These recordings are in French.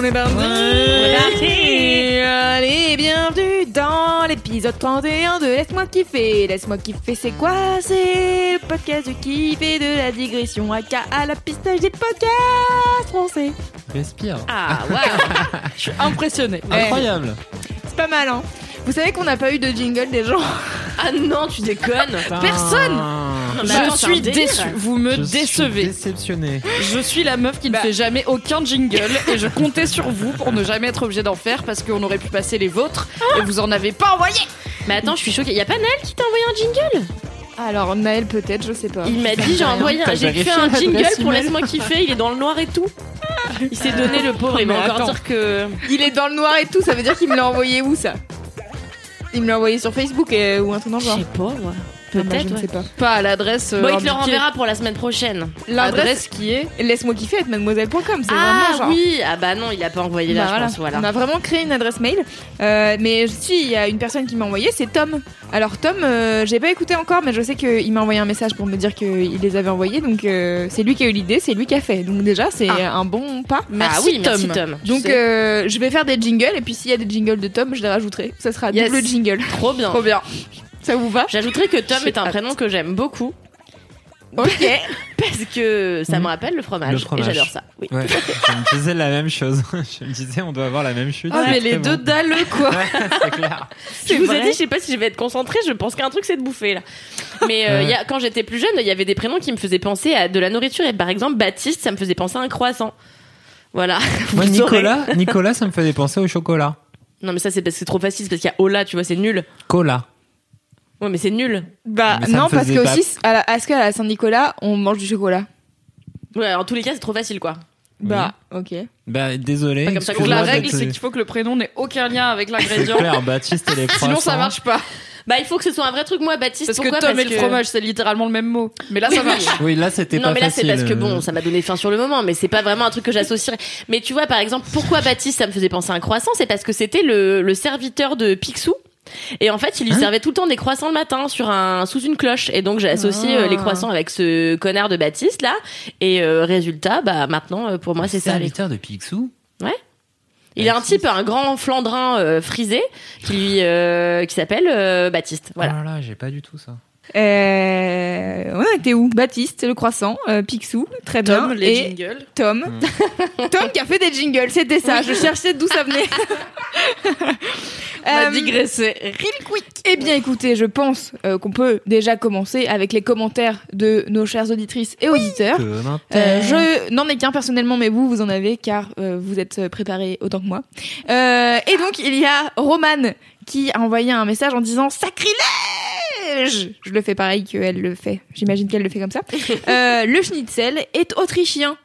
Est parti On est parti. Allez, bienvenue dans l'épisode 31 de Laisse-moi kiffer. Laisse-moi kiffer, c'est quoi? C'est le podcast du kiff et de la digression, aka à la pistage des podcasts français. Respire. Ah, waouh Je suis impressionnée. Incroyable. C'est pas mal, hein Vous savez qu'on n'a pas eu de jingle des gens Ah non, tu déconnes Personne Non, Je attends, suis déçue. Vous me Je suis décevez. déceptionné. Je suis la meuf qui ne Bah. fait jamais aucun jingle et je comptais sur vous pour ne jamais être obligé d'en faire parce qu'on aurait pu passer les vôtres et vous en avez pas envoyé. Mais attends, je suis choquée. Y a pas Naël qui t'a envoyé un jingle? Alors Naël peut-être, je sais pas. Il m'a dit j'ai envoyé j'ai fait un jingle pour email laisse-moi kiffer. Il est dans le noir et tout. Il s'est donné le pauvre. Il va encore dire que. Il est dans le noir et tout, ça veut dire qu'il me l'a envoyé où ça? Il me l'a envoyé sur Facebook et- ou un truc dans le Je genre. sais pas, moi. Peut-être. je ne sais pas. Pas à l'adresse. euh, Bon, il te le renverra pour la semaine prochaine. L'adresse qui est laisse-moi kiffer être mademoiselle.com. C'est Ah vraiment genre. oui, ah bah non, il a pas envoyé là, Bah je voilà. pense. Voilà. On a vraiment créé une adresse mail. Euh, mais si, il y a une personne qui m'a envoyé, c'est Tom. Alors Tom, euh, j'ai pas écouté encore, mais je sais qu'il m'a envoyé un message pour me dire qu'il les avait envoyés. Donc euh, c'est lui qui a eu l'idée, c'est lui qui a fait. Donc déjà, c'est Ah. un bon pas. Merci, ah oui, merci, Tom. Donc euh, je vais faire des jingles et puis s'il y a des jingles de Tom, je les rajouterai. Ça sera Yes. double jingle. Trop bien. Trop bien. Ça vous va J'ajouterais que Tom est un prénom que j'aime beaucoup. Ok. Parce que ça me rappelle le fromage. Le fromage. Et j'adore ça. Oui. Ouais, je me disais la même chose. Je me disais, on doit avoir la même chute. Ah mais les très deux bon. dalleux quoi. Ouais, c'est clair. Je vous ai dit, je sais pas si je vais être concentrée, je pense qu'un truc c'est de bouffer là. Mais euh, Ouais. il y a, quand j'étais plus jeune, il y avait des prénoms qui me faisaient penser à de la nourriture et par exemple Baptiste, ça me faisait penser à un croissant. Voilà. Moi. Nicolas, Nicolas, ça me faisait penser au chocolat. Non mais ça c'est parce que c'est trop facile, c'est parce qu'il y a Ola, tu vois, c'est nul. Cola. Ouais mais c'est nul. Bah Mais ça non me parce faisait que pas- aussi à la, à ce qu'à la Saint-Nicolas, on mange du chocolat. Ouais, en tous les cas c'est trop facile quoi. Bah ok. Bah, désolé. Pas comme ça qu'on Donc excuse-moi la règle d'être- c'est qu'il faut que le prénom n'ait aucun lien avec C'est l'ingrédient. clair, Baptiste et les croissants. Sinon ça marche pas. Bah il faut que ce soit un vrai truc moi Baptiste. Parce pourquoi que Tom Parce et le que- fromage c'est littéralement le même mot. Mais là ça marche. Oui, là, c'était Non pas mais là c'est facile. parce que bon ça m'a donné faim sur le moment mais c'est pas vraiment un truc que j'associerais. Mais tu vois par exemple pourquoi Baptiste ça me faisait penser à un croissant c'est parce que c'était le, le serviteur de Picsou et en fait il lui Hein servait tout le temps des croissants le matin sur un sous une cloche et donc j'ai associé Ah. euh, les croissants avec ce connard de Baptiste là et euh, résultat bah maintenant euh, pour moi c'est ça. Serviteur de Picsou. Il est un type un grand flandrin euh, frisé qui lui euh, qui s'appelle Baptiste voilà. Oh là, j'ai pas du tout ça. Euh, on était où? Baptiste, le croissant, euh, Picsou, très bien. Tom les et jingles. Tom. Tom qui a fait des jingles, c'était ça. Je cherchais d'où ça venait. On a Euh, digressé. Real quick. Eh bien, écoutez, je pense euh, qu'on peut déjà commencer avec les commentaires de nos chères auditrices et auditeurs. Euh, je n'en ai qu'un personnellement, mais vous, vous en avez car euh, vous êtes préparés autant que moi. Euh, et donc, il y a Romane qui a envoyé un message en disant sacrilège. Je le fais pareil qu'elle le fait. J'imagine qu'elle le fait comme ça. Euh, le schnitzel est autrichien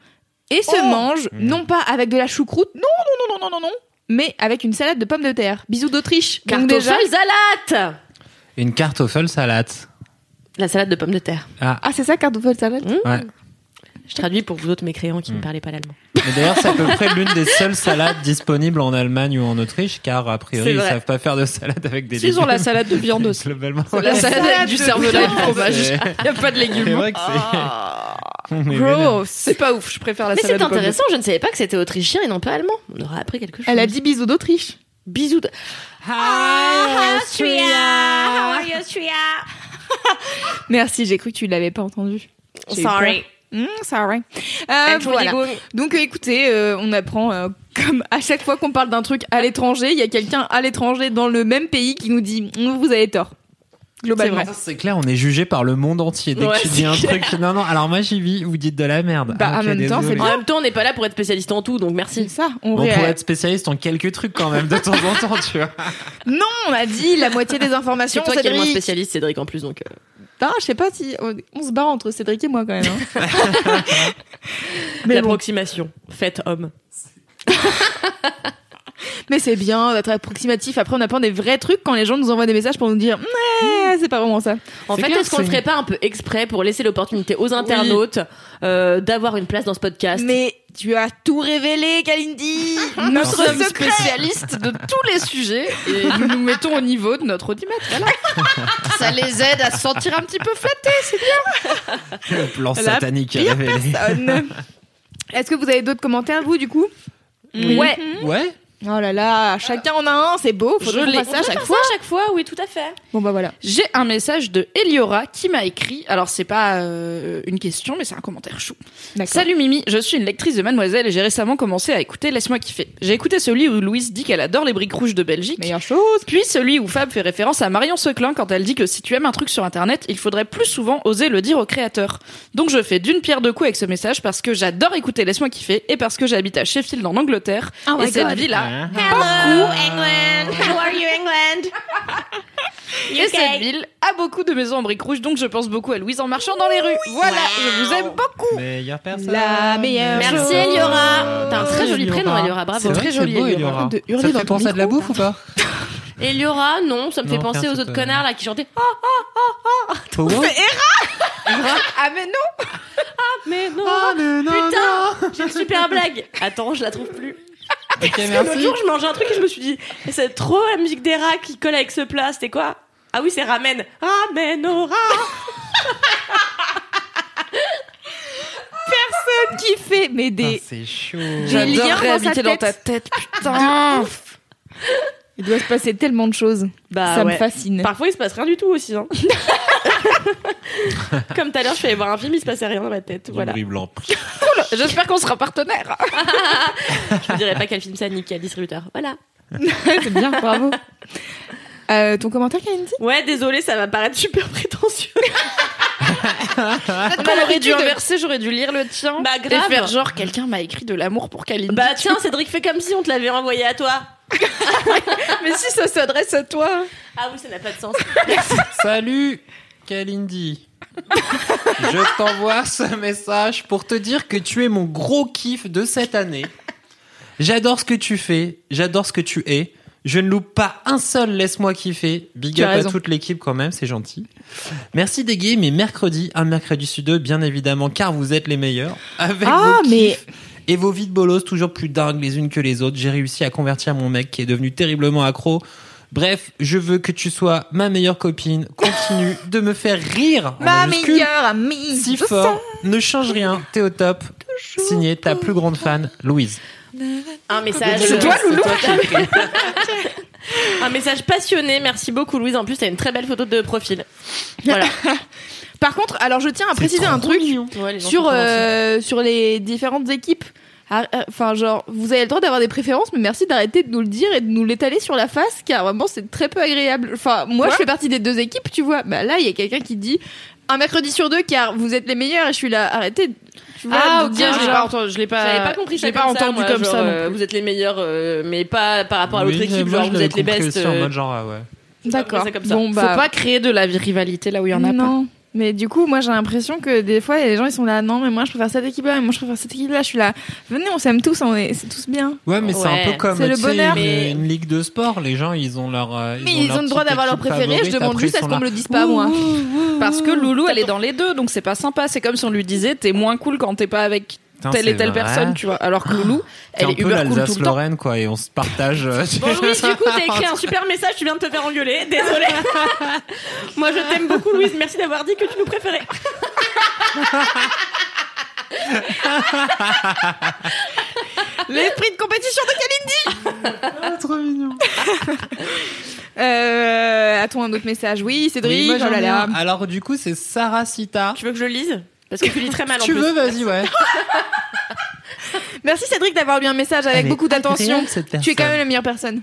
et se mange non pas avec de la choucroute, non non non non non non non, mais avec une salade de pommes de terre. Bisous d'Autriche. Donc déjà, salade Une kartoffel salade. La salade de pommes de terre. Ah, ah c'est ça kartoffel salade. ouais. Je traduis pour vous autres mécréants qui ne parlaient pas l'allemand. Mais d'ailleurs, c'est à peu près l'une des seules salades disponibles en Allemagne ou en Autriche, car a C'est priori, ils vrai. savent pas faire de salade avec des Ils ont légumes. la salade de viande aussi. Globalement. La salade du de cervelas et du fromage. c'est- Il y a pas de C'est légumes. vrai que c'est. Gross. C'est pas ouf. Je préfère la Mais salade c'est de pommes de intéressant, je ne savais pas que c'était autrichien et non pas allemand. On aura appris quelque chose. Elle a dit bisous d'Autriche. bisous. De... Merci, j'ai cru que tu l'avais pas entendu. Sorry. Peur. Mm, sorry. Euh, voilà. Donc euh, écoutez, euh, on apprend euh, comme à chaque fois qu'on parle d'un truc à l'étranger, il y a quelqu'un à l'étranger dans le même pays qui nous dit Mm, vous avez tort. globalement. Ça, C'est clair, on est jugé par le monde entier. Dès Ouais, que tu dis c'est un clair. truc, non, non, alors moi j'y vis, vous dites de la merde. Bah, Ah, en même temps, désolé. c'est En même temps, on n'est pas là pour être spécialiste en tout, donc C'est merci. ça, on Bon, ré- pour être spécialiste en quelques trucs quand même, de temps en temps, tu vois. Non, on a dit la moitié des C'est informations. toi qui es moins spécialiste, Cédric, en plus, donc. Non, je sais pas si on, on se bat entre Cédric et moi quand même. hein. Mais bon. L'approximation. Faites homme. Mais c'est bien d'être approximatif. Après, on apprend des vrais trucs quand les gens nous envoient des messages pour nous dire Ouais, c'est pas vraiment ça. En C'est fait, est-ce qu'on le c'est- ferait pas un peu exprès pour laisser l'opportunité aux internautes euh, d'avoir une place dans ce podcast? Mais tu as tout révélé, Kalindi. Nous Notre sommes spécialistes de tous les sujets et nous nous mettons au niveau de notre audimètre. Voilà. Ça les aide à se sentir un petit peu flattés. Le plan La satanique pire révélé. personne. Est-ce que vous avez d'autres commentaires, vous, du coup? Ouais. Ouais. Oh là là, chacun en a un, c'est beau. Faut Je l'ai. fasse ça à chaque fois. chaque fois, oui, tout à fait. Bon bah voilà. J'ai un message de Eliora qui m'a écrit. Alors c'est pas euh, une question, mais c'est un commentaire chou. D'accord. Salut Mimi, je suis une lectrice de Mademoiselle et j'ai récemment commencé à écouter Laisse-moi kiffer. J'ai écouté celui où Louise dit qu'elle adore les briques rouges de Belgique. Meilleure chose. Puis celui où Fab fait référence à Marion Seclin quand elle dit que si tu aimes un truc sur internet, il faudrait plus souvent oser le dire au créateur. Donc je fais d'une pierre deux coups avec ce message parce que j'adore écouter Laisse-moi kiffer et parce que j'habite à Sheffield en Angleterre. Oh my et cette God. Hello, England. How are you, England? et cette ville a beaucoup de maisons en briques rouges, donc je pense beaucoup à Louise en marchant dans les rues. Voilà, je vous aime beaucoup. Meilleure personne. La meilleure Merci. Eliora. T'as un très joli prénom, Eliora. Bravo. C'est Très joli, beau, Eliora. Eliora. De hurler Ça te penser à de la bouffe ou pas? Eliora, non, ça me fait penser aux autres connards là qui chantaient. Ah, Power Ah mais non mais non. Ah, mais non, Putain, j'ai une super blague. Attends, je la trouve plus. Ok, Parce que L'autre jour, je mangeais un truc et je me suis dit, c'est trop la musique des rats qui colle avec ce plat. C'était quoi? Ah oui, c'est ramen. Ramen au rat. Personne qui fait mais Ah, des. C'est chaud. J'adorerais dans habiter dans ta tête. tête, putain. Il doit se passer tellement de choses. Bah ça ouais. me fascine. Parfois, il se passe rien du tout aussi. Hein. Comme tout à l'heure, je suis allée voir un film, il se passait rien dans ma tête. Voilà. bruit blanc. J'espère qu'on sera partenaires. Je vous dirais pas quel film ça ni quel distributeur. Voilà. c'est bien, bravo. Euh, ton commentaire, Kalindi? Ouais, désolé, ça va paraître super prétentieux. On aurait dû inverser, j'aurais dû lire le tien. Bah, Et grave. faire genre, quelqu'un m'a écrit de l'amour pour Kalindi. Bah tiens, Cédric, fais comme si on te l'avait envoyé à toi. mais si ça s'adresse à toi. Ah oui, ça n'a pas de sens. Salut, Kalindi. Je t'envoie ce message pour te dire que tu es mon gros kiff de cette année. J'adore ce que tu fais, j'adore ce que tu es. Je ne loupe pas un seul laisse-moi kiffer. Big up à toute l'équipe quand même, c'est gentil. Merci des gays, mais mercredi, un mercredi sur deux, bien évidemment, car vous êtes les meilleurs. Avec Ah, vos mais- et vos vides bolos toujours plus dingues les unes que les autres. J'ai réussi à convertir mon mec qui est devenu terriblement accro. Bref, je veux que tu sois ma meilleure copine. Continue de me faire rire. en Ma meilleure amie. Si fort. Ne change rien. T'es au top. Signé ta plus grande fan, Louise. Un message. C'est toi, Loulou Un message passionné. Merci beaucoup, Louise. En plus, t'as une très belle photo de profil. Voilà. Par contre, alors je tiens à préciser un truc sur euh, sur les différentes équipes. Ah, euh, Enfin, genre, vous avez le droit d'avoir des préférences, mais merci d'arrêter de nous le dire et de nous l'étaler sur la face, car vraiment c'est très peu agréable. Enfin, moi, je fais partie des deux équipes, tu vois. Bah là, il y a quelqu'un qui dit un mercredi sur deux, car vous êtes les meilleurs, et je suis là. Arrêtez. Tu vois, Ah, ok, dire je l'ai pas entendu. Je l'ai pas, J'avais pas compris je ça l'ai pas comme ça, entendu moi, comme genre, ça. non euh, plus. vous êtes les meilleurs, euh, mais pas par rapport à l'autre Oui, équipe. Genre, je vous êtes les compris best. euh, mode genre, ouais. D'accord. c'est comme ça. Bon, Faut bah, pas créer de la rivalité là où il y en a pas. Mais du coup, moi j'ai l'impression que des fois, les gens ils sont là, non, mais moi je préfère cette équipe-là, mais moi je préfère cette équipe-là. Je suis là, venez, on s'aime tous, on est, c'est tous bien. Ouais, mais c'est un peu comme le bonheur. une, Mais- une ligue de sport. Les gens, ils ont leur. euh, Mais ont ils leur ont le droit d'avoir leur préféré, je demande juste ils à ce qu'on là. me le dise pas, moi. Parce que Loulou, elle est dans les deux, donc c'est pas sympa. C'est comme si on lui disait, t'es moins cool quand t'es pas avec Putain, telle et telle vrai. personne, tu vois. Alors que Loulou, elle un est peu uber cool tout le temps. l'Alsace-Lorraine, quoi, et on se partage. euh, Bon Louise, du coup t'as écrit un super message, tu viens de te faire engueuler, désolé. Moi je t'aime beaucoup Louise, merci d'avoir dit que tu nous préférais. L'esprit de compétition de Kalindi trop mignon. Euh, a-t-on un autre message? Oui, Cédric, Oui, moi, oh là là. Alors, du coup, c'est Sarah Sita. Tu veux que je le lise? Parce que tu lis très mal en tu plus. veux, vas-y, ouais. Merci Cédric d'avoir lu un message avec Elle est beaucoup d'attention. agréable, cette Tu es quand personne. même la meilleure personne.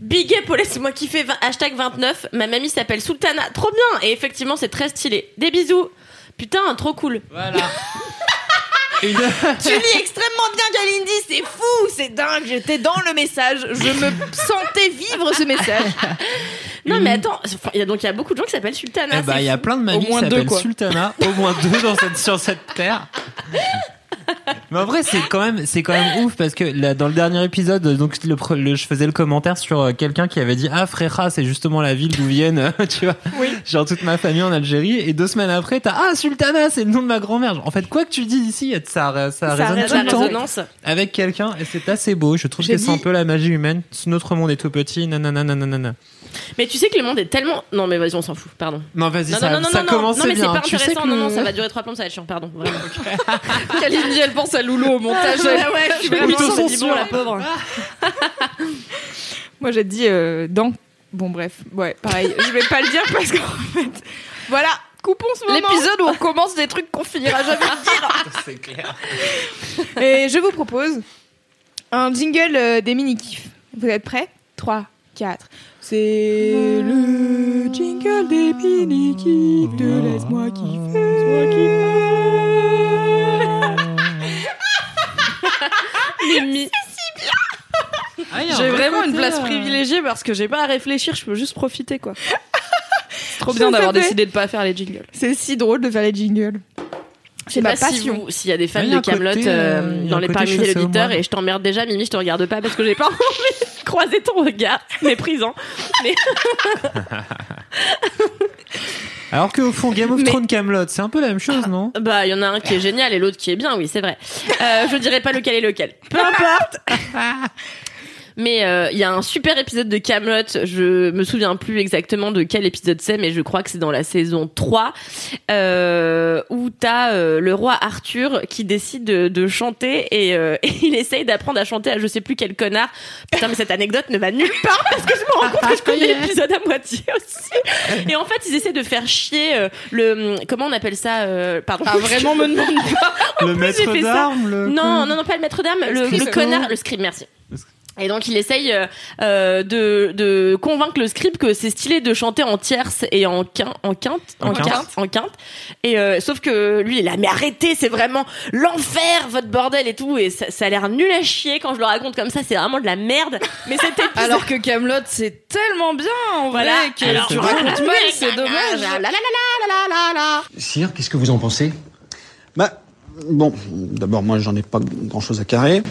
Big up, laisse-moi kiffer, vingt- hashtag 29. Ma mamie s'appelle Sultana. Trop bien. Et effectivement, c'est très stylé. Des bisous. Putain, trop cool. Voilà. Une- Tu lis extrêmement bien, Kalindi, c'est fou, c'est dingue. J'étais dans le message, je me sentais vivre ce message. Non, mais attends. il y a donc il y a beaucoup de gens qui s'appellent Sultana. Eh bah, c'est il y a plein de mamies qui s'appellent. Sultana, au moins deux dans cette, sur cette terre. Mais en vrai, c'est quand même, c'est quand même ouf parce que là, dans le dernier épisode, donc le, je faisais le commentaire sur euh, quelqu'un qui avait dit ah Fréra, c'est justement la ville d'où viennent, euh, tu vois, genre toute ma famille en Algérie. Et deux semaines après, t'as ah Sultana, c'est le nom de ma grand-mère. En fait, quoi que tu dis ici, ça, ça, Ça résonne tout le temps avec quelqu'un et c'est assez beau. Je trouve que c'est un peu la magie humaine. Notre monde est tout petit, nanana, nanana. Mais tu sais que le monde est tellement. Non, mais vas-y, on s'en fout. Pardon. Non, vas-y, Non, ça, non, non, ça non, commence non, mais c'est pas Tu sais intéressant. Non, non, ça va durer trois plombs, ça va être chiant. Pardon. Vraiment. Elle pense à Loulou au montage. ouais, je suis vraiment bon, la pauvre. Moi, j'ai dit euh, dans. Bon, bref, ouais, pareil. Je vais pas le dire parce qu'en fait. Voilà, coupons ce moment. L'épisode où on commence des trucs qu'on finira jamais de dire. C'est clair. Et je vous propose un jingle euh, des mini-kifs. Vous êtes prêts? 3, 4. C'est le jingle des mini-kifs de Laisse-moi Les mi- Ah, il y a un J'ai vrai vraiment une place euh, privilégiée parce que j'ai pas à réfléchir, je peux juste profiter quoi. C'est trop bien d'avoir décidé de pas faire les jingles. C'est si drôle de faire les jingles. Je sais C'est ma pas si passion. vous- s'il y a des fans de Camelot euh, a dans les parmi les auditeurs et je t'emmerde déjà Mimi je te regarde pas parce que j'ai pas envie de croiser ton regard méprisant mais Alors qu'au fond, Game of Mais- Thrones Camelot, c'est un peu la même chose, non? Bah il y en a un qui est génial et l'autre qui est bien oui c'est vrai. Euh, je dirais pas lequel est lequel. Peu importe mais euh, il y a un super épisode de Camelot je me souviens plus exactement de quel épisode c'est mais je crois que c'est dans la saison 3 euh, où t'as euh, le roi Arthur qui décide de, de chanter et, euh, et il essaye d'apprendre à chanter à je sais plus quel connard. Putain mais cette anecdote ne va nulle part parce que je me rends compte que je connais l'épisode à moitié aussi. Et en fait ils essaient de faire chier euh, le comment on appelle ça euh, pardon. Ah vraiment me demande pas. Le plus, maître d'armes, le. Non, non, non, pas le maître d'âme, le, le connard, le script, merci. Et donc il essaye euh, euh, de, de convaincre le script que c'est stylé de chanter en tierce et en quinte, en quinte, En en quinte. quinte, en quinte. Et euh, sauf que lui il là, mais arrêtez, c'est vraiment l'enfer votre bordel et tout. Et ça, ça a l'air nul à chier quand je le raconte comme ça, c'est vraiment de la merde. Mais c'était Alors que Camelot c'est tellement bien en voilà. vrai que Alors, tu racontes mal, c'est dommage. La la la la la la la la. Sire, qu'est-ce que vous en pensez? Bah, bon, d'abord, moi, j'en ai pas grand-chose à carrer.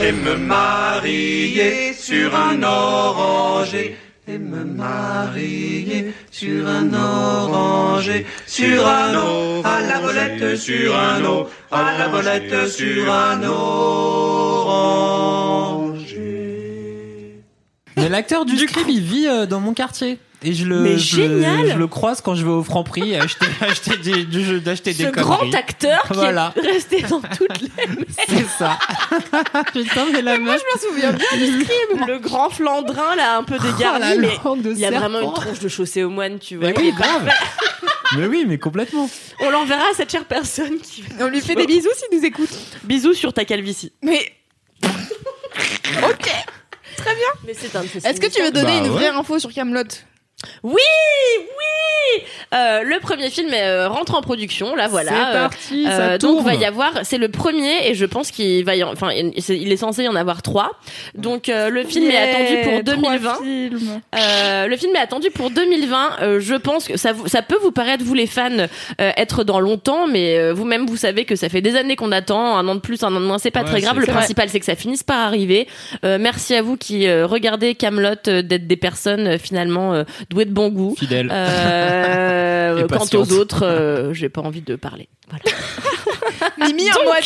Et me marier sur un oranger. Et me marier sur un oranger. Sur un eau à la volette sur un eau à la volette sur un oranger. Mais l'acteur du, script, il vit euh, dans mon quartier. Et je le, Mais je, le- génial je le croise quand je vais au Franprix acheter, acheter des, du jeu- d'acheter des Ce conneries. grand acteur qui Voilà. est resté dans toutes les C'est ça. Putain, mais la meuf. Je me souviens bien du script. le grand Flandrin là un peu dégarni Oh, la mais langue de il y a vraiment une tronche de chaussée au moine tu vois Mais oui, grave. mais oui, mais complètement. on l'enverra à cette chère personne qui On lui fait des bisous s'il nous écoute. bisous sur ta calvitie Mais. ok. mais c'est un de ces Est-ce que tu veux donner Bah une ouais. vraie info sur Camelot? Oui oui Euh, le premier film euh, rentre en production là voilà C'est Euh, parti, ça euh, donc tourne. va y avoir, c'est le premier et je pense qu'il va y, en- enfin il est censé y en avoir trois. Donc euh, le film est attendu pour 2020. Euh, le film est attendu pour 2020. Euh, je pense que ça, vous, ça peut vous paraître, vous les fans, euh, être dans longtemps, mais euh, vous-même, vous savez que ça fait des années qu'on attend, un an de plus, un an de moins, c'est pas Ouais, très grave. Le principal, c'est que ça finisse par arriver. Euh, merci à vous qui euh, regardez Camelot, d'être des personnes euh, finalement douées de bon goût. Fidèle. Euh, Et quant patiente. aux autres, euh, j'ai pas envie de parler. Voilà. Mimi en mode.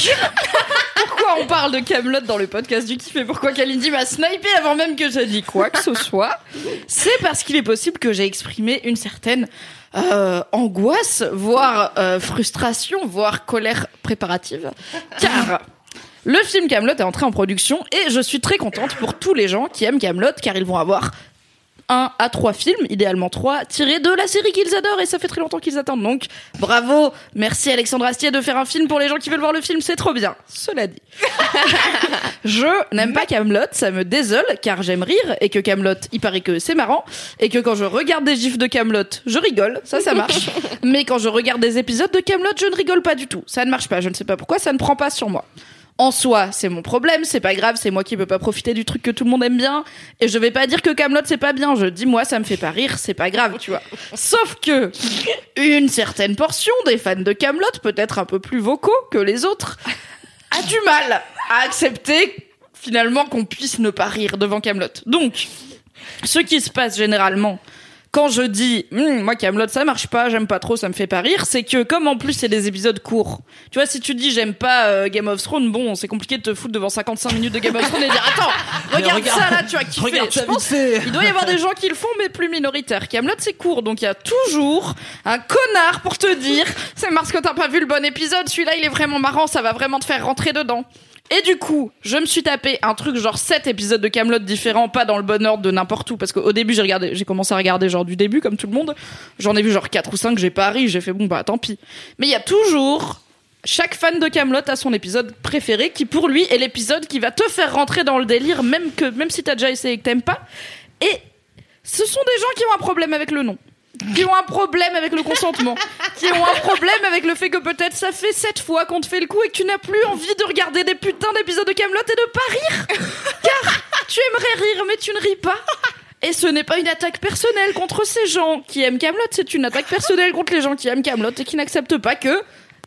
Pourquoi on parle de Camelot dans le podcast du kiff et pourquoi Kalindi m'a snipé avant même que j'ai dit quoi que ce soit? C'est parce qu'il est possible que j'ai exprimé une certaine euh, angoisse, voire euh, frustration, voire colère préparative, car le film Camelot est entré en production et je suis très contente pour tous les gens qui aiment Camelot car ils vont avoir un à trois films, idéalement trois, tirés de la série qu'ils adorent et ça fait très longtemps qu'ils attendent. Donc, bravo, merci Alexandre Astier de faire un film pour les gens qui veulent voir le film, c'est trop bien. Cela dit, je n'aime pas Camelot, ça me désole car j'aime rire et que Camelot, il paraît que c'est marrant et que quand je regarde des gifs de Camelot, je rigole, ça ça marche. Mais quand je regarde des épisodes de Camelot, je ne rigole pas du tout. Ça ne marche pas, je ne sais pas pourquoi, ça ne prend pas sur moi en soi, c'est mon problème, c'est pas grave, c'est moi qui peux pas profiter du truc que tout le monde aime bien. Et je vais pas dire que Camelot c'est pas bien, je dis moi ça me fait pas rire, c'est pas grave, tu vois. Sauf que une certaine portion des fans de Camelot, peut-être un peu plus vocaux que les autres, a du mal à accepter finalement qu'on puisse ne pas rire devant Camelot. Donc, ce qui se passe généralement quand je dis Hum, moi Camelot ça marche pas, j'aime pas trop, ça me fait pas rire, c'est que comme en plus c'est des épisodes courts. Tu vois si tu dis j'aime pas euh, Game of Thrones, bon, c'est compliqué de te foutre devant 55 minutes de Game of Thrones et dire attends, regarde, ça là, tu vois kiffer. Regarde Je pense il doit y avoir des gens qui le font mais plus minoritaires. Camelot c'est court donc il y a toujours un connard pour te dire c'est parce que t'as pas vu le bon épisode, celui-là il est vraiment marrant, ça va vraiment te faire rentrer dedans. Et du coup, je me suis tapé un truc genre 7 épisodes de Camelot différents, pas dans le bon ordre de n'importe où, parce qu'au début j'ai regardé, j'ai commencé à regarder genre du début comme tout le monde. J'en ai vu genre 4 ou 5, j'ai pas ri, j'ai fait bon bah tant pis. Mais il y a toujours chaque fan de Camelot a son épisode préféré qui pour lui est l'épisode qui va te faire rentrer dans le délire même que même si t'as déjà essayé et que t'aimes pas. Et ce sont des gens qui ont un problème avec le nom. Qui ont un problème avec le consentement, qui ont un problème avec le fait que peut-être ça fait sept fois qu'on te fait le coup et que tu n'as plus envie de regarder des putains d'épisodes de Camelot et de pas rire, car tu aimerais rire mais tu ne ris pas. Et ce n'est pas une attaque personnelle contre ces gens qui aiment Camelot, c'est une attaque personnelle contre les gens qui aiment Camelot et qui n'acceptent pas que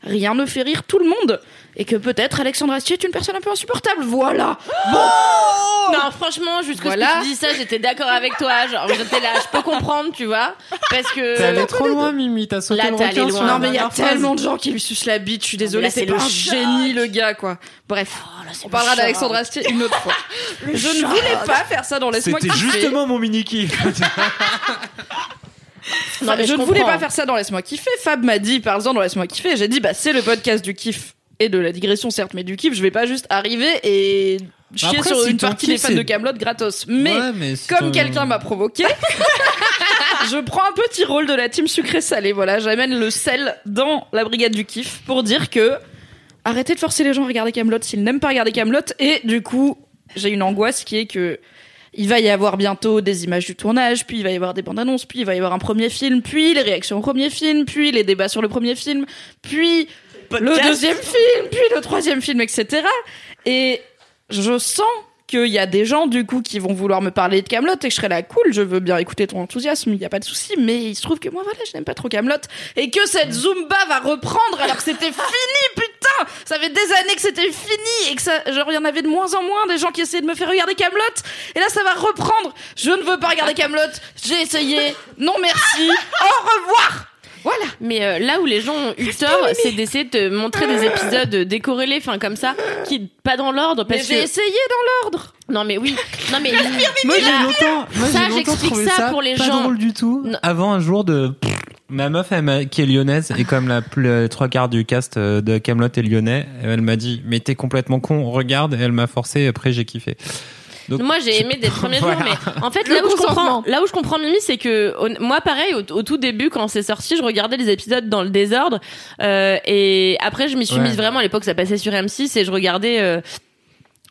rien ne fait rire tout le monde et que peut-être Alexandre Astier est une personne un peu insupportable. Voilà. Non, franchement, jusqu'à Voilà. ce que tu dis ça, j'étais d'accord avec toi. Genre, j'étais là, je peux comprendre, tu vois. Parce que. T'es allé trop loin, Mimi, t'as sauté Là, le requin loin. Non mais il y a tellement de gens qui lui sucent la bite, je suis désolée, c'est pas un génie le gars quoi. Bref, on parlera d'Alexandre Astier une autre fois. Je ne voulais pas faire ça dans Laisse-moi C'était justement mon mini kiff. Non, mais je je ne voulais pas faire ça dans Laisse-moi kiffer. Fab m'a dit, parle-en dans Laisse-moi kiffer. J'ai dit, bah c'est le podcast du kiff et de la digression certes, mais du kiff. Je vais pas juste arriver et chier Après, sur si une ton partie kiff, des fans c'est- de Camelot gratos. Mais Ouais, mais c'est comme quelqu'un m'a provoqué, je prends un petit rôle de la team sucré-salé. Voilà, j'amène le sel dans la brigade du kiff pour dire que arrêtez de forcer les gens à regarder Camelot s'ils n'aiment pas regarder Camelot. Et du coup, j'ai une angoisse qui est que il va y avoir bientôt des images du tournage, puis il va y avoir des bandes annonces, puis il va y avoir un premier film, puis les réactions au premier film, puis les débats sur le premier film, puis le deuxième film, puis le troisième film, etc. Et je sens qu'il y a des gens du coup qui vont vouloir me parler de Camelot et que je serai là cool, je veux bien écouter ton enthousiasme, il y a pas de souci, mais il se trouve que moi voilà, je n'aime pas trop Camelot et que cette Zumba va reprendre alors que c'était fini putain, ça fait des années que c'était fini et que ça genre il y en avait de moins en moins des gens qui essayaient de me faire regarder Camelot et là ça va reprendre. Je ne veux pas regarder Camelot, j'ai essayé. Non merci. Au revoir. Voilà. Mais euh, là où les gens ont eu tort, c'est d'essayer de te montrer des épisodes décorrélés, enfin comme ça, qui pas dans l'ordre, Mais j'ai que essayé dans l'ordre. non mais oui, non mais Moi, j'ai longtemps, moi, ça, j'ai longtemps j'explique trouvé ça ça pour les pas gens. drôle du tout. Non. Avant un jour de ma meuf, elle m'a- qui est lyonnaise et comme la plus, euh, trois quarts du cast euh, de Camelot est lyonnais, elle m'a dit mais t'es complètement con, regarde. Et elle m'a forcé. et Après j'ai kiffé. Donc, Moi, j'ai aimé des premiers Voilà. jours, mais en fait, Le là où je comprends, là où je comprends Mimi, c'est que moi, pareil, au, au tout début, quand c'est sorti, je regardais les épisodes dans le désordre, euh, et après, je m'y suis Ouais. mise vraiment à l'époque, ça passait sur M6, et je regardais. euh,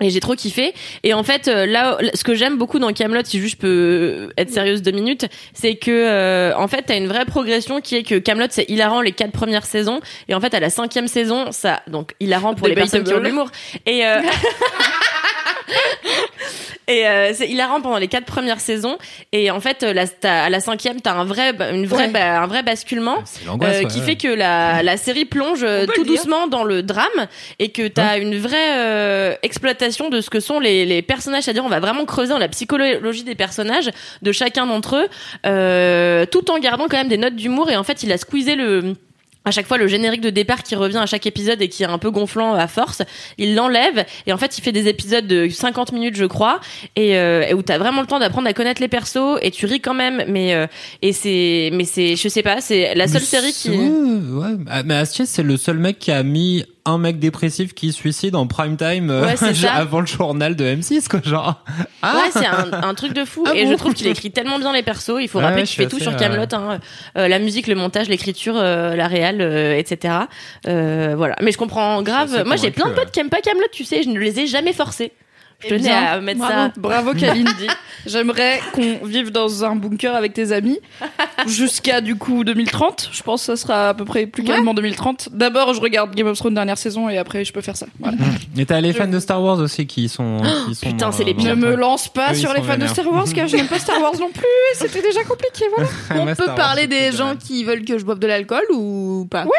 et j'ai trop kiffé. Et en fait, euh, là, ce que j'aime beaucoup dans Camelot, si juste je peux être sérieuse deux minutes, c'est que euh, en fait, t'as une vraie progression qui est que Camelot c'est hilarant les quatre premières saisons, et en fait, à la cinquième saison, ça donc hilarant pour les personnes qui ont de l'humour. Et euh, Et euh, c'est hilarant pendant les quatre premières saisons. Et en fait, euh, la, à la cinquième, t'as un vrai, une vraie, Ouais. bah, un vrai basculement. L'angoisse. euh, ouais, qui ouais. fait que la, la série plonge euh, tout doucement dans le drame et que t'as une vraie euh, exploitation de ce que sont les, les personnages, c'est-à-dire on va vraiment creuser dans la psychologie des personnages de chacun d'entre eux, euh, tout en gardant quand même des notes d'humour et en fait il a squeezé le à chaque fois le générique de départ qui revient à chaque épisode et qui est un peu gonflant à force, il l'enlève et en fait il fait des épisodes de 50 minutes je crois et, euh, et où t'as vraiment le temps d'apprendre à connaître les persos et tu ris quand même mais euh, et c'est mais c'est je sais pas c'est la seule Mais série qui Ouais, ouais. Ah, Mais Astier, c'est le seul mec qui a mis un mec dépressif qui se suicide en prime time euh, Ouais, avant le journal de M6 quoi genre. Ah Ouais, c'est un, un truc de fou. Ah et bon je trouve qu'il écrit tellement bien les persos. Il faut rappeler ouais, qu'il fait tout sur euh, Camelot, hein. Euh, la musique, le montage, l'écriture, euh, la réal, euh, etc. Euh, voilà. Mais je comprends grave. Moi, j'ai plein de potes qui aiment pas Camelot. Tu sais, je ne les ai jamais forcés. Je Eh tenais bien, à mettre bravo, ça. Bravo Kalindi. J'aimerais qu'on vive dans un bunker avec tes amis jusqu'à du coup 2030. Je pense que ça sera à peu près plus calme en 2030. D'abord, je regarde Game of Thrones dernière saison et après je peux faire ça. Voilà. Et t'as les fans de Star Wars aussi qui sont. Qui sont putain, c'est les dans Ne me lance pas Eux, sur les fans de. Star Wars car je n'aime pas Star Wars non plus. C'était déjà compliqué. Voilà. On Ouais, peut Star parler des gens qui veulent que je boive de l'alcool ou pas Ouais.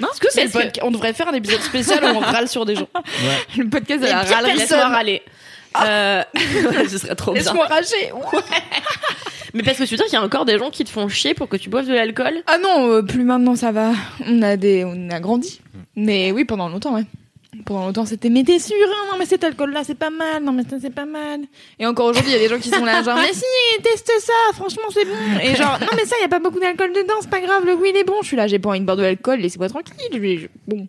Est-ce que c'est Parce le que- podcast On devrait faire un épisode spécial où on râle sur des gens. Le podcast de la pires râlerie. laisse-moi râler. Euh, ce serait trop. Laisse-moi rager. Mais parce que tu veux dire qu'il y a encore des gens qui te font chier pour que tu boives de l'alcool Ah non, euh, plus maintenant ça va. On a des, on a grandi. Mais oui, pendant longtemps, ouais. Pendant longtemps, c'était mais t'es sûr hein? Non mais cet alcool-là, c'est pas mal. Non mais ça c'est pas mal. Et encore aujourd'hui, il y a des gens qui sont là genre mais si, teste ça. Franchement, c'est bon. Et genre non mais ça, il y a pas beaucoup d'alcool dedans, c'est pas grave. Le goût il est bon. Je suis là, j'ai pas envie de boire de l'alcool. Laissez-moi tranquille. Je vais- je- Bon,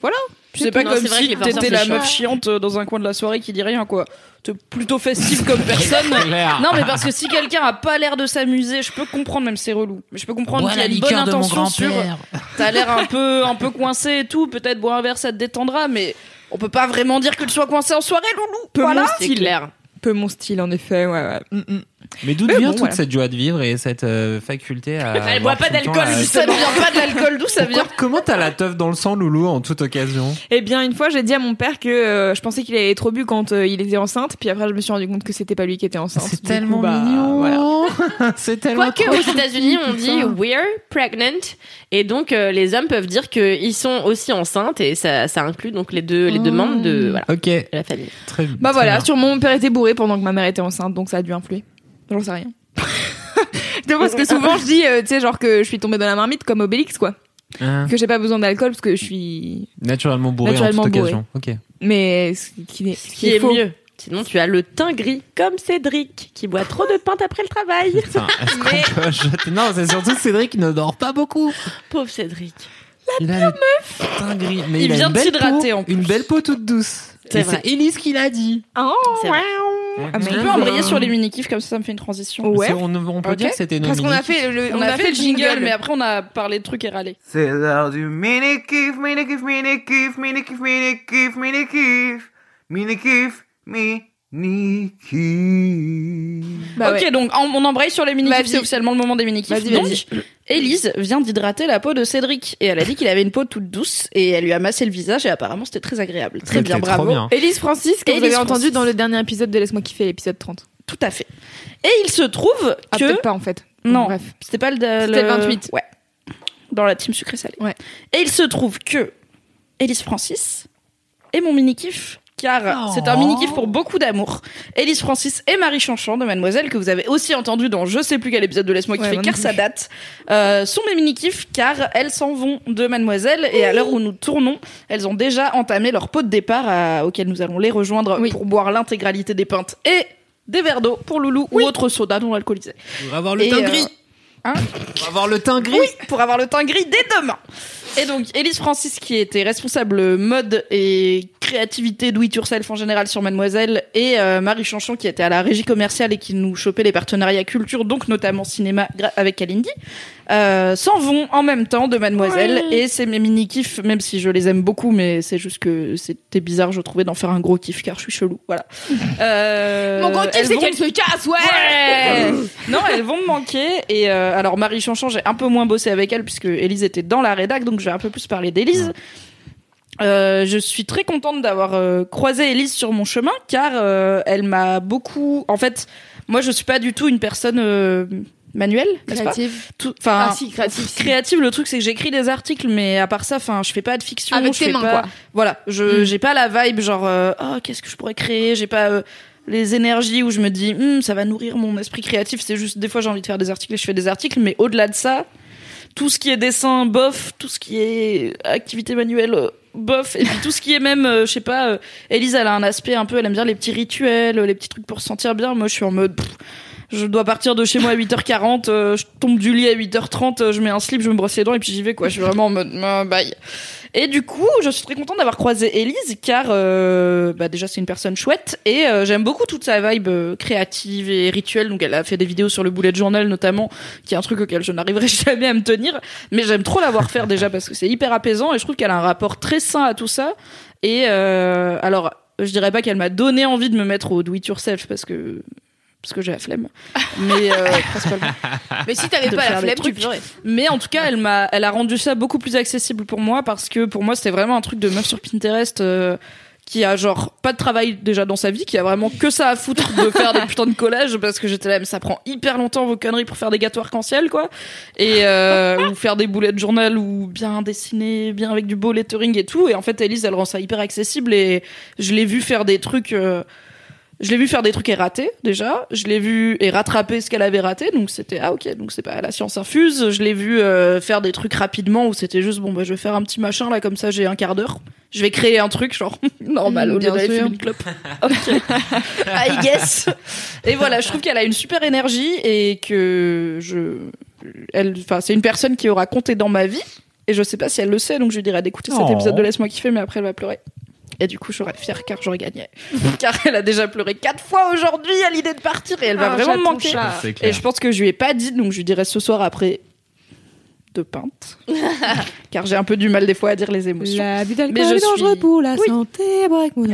voilà. C'est pas Non, comme si t'étais la meuf chiante dans un coin de la soirée qui dit rien, quoi. T'es plutôt festive comme personne. Non, mais parce que si quelqu'un a pas l'air de s'amuser, je peux comprendre, même c'est relou. Mais je peux comprendre qu'il y a une bonne intention sur. T'as l'air un peu, un peu coincé et tout. Peut-être boire un verre, ça te détendra, mais on peut pas vraiment dire que tu sois coincé en soirée, loulou. Peu voilà. mon style. clair. Peu mon style en effet. Ouais ouais. Mm, mm. Mais d'où vient bon, toute voilà. cette joie de vivre et cette euh, faculté à. Elle boit pas d'alcool, la- Ça vient pas de l'alcool, d'où ça vient Comment t'as la teuf dans le sang, Loulou, en toute occasion? Eh bien, une fois, j'ai dit à mon père que euh, je pensais qu'il avait trop bu quand euh, il était enceinte, puis après, je me suis rendu compte que c'était pas lui qui était enceinte. C'est tellement coup, bah, mignon. Voilà. c'est tellement. Quoique aux États-Unis, on dit we're pregnant et donc euh, les hommes peuvent dire qu'ils sont aussi enceintes et ça, ça inclut donc les deux les deux Oh. membres de voilà Ok, de la famille. très Bah très voilà, bien. sûrement mon père était bourré pendant que ma mère était enceinte, donc ça a dû influer. J'en sais rien. Parce que souvent je dis, euh, tu sais, genre que je suis tombée dans la marmite comme Obélix, quoi. Hein, Que j'ai pas besoin d'alcool parce que je suis. naturellement bourré Naturellement en toute bourré. occasion. Ok. Mais ce qui est, ce Ce qui qui est est faux. mieux. Sinon, tu as le teint gris comme Cédric qui boit trop de pinte après le travail. Putain, peut jeter- Non, c'est surtout Cédric ne dort pas beaucoup. Pauvre Cédric. il a le teint gris. Mais Il a vient une de belle s'hydrater, peau, en plus. Une belle peau toute douce. C'est Elise qui l'a dit. Oh. Tu peux embrayer sur les mini-kifs, comme ça, ça me fait une transition. Ouais. On, on peut dire que c'était nos Parce qu'on a fait le, On, a, fait le jingle, mais après on a parlé de trucs et râlé. C'est l'heure du mini-kiff, mini-kiff, mini-kiff, mini-kiff, mini-kiff, mini-kiff, mini-kiff, Bah ok, ouais. donc on, on embraye sur les mini-kifs, Vas-y. c'est officiellement le moment des mini-kifs. Vas-y, Donc. Élise vient d'hydrater la peau de Cédric et elle a dit qu'il avait une peau toute douce et elle lui a massé le visage et apparemment c'était très agréable. Très bien, trop bravo. bien. Élise Francis, que vous avez entendu dans le dernier épisode de Laisse-moi kiffer, l'épisode 30. Tout à fait. Et il se trouve Ah, que pas en fait. non, Bref. c'était pas le, C'était le 28. Ouais. Dans la team sucré salé. Ouais. Et il se trouve que Élise Francis est mon mini kiff car c'est un mini kiff pour beaucoup d'amour. Élise Francis et Marie Chanchon de Mademoiselle que vous avez aussi entendu dans je sais plus quel épisode de Laisse-moi kiffer car ça date euh, sont mes mini kiffs car elles s'en vont de Mademoiselle et à l'heure où nous tournons elles ont déjà entamé leur pot de départ à- auquel nous allons les rejoindre Oui. pour boire l'intégralité des pintes et des verres d'eau pour Loulou ou autre soda non alcoolisé. Pour avoir le Et, teint euh, gris. Hein Pour avoir le teint gris. oui, pour avoir le teint gris dès demain. Et donc, Élise Francis, qui était responsable mode et créativité do it yourself en général sur Mademoiselle, et euh, Marie Chanchon, qui était à la régie commerciale et qui nous chopait les partenariats culture, donc notamment cinéma avec Kalindi, euh, s'en vont en même temps de Mademoiselle. Et c'est mes mini kiffs, même si je les aime beaucoup, mais c'est juste que c'était bizarre, je trouvais, d'en faire un gros kiff, car je suis chelou. Voilà. Euh, Mon gros kiff, c'est vont- qu'elle se casse, ouais, Ouais Non, elles vont me manquer. Et euh, alors, Marie Chanchon, j'ai un peu moins bossé avec elle puisque Élise était dans la rédac, donc je vais un peu plus parler d'Élise. Euh, je suis très contente d'avoir euh, croisé Élise sur mon chemin car euh, elle m'a beaucoup. En fait, moi, je suis pas du tout une personne euh, manuelle, n'est-ce pas Créative. Tout- Enfin, Ah, si, créative, si. créative. Le truc, c'est que j'écris des articles, mais à part ça, enfin, je fais pas de fiction. Avec je tes fais mains, pas- quoi. Voilà, je Mm. j'ai pas la vibe genre euh, oh qu'est-ce que je pourrais créer. J'ai pas euh, les énergies où je me dis Hum, ça va nourrir mon esprit créatif. C'est juste des fois j'ai envie de faire des articles et je fais des articles, mais au-delà de ça, tout ce qui est dessin, bof, tout ce qui est activité manuelle, euh, bof, et puis tout ce qui est même, euh, je sais pas, euh, Elise, elle a un aspect un peu, elle aime bien les petits rituels, les petits trucs pour se sentir bien. Moi, je suis en mode, pff, je dois partir de chez moi à 8h40, euh, je tombe du lit à 8h30, euh, je mets un slip, je me brosse les dents et puis j'y vais, quoi. Je suis vraiment en mode, euh, bye. Et du coup, je suis très contente d'avoir croisé Elise car euh, bah déjà c'est une personne chouette et euh, j'aime beaucoup toute sa vibe euh, créative et rituelle. Donc elle a fait des vidéos sur le bullet journal notamment, qui est un truc auquel je n'arriverai jamais à me tenir, mais j'aime trop la voir faire déjà parce que c'est hyper apaisant et je trouve qu'elle a un rapport très sain à tout ça. Et alors, je dirais pas qu'elle m'a donné envie de me mettre au do it yourself parce que parce que j'ai la flemme. Mais euh, principalement. Mais si t'avais pas la flemme, tu pleurais. Mais en tout cas, elle m'a, elle a rendu ça beaucoup plus accessible pour moi parce que pour moi, c'était vraiment un truc de meuf sur Pinterest euh, qui a genre pas de travail déjà dans sa vie, qui a vraiment que ça à foutre de faire des putains de collages parce que j'étais là, mais ça prend hyper longtemps vos conneries pour faire des gâteaux arc-en-ciel quoi, et euh, ou faire des boulets de journal ou bien dessiner, bien avec du beau lettering et tout. Et en fait, Elise, elle rend ça hyper accessible et je l'ai vu faire des trucs. euh, je l'ai vu faire des trucs et rater déjà. Je l'ai vu et rattraper ce qu'elle avait raté. Donc c'était ah ok. Donc c'est pas la science infuse. Je l'ai vu euh, faire des trucs rapidement où c'était juste bon bah je vais faire un petit machin là comme ça j'ai un quart d'heure. Je vais créer un truc genre normal Mm, au lieu bien d'aller fumer une clope. ok. I guess. Et voilà, je trouve qu'elle a une super énergie et que je, elle, enfin c'est une personne qui aura compté dans ma vie. Et je sais pas si elle le sait, donc je lui dirai d'écouter cet Oh. épisode de Laisse-moi kiffer, mais après elle va pleurer. Et du coup, je serai fière car j'aurais gagné. car elle a déjà pleuré quatre fois aujourd'hui à l'idée de partir et elle va Ah, vraiment me manquer. Et je pense que je lui ai pas dit, donc je lui dirai ce soir après deux pintes. car j'ai un peu du mal des fois à dire les émotions. L'abus Mais d'alcool je est dangereux suis- pour la Oui. santé. Avec mon.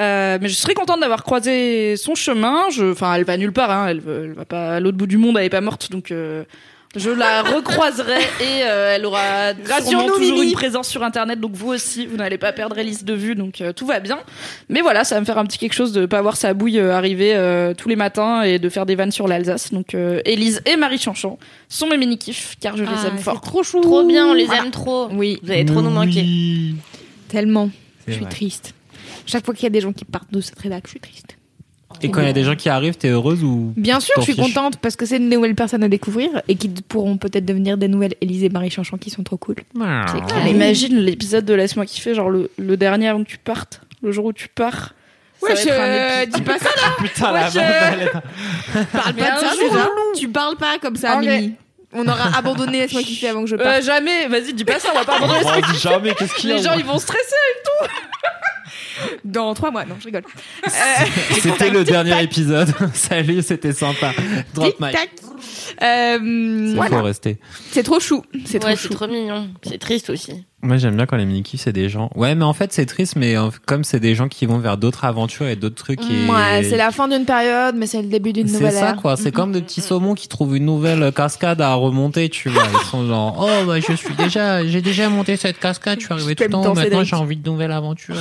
Euh, mais je serais contente d'avoir croisé son chemin. Enfin, elle va nulle part. Hein. Elle, elle va pas à l'autre bout du monde. Elle est pas morte, donc euh, je la recroiserai et euh, elle aura sûrement toujours Mimi. une présence sur Internet. Donc vous aussi, vous n'allez pas perdre Elise de vue. Donc euh, tout va bien. Mais voilà, ça va me faire un petit quelque chose de pas voir sa bouille euh, arriver euh, tous les matins et de faire des vannes sur l'Alsace. Donc euh, Elise et Marie Chanchon sont mes mini kifs car je les Ah, aime fort. trop chou. Trop bien, on les Voilà. aime trop. Oui, Vous allez trop nous manquer. Oui. tellement. Je suis vrai. triste. Chaque fois qu'il y a des gens qui partent de cette rédac, je suis triste. Et quand il y a des gens qui arrivent, t'es heureuse ou Bien sûr, je suis contente parce que c'est de nouvelles personnes à découvrir et qui pourront peut-être devenir des nouvelles Élise et Marie Chanchon qui sont trop cool. Ah, mais imagine l'épisode de Laisse-moi kiffer, genre le, le dernier avant que tu partes, le jour où tu pars. Ça Ouais, être un je dis pas ça là. Putain, la bande, euh, Parle pas de un ça, jour. Tu parles pas comme ça. Mimi. On aura abandonné Laisse-moi kiffer avant que je parte. Euh, jamais, vas-y, dis pas ça, on va pas abandonner Laisse-moi dis jamais, qu'est-ce qu'il y a Les gens, ils vont stresser. Dans trois mois, non, je rigole. C'était le dernier épisode. Salut, c'était sympa. Drop mic. Tac. Euh, Il voilà. faut rester. C'est trop chou. C'est Ouais, trop c'est trop mignon. C'est triste aussi. Moi, j'aime bien quand les mini c'est des gens. Ouais, mais en fait, c'est triste, mais euh, comme c'est des gens qui vont vers d'autres aventures et d'autres trucs. Et... Ouais, c'est la fin d'une période, mais c'est le début d'une C'est nouvelle ça ère. quoi, c'est comme des petits saumons qui trouvent une nouvelle cascade à remonter, tu vois. Ils sont genre, oh bah je suis déjà, j'ai déjà monté cette cascade, je suis arrivé tout haut, tant, maintenant j'ai envie de nouvelles aventures.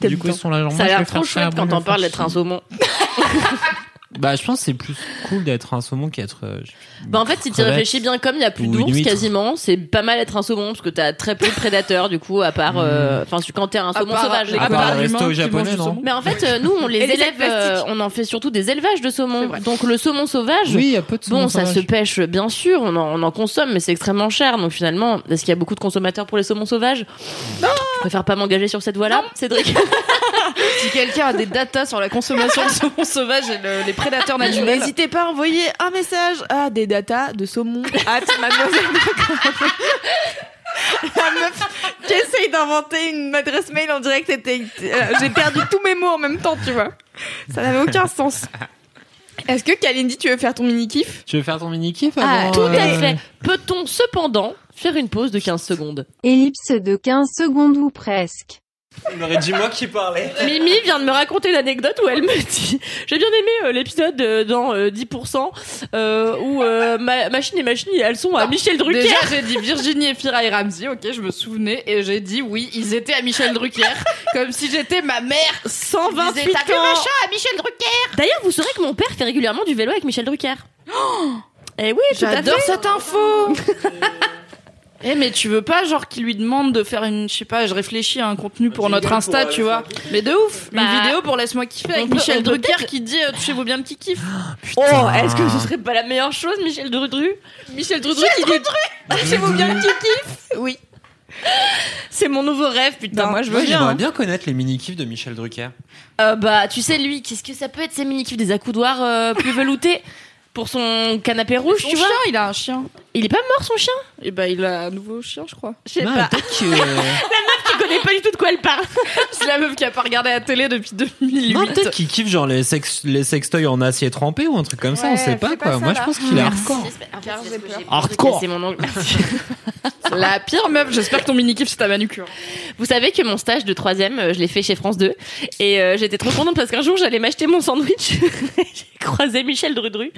Du coup ils sont là genre, Ça a l'air trop chouette quand on parle d'être un saumon. Bah je pense que c'est plus cool d'être un saumon qu'être. euh, Bah en fait, si tu réfléchis bien, comme il y a plus d'ours quasiment, c'est pas mal être un saumon parce que t'as très peu de prédateurs du coup, à part, euh, enfin, quand t'es un saumon part sauvage. À part le resto japonais, non. Mais en fait, euh, nous, on les Et élève, euh, on en fait surtout des élevages de saumon. Donc le saumon sauvage, Oui, il y a peu de saumon bon, ça se pêche bien sûr, on en, on en consomme, mais c'est extrêmement cher. Donc finalement, est-ce qu'il y a beaucoup de consommateurs pour les saumons sauvages? Non Je préfère pas m'engager sur cette voie-là, Cédric. Si quelqu'un a des datas sur la consommation de saumon sauvage et le- les prédateurs naturels, N'hésitez pas à envoyer un message à des datas de saumon at mademoiselle. La meuf qui essaye d'inventer une adresse mail en direct était. euh, J'ai perdu tous mes mots en même temps, tu vois. Ça n'avait aucun sens. Est-ce que Kalindi, tu veux faire ton mini kiff Tu veux faire ton mini kiff Ah, Tout à euh, fait. Peut-on cependant faire une pause de 15 secondes? Ellipse de 15 secondes ou presque. On aurait dit moi qui parlais. Mimi vient de me raconter l'anecdote où elle me dit j'ai bien aimé euh, l'épisode euh, dans euh, 10% euh, où euh, ma, machine et machine elles sont à Michel Drucker. déjà j'ai dit Virginie et Fira et Ramsey, ok, je me souvenais, et j'ai dit oui, ils étaient à Michel Drucker, comme si j'étais ma mère. 128 Disait, T'as vu ans. machin à Michel Drucker D'ailleurs, vous saurez que mon père fait régulièrement du vélo avec Michel Drucker. Eh oui, tout à J'adore cette info Eh mais tu veux pas genre qu'il lui demande de faire une je sais pas je réfléchis à un contenu pour notre Insta tu vois mais de ouf Bah, une vidéo pour laisse-moi kiffer avec Michel Drucker qui dit euh, touchez-vous bien le kiki Oh, est-ce que ce serait pas la meilleure chose, Michel Drudru Michel Drudru qui dit Touchez-vous bien le kiki Oui. C'est mon nouveau rêve, putain. Bah, moi je veux bien j'aimerais hein. bien connaître les mini kiffs de Michel Drucker. Euh, bah, tu sais, lui, qu'est-ce que ça peut être ces mini-kifs des accoudoirs euh, plus veloutés? Pour son canapé rouge, Son tu chien, vois. il a un chien. Il est pas mort son chien? Et ben il a un nouveau chien, je crois. Je sais Non, pas. peut-être que- Tu connais pas du tout de quoi elle parle. C'est la meuf qui a pas regardé la télé depuis 2008. Non, peut-être qu'il kiffe genre les, sex... les sextoys en acier trempé ou un truc comme ça, on Ouais, sait pas fais quoi. pas ça, Moi je là. pense qu'il est hardcore. Hardcore. C'est mon ongle. Merci. La pire meuf, j'espère que ton mini kiff c'est ta manucure. Vous savez que mon stage de troisième, euh, je l'ai fait chez France 2 et euh, j'étais trop contente parce qu'un jour j'allais m'acheter mon sandwich. J'ai croisé Michel Drudru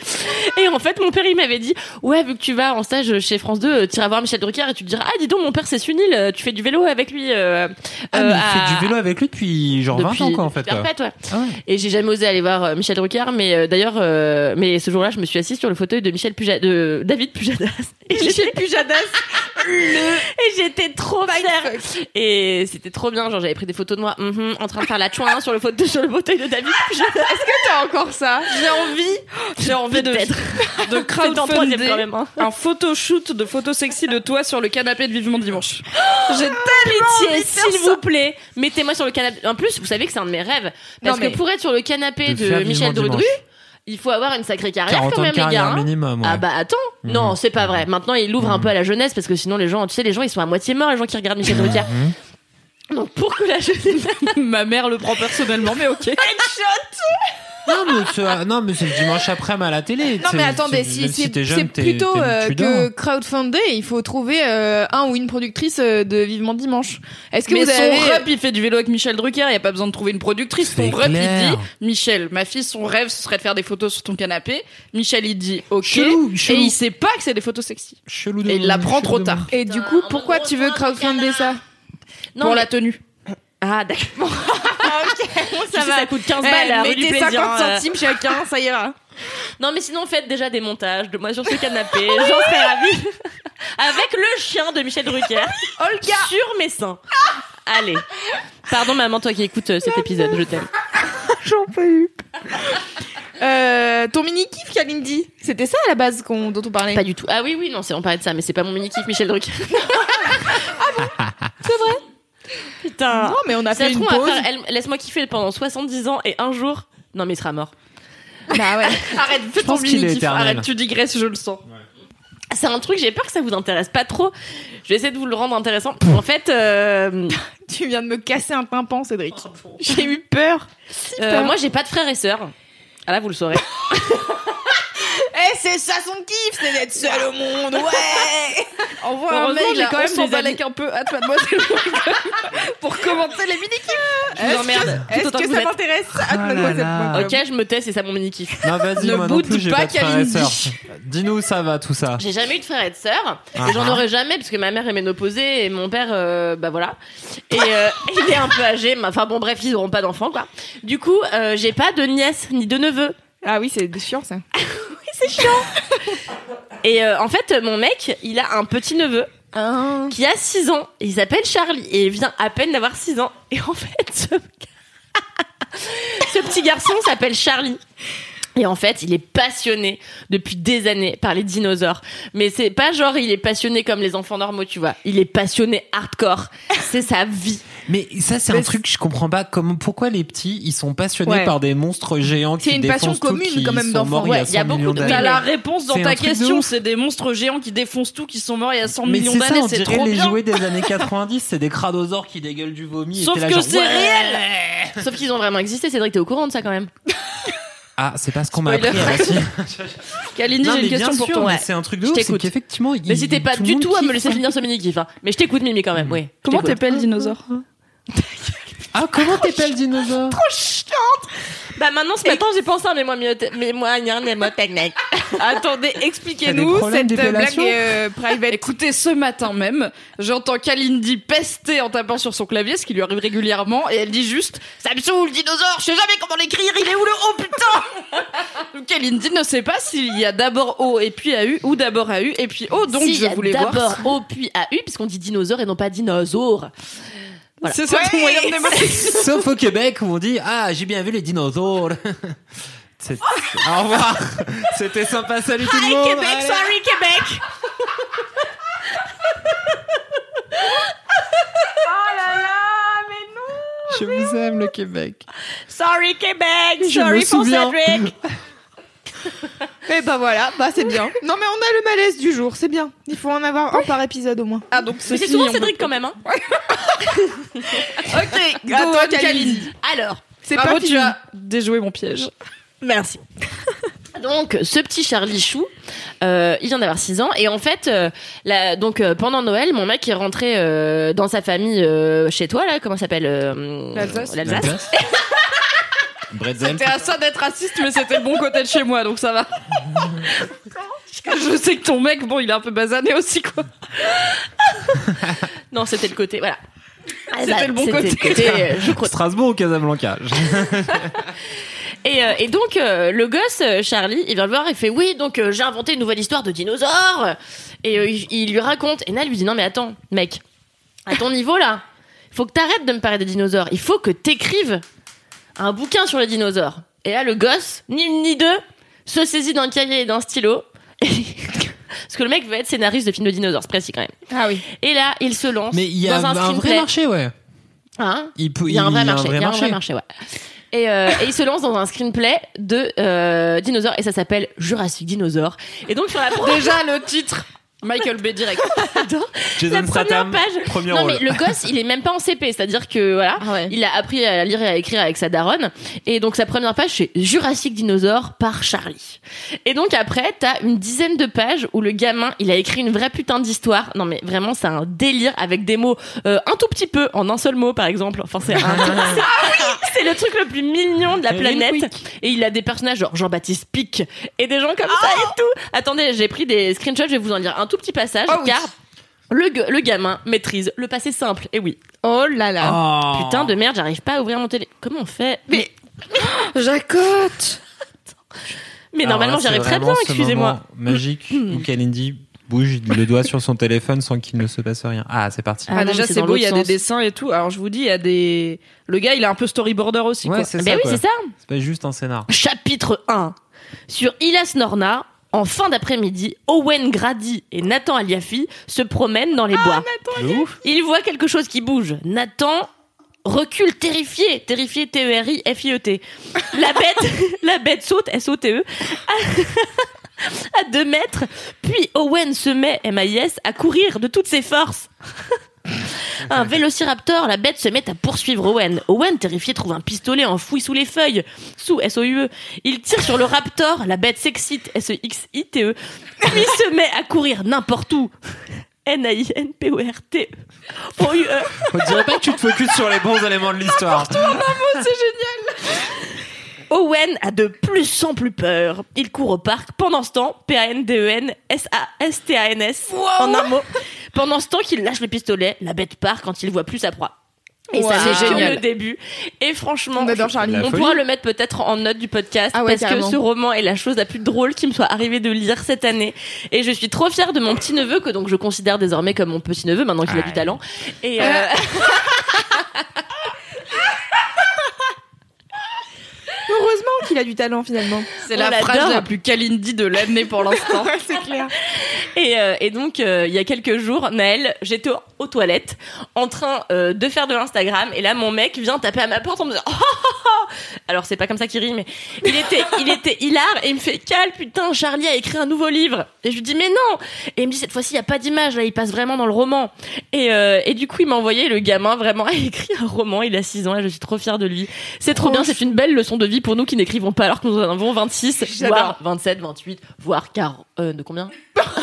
et en fait mon père il m'avait dit ouais vu que tu vas en stage chez France 2, euh, t'iras voir Michel Drucker et tu te diras ah dis donc mon père c'est Sunil, euh, tu fais du vélo avec lui. euh, Ah, euh, mais il à- fait du vélo avec lui depuis genre 20 depuis- ans quoi en fait. quoi. perpète, ouais. Ah ouais. Et j'ai jamais osé aller voir Michel Drucker, mais euh, d'ailleurs, euh, mais ce jour-là, je me suis assise sur le fauteuil de Michel Puja de David Pujadas. Et Michel Pujadas, et j'étais trop fière. Et c'était trop bien, genre j'avais pris des photos de moi mhm, en train de faire la chouin sur le fauteuil sur le fauteuil de David Pujadas. T'as encore ça? J'ai envie, j'ai envie de, de crowdfunder quand même. Hein. un photoshoot de photos sexy de toi sur le canapé de Vivement Dimanche. J'ai Pitié, s'il vous plaît, mettez-moi sur le canapé. En plus, vous savez que c'est un de mes rêves. Parce Non, mais- que pour être sur le canapé De Michel Dimanche. Il faut avoir une sacrée carrière 40 quand même, les gars. hein. minimum. ouais. Ah bah attends, non Mhm. c'est pas vrai. Maintenant ils l'ouvrent un peu à la jeunesse parce que sinon les gens, tu sais les gens ils sont à moitié morts les gens qui regardent Michel Drucker. Mhm. Donc pour que la jeunesse Ma mère le prend personnellement, mais ok. Non mais c'est non, mais c'est le dimanche après à la télé. Non mais attendez, c'est- si, c'est t'es c'est jeune, t'es- plutôt t'es- euh, que dors. crowdfunder, il faut trouver euh, un ou une productrice euh, de Vivement Dimanche. Est-ce que mais vous son avez rep, il fait du vélo avec Michel Drucker, il y a pas besoin de trouver une productrice. Son rep, il dit, Michel, ma fille, son rêve, ce serait de faire des photos sur ton canapé. Michel, il dit, ok. Chelou, Et chelou. il sait pas que c'est des photos sexy. Chelou de- Et il l'apprend chelou trop tard. Et du coup, pourquoi tu veux crowdfunder ça? Non pour mais- la tenue. Ah d'accord. Ça sais, ça coûte 15 balles Eh, rue du mettez plaisir. 50 hein. centimes chacun, ça ira. Non mais sinon faites déjà des montages de moi sur ce canapé, j'en serais ravie. Avec le chien de Michel Drucker. Olga Sur mes seins. Allez. Pardon maman toi qui écoutes euh, cet épisode, je t'aime. J'en peux eu. Euh, ton mini kiff, Kalindi, c'était ça à la base qu'on, dont on parlait? Pas du tout. Ah oui oui non c'est on parlait de ça mais c'est pas mon mini kiff Michel Drucker. C'est vrai? Putain. Non, mais on a Ça fait une pause. faire- elle- Laisse-moi kiffer pendant 70 ans et un jour. Non, mais il sera mort. Bah ouais. Arrête, fais Je ton pense qu'il est mini. Arrête, tu digresses, je le sens. C'est un truc, j'ai peur que ça vous intéresse pas trop. Je vais essayer de vous le rendre intéressant. En fait, euh, Tu viens de me casser un tympan, Cédric. J'ai eu peur. euh, peur. moi, j'ai pas de frères et sœurs. Ah là, vous le saurez. C'est ça son kiff, c'est d'être seul au monde, ouais Envoie un mail j'ai quand même des amis. un peu à mademoiselle pour commenter les mini kiffs. Tout Est-ce que que vous ça m'intéresse Ah Ah. Ok, je me tais, c'est ça mon mini kiff. Non, vas-y, Ne moi non plus, j'ai pas de et. Dis-nous où ça va tout ça. J'ai jamais eu de frères et de sœurs. Ah Et j'en ah. aurai jamais parce que ma mère est ménopausée et mon père, euh, bah voilà. Et euh, il est un peu âgé. mais Enfin bon, bref, ils auront pas d'enfants, quoi. Du coup, euh, j'ai pas de nièce ni de neveu. Ah oui, c'est chiant ça. Et euh, en fait, mon mec, il a un petit neveu Ah. qui a 6 ans. Et il s'appelle Charlie. Et il vient à peine d'avoir 6 ans. Et en fait, ce, ce petit garçon s'appelle Charlie. Et en fait, il est passionné depuis des années par les dinosaures. Mais c'est pas genre il est passionné comme les enfants normaux, tu vois. Il est passionné hardcore. C'est sa vie. Mais ça, c'est un truc que je comprends pas. Comment, pourquoi les petits, ils sont passionnés Ouais. par des monstres géants qui C'est une passion défoncent tout, commune, qui quand même, sont d'enfants. morts il y Ouais, a il y a 100 beaucoup de-. T'as la réponse dans ta question, c'est des monstres géants qui défoncent tout, qui sont morts il y a 100 Mais millions d'années, c'est trop les bien. jouets des années 90, c'est des cradosaures qui dégueulent du vomi. Sauf que c'est ouais. réel. Sauf qu'ils ont vraiment existé. Cédric, t'es au courant de ça quand même. Ah, c'est pas ce qu'on m'a appris. Kalindi, j'ai mais une question pour toi. mais ouais. c'est un truc de Je ouf, c'est t'écoute. qu'effectivement, il- N'hésitez pas du tout à me laisser ça. finir ce mini kiff. Hein. Mais je t'écoute, Mimi, quand même. Comment t'appelles dinosaure? Ah, comment t'appelles dinosaure Bah maintenant ce matin j'ai pensé à mes moyens mes moyens mnémotechniques. Attendez, expliquez-nous cette blague euh, private. Écoutez, ce matin même, j'entends Kalindi pester en tapant sur son clavier, ce qui lui arrive régulièrement, et elle dit juste « Ça me saoule, le dinosaure, je sais jamais comment l'écrire, il est où le O, putain ?» Donc Kalindi ne sait pas s'il y a d'abord O et puis AU, ou d'abord AU et puis O, donc Si, je y a voulais voir... d'abord O puis AU puisqu'on dit dinosaure et non pas dinosaure. Voilà. C'est ça ton moyen de Sauf au Québec où on dit Ah, j'ai bien vu les dinosaures. C'est- Au revoir. C'était sympa. Salut tout le Hi monde. Québec, Allez. sorry Québec. Je vous aime le Québec. Sorry Québec, Je sorry me for souviens. Cédric. Et bah voilà, bah c'est bien. Non mais on a le malaise du jour, c'est bien. Il faut en avoir un par épisode au moins. Ah donc Mais c'est souvent Cédric quand même. Hein. Ok, à toi Kalindi. Alors, C'est pas tu as déjoué mon piège. Merci. Donc, ce petit Charlie Chou, euh, il vient d'avoir 6 ans. Et en fait, euh, la- donc euh, pendant Noël, mon mec est rentré euh, dans sa famille euh, chez toi, là, comment ça s'appelle euh, L'Alsace. L'Alsace. Bretzel. C'était à ça d'être raciste, mais c'était le bon côté de chez moi, donc ça va. Je sais que ton mec, bon, il est un peu basané aussi, quoi. Non, c'était le côté, voilà. C'était le bon côté. euh, je crois. Strasbourg ou Casablanca Et, euh, et donc, euh, le gosse, euh, Charlie, il vient le voir et fait Oui, donc euh, j'ai inventé une nouvelle histoire de dinosaure. Et euh, il, il lui raconte. Et Nal lui dit Non, mais attends, mec, à ton niveau là, il faut que t'arrêtes de me parler des dinosaures. Il faut que t'écrives un bouquin sur les dinosaures. Et là, le gosse, ni une ni deux, se saisit d'un cahier et d'un stylo. Parce que le mec veut être scénariste de films de dinosaures, c'est précis quand même. Ah oui. Et là, il se lance Mais il y a dans un, un, vrai marché, ouais. Hein Il, peut, il y a un vrai marché. Il y a un vrai marché, ouais. Et, euh, et il se lance dans un screenplay de euh, dinosaures et ça s'appelle Jurassic Dinosaure. Et donc sur la première Déjà, le titre. Michael Bay direct. Jason la première Statham, page. premier non rôle. mais le gosse, il est même pas en CP, c'est-à-dire que voilà, Ah ouais. il a appris à lire et à écrire avec sa daronne. Et donc sa première page c'est Jurassic Dinosaure par Charlie. Et donc après t'as une dizaine de pages où le gamin il a écrit une vraie putain d'histoire. Non mais vraiment c'est un délire avec des mots euh, un tout petit peu en un seul mot par exemple. Enfin c'est un c'est- c'est le truc le plus mignon de la planète. Et il a des personnages genre Jean-Baptiste Pic et des gens comme ça et tout. Attendez, j'ai pris des screenshots, je vais vous en lire un tout petit passage Oh oui. car le, le gamin maîtrise le passé simple. Et oui. Oh là là. Oh. Putain de merde, j'arrive pas à ouvrir mon télé. Comment on fait? Mais, Jacotte. mais Alors normalement là, j'arrive c'est très bien, excusez-moi. Magique où Kalindi bouge le doigt sur son téléphone sans qu'il ne se passe rien. Ah, c'est parti. Ah Ah, non, déjà, c'est beau, il y a des dessins et tout. Alors, je vous dis, il y a des. Le gars, il est un peu storyboarder aussi, ouais, quoi. c'est Ben ça. oui, quoi. c'est ça. C'est pas juste un scénar. Chapitre 1. Sur Ilas Norna, en fin d'après-midi, Owen Grady et Nathan Aliafi se promènent dans les bois. De ouf. Ils voient quelque chose qui bouge. Nathan recule terrifié, terrifié T-E-R-I-F-I-E-T. La bête, la bête saute, S-O-T-E, à, à deux mètres. Puis Owen se met, M-A-I-S, à courir de toutes ses forces. Un vélociraptor, la bête se met à poursuivre Owen. Owen, terrifié, trouve un pistolet enfoui sous les feuilles. Sous, S-O-U-E. Il tire sur le raptor, la bête s'excite, S-E-X-I-T-E. Puis se met à courir n'importe où. N-A-I-N-P-O-R-T. O-U-E. On dirait pas que tu te focuses sur les bons éléments de l'histoire. Owen a de plus en plus peur. Il court au parc. Pendant ce temps, P-A-N-D-E-N, S-A-S-T-A-N-S, en un mot. Pendant ce temps qu'il lâche le pistolet, la bête part quand il voit plus sa proie. Et Wow. ça, c'est génial. le début. Et franchement, On je- pourra le mettre peut-être en note du podcast Ah ouais, parce carrément. que ce roman est la chose la plus drôle qui me soit arrivée de lire cette année. Et je suis trop fière de mon petit neveu que donc je considère désormais comme mon petit neveu maintenant qu'il a du talent. Et euh, Heureusement qu'il a du talent finalement. C'est la phrase la plus Kalindi de l'année pour l'instant. c'est clair. Et, euh, et donc, euh, il y a quelques jours, Naël, j'étais aux, toilettes en train euh, de faire de l'Instagram. Et là, mon mec vient taper à ma porte en me disant oh, oh, oh Alors, c'est pas comme ça qu'il rit, mais il était, il était hilar. Et il me fait Cal, putain, Charlie a écrit un nouveau livre. Et je lui dis Mais non Et il me dit Cette fois-ci, il y a pas d'image. Là, il passe vraiment dans le roman. Et, euh, et du coup, il m'a envoyé le gamin vraiment a écrit un roman. Il a 6 ans et je suis trop fière de lui. C'est trop bien. C'est une belle leçon de vie pour nous qui n'écrivons pas alors que nous en avons 26, J'adore. voire 27, 28, voire 40. Euh, de combien?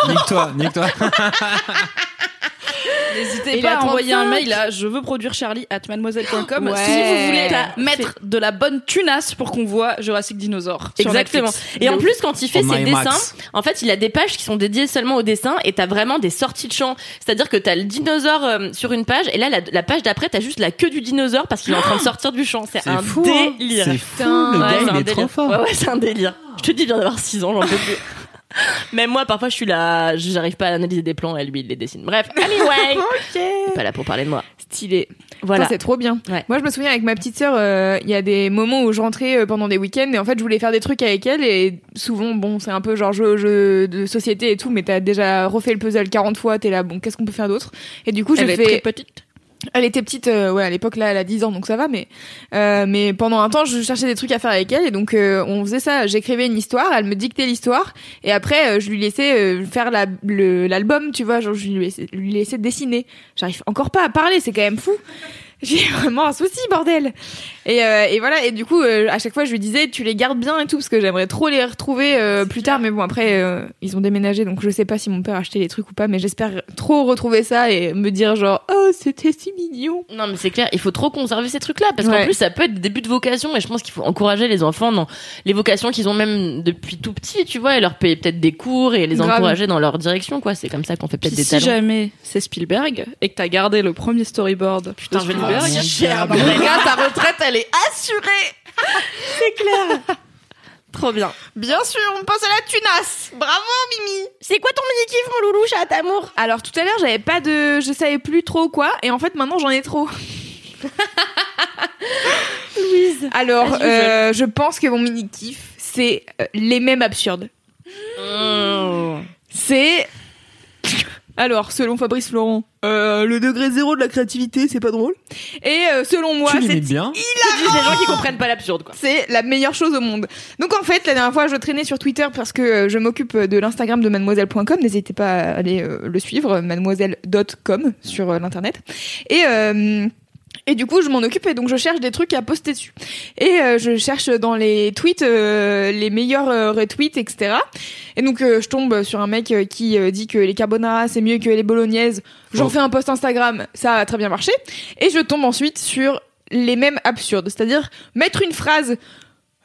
Nique-toi, nique-toi. N'hésitez pas à envoyer 35. un mail à je veux produire Charlie at mademoiselle.com Ouais. si vous voulez mettre de la bonne tunasse pour qu'on voit Jurassic Dinosaure. sur Exactement. Netflix. Et en plus, quand il fait On ses dessins, en fait, il a des pages qui sont dédiées seulement au dessin et t'as vraiment des sorties de champ. C'est-à-dire que t'as le dinosaure euh, sur une page et là, la, la page d'après, t'as juste la queue du dinosaure parce qu'il est en train de sortir du champ. C'est un fou, hein. délire. C'est fou, le Ouais, gars, c'est il un est trop délire. fort. Ouais, ouais, c'est un délire. Je te dis, il vient d'avoir 6 ans, j'en peux plus. Même moi, parfois, je suis là, j'arrive pas à analyser des plans et lui, il les dessine. Bref, anyway. Est Pas là pour parler de moi. Stylé. Voilà. C'est trop bien. Ouais. Moi, je me souviens avec ma petite sœur, euh, il y a des moments où je rentrais euh, pendant des week-ends et en fait, je voulais faire des trucs avec elle et souvent, bon, c'est un peu genre jeu, jeu de société et tout, mais t'as déjà refait le puzzle 40 fois, t'es là, bon, qu'est-ce qu'on peut faire d'autre? Et du coup, je Elle est fais. très petite. Elle était petite, euh, ouais, à l'époque là, elle a 10 ans, donc ça va, mais euh, mais pendant un temps, je cherchais des trucs à faire avec elle, et donc euh, on faisait ça. J'écrivais une histoire, elle me dictait l'histoire, et après euh, je lui laissais euh, faire la- le- l'album, tu vois, genre je lui laissais, lui laissais dessiner. J'arrive encore pas à parler, c'est quand même fou. J'ai vraiment un souci, bordel. Et, euh, et voilà, et du coup, euh, à chaque fois, je lui disais, tu les gardes bien et tout, parce que j'aimerais trop les retrouver euh, plus tard. Mais bon, après, euh, ils ont déménagé, donc je sais pas si mon père a acheté les trucs ou pas, mais j'espère trop retrouver ça et me dire genre, oh, c'était si mignon. Non, mais c'est clair, il faut trop conserver ces trucs-là parce qu'en plus, ça peut être des débuts de vocation et je pense qu'il faut encourager les enfants dans les vocations qu'ils ont même depuis tout petit, tu vois, et leur payer peut-être des cours et les Grave. encourager dans leur direction, quoi. C'est comme ça qu'on fait peut-être des si talents. jamais c'est Spielberg et que t'as gardé le premier storyboard Putain, je vais le Cher, les gars, ta retraite, elle est assurée. C'est clair. Trop bien. Bien sûr, on passe à la tunasse. Bravo, Mimi. C'est quoi ton mini-kiff, mon loulou, chat amour? Alors tout à l'heure, j'avais pas de, je savais plus trop quoi, et en fait maintenant j'en ai trop. Louise. Alors, euh, je pense que mon mini kiff, c'est euh, les mêmes absurdes. Mmh. C'est alors selon Fabrice Florent, euh, le degré zéro de la créativité, c'est pas drôle. Et euh, selon moi, tu c'est bien. C'est juste les gens qui comprennent pas l'absurde, quoi. c'est la meilleure chose au monde. Donc en fait, la dernière fois, je traînais sur Twitter parce que euh, je m'occupe de l'Instagram de mademoiselle.com. N'hésitez pas à aller euh, le suivre, mademoiselle.com sur euh, l'internet. Et euh, et du coup, je m'en occupe et donc je cherche des trucs à poster dessus. Et euh, je cherche dans les tweets euh, les meilleurs euh, retweets, etc. Et donc euh, je tombe sur un mec euh, qui euh, dit que les carbonara c'est mieux que les bolognaises. J'en Oh. fais un post Instagram, ça a très bien marché. Et je tombe ensuite sur les mêmes absurdes, c'est-à-dire mettre une phrase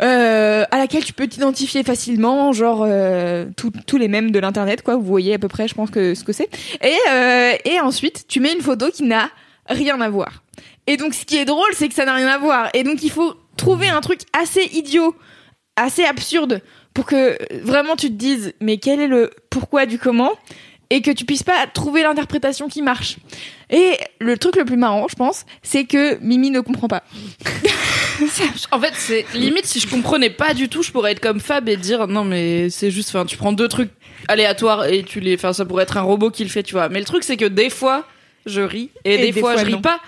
euh, à laquelle tu peux t'identifier facilement, genre euh, tous tous les mêmes de l'internet, quoi. Vous voyez à peu près, je pense que ce que c'est. Et euh, et ensuite, tu mets une photo qui n'a rien à voir. Et donc, ce qui est drôle, c'est que ça n'a rien à voir. Et donc, il faut trouver un truc assez idiot, assez absurde, pour que euh, vraiment tu te dises, mais quel est le pourquoi du comment, et que tu puisses pas trouver l'interprétation qui marche. Et le truc le plus marrant, je pense, c'est que Mimi ne comprend pas. En fait, c'est limite si je comprenais pas du tout, je pourrais être comme Fab et dire non mais c'est juste, enfin tu prends deux trucs aléatoires et tu les, enfin ça pourrait être un robot qui le fait, tu vois. Mais le truc c'est que des fois je ris et, des, fois, je ris non. pas.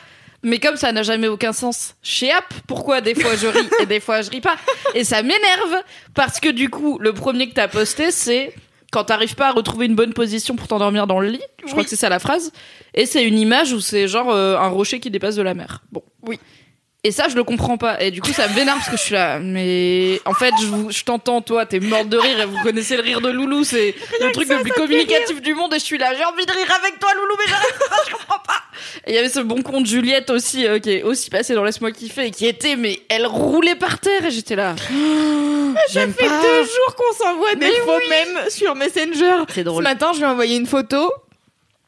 Mais comme ça n'a jamais aucun sens, chez App, pourquoi des fois je ris et des fois je ris pas Et ça m'énerve parce que du coup, le premier que t'as posté, c'est quand t'arrives pas à retrouver une bonne position pour t'endormir dans le lit. Je crois que c'est ça la phrase. Et c'est une image où c'est genre euh, un rocher qui dépasse de la mer. Bon. Oui. Et ça, je le comprends pas. Et du coup, ça me vénère parce que je suis là. Mais en fait, je, t'entends, toi, t'es morte de rire et vous connaissez le rire de Loulou. C'est le truc le plus communicatif du monde. Et je suis là, j'ai envie de rire avec toi, Loulou, mais j'arrive pas, je comprends pas. Et il y avait ce bon compte Juliette aussi, euh, qui est aussi passé dans Laisse-moi kiffer et qui était, mais elle roulait par terre. Et j'étais là. Ça fait deux jours qu'on s'envoie des faux mèmes sur Messenger. C'est Ce drôle. matin, je lui ai envoyé une photo.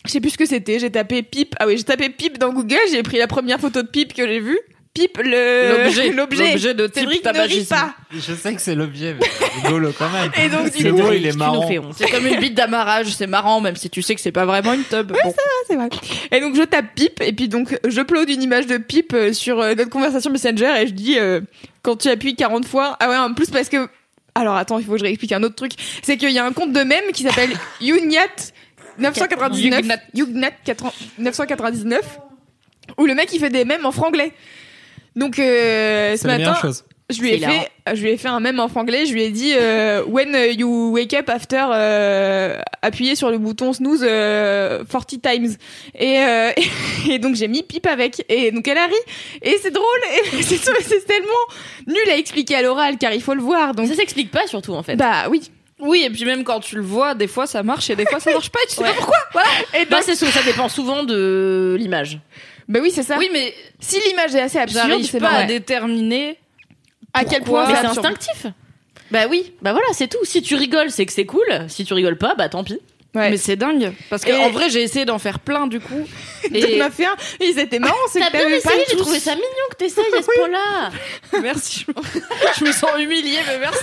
Je sais plus ce que c'était. J'ai tapé pipe. Ah oui, j'ai tapé pipe dans Google. J'ai pris la première photo de pipe que j'ai vue. Pipe le L'objet. de type Cédric ne rit tabagisme. pas. Je sais que c'est l'objet, mais c'est rigolo quand même. Et donc, du le coup, mot, il est marrant. C'est comme une bite d'amarrage, c'est marrant, même si tu sais que c'est pas vraiment une tub. Bon. c'est vrai. Et donc je tape pipe et puis donc je upload une image de pipe euh, sur euh, notre conversation Messenger et je dis euh, quand tu appuies 40 fois ah ouais en plus parce que alors attends il faut que je réexplique un autre truc c'est qu'il y a un compte de mème qui s'appelle Yougnat 999 Yugnat. Yugnat 80 999 où le mec il fait des mèmes en franglais. Donc euh, ce matin chose. je lui ai fait, je lui ai fait un mème en franglais. Je lui ai dit euh, When you wake up after euh, appuyer sur le bouton snooze euh, 40 times. Et, euh, et donc j'ai mis pipe avec. Et donc elle a ri. Et c'est drôle. Et c'est tellement nul à expliquer à l'oral car il faut le voir. Donc Ça s'explique pas surtout en fait. bah oui. Oui, et puis même quand tu le vois, des fois ça marche et des fois ça marche pas. Et tu sais Ouais. pas pourquoi. Voilà. Et Bah, donc, c'est sou- ça dépend souvent de l'image. Bah oui c'est ça. Oui, mais Si l'image est assez absurde, j'arrive c'est pas marrant. à déterminer. à quel point Mais c'est instinctif. Bah oui, bah voilà, c'est tout. Si tu rigoles, c'est que c'est cool. Si tu rigoles pas, bah tant pis. Ouais. Mais c'est dingue. Parce Et- qu'en vrai, j'ai essayé d'en faire plein du coup. T'en Et as fait un. Ils étaient marrants. C'est T'as que bien t'avais pas essayé, j'ai trouvé ça mignon que t'essayes à ce point-là. merci. je me- Je me sens humiliée, mais merci.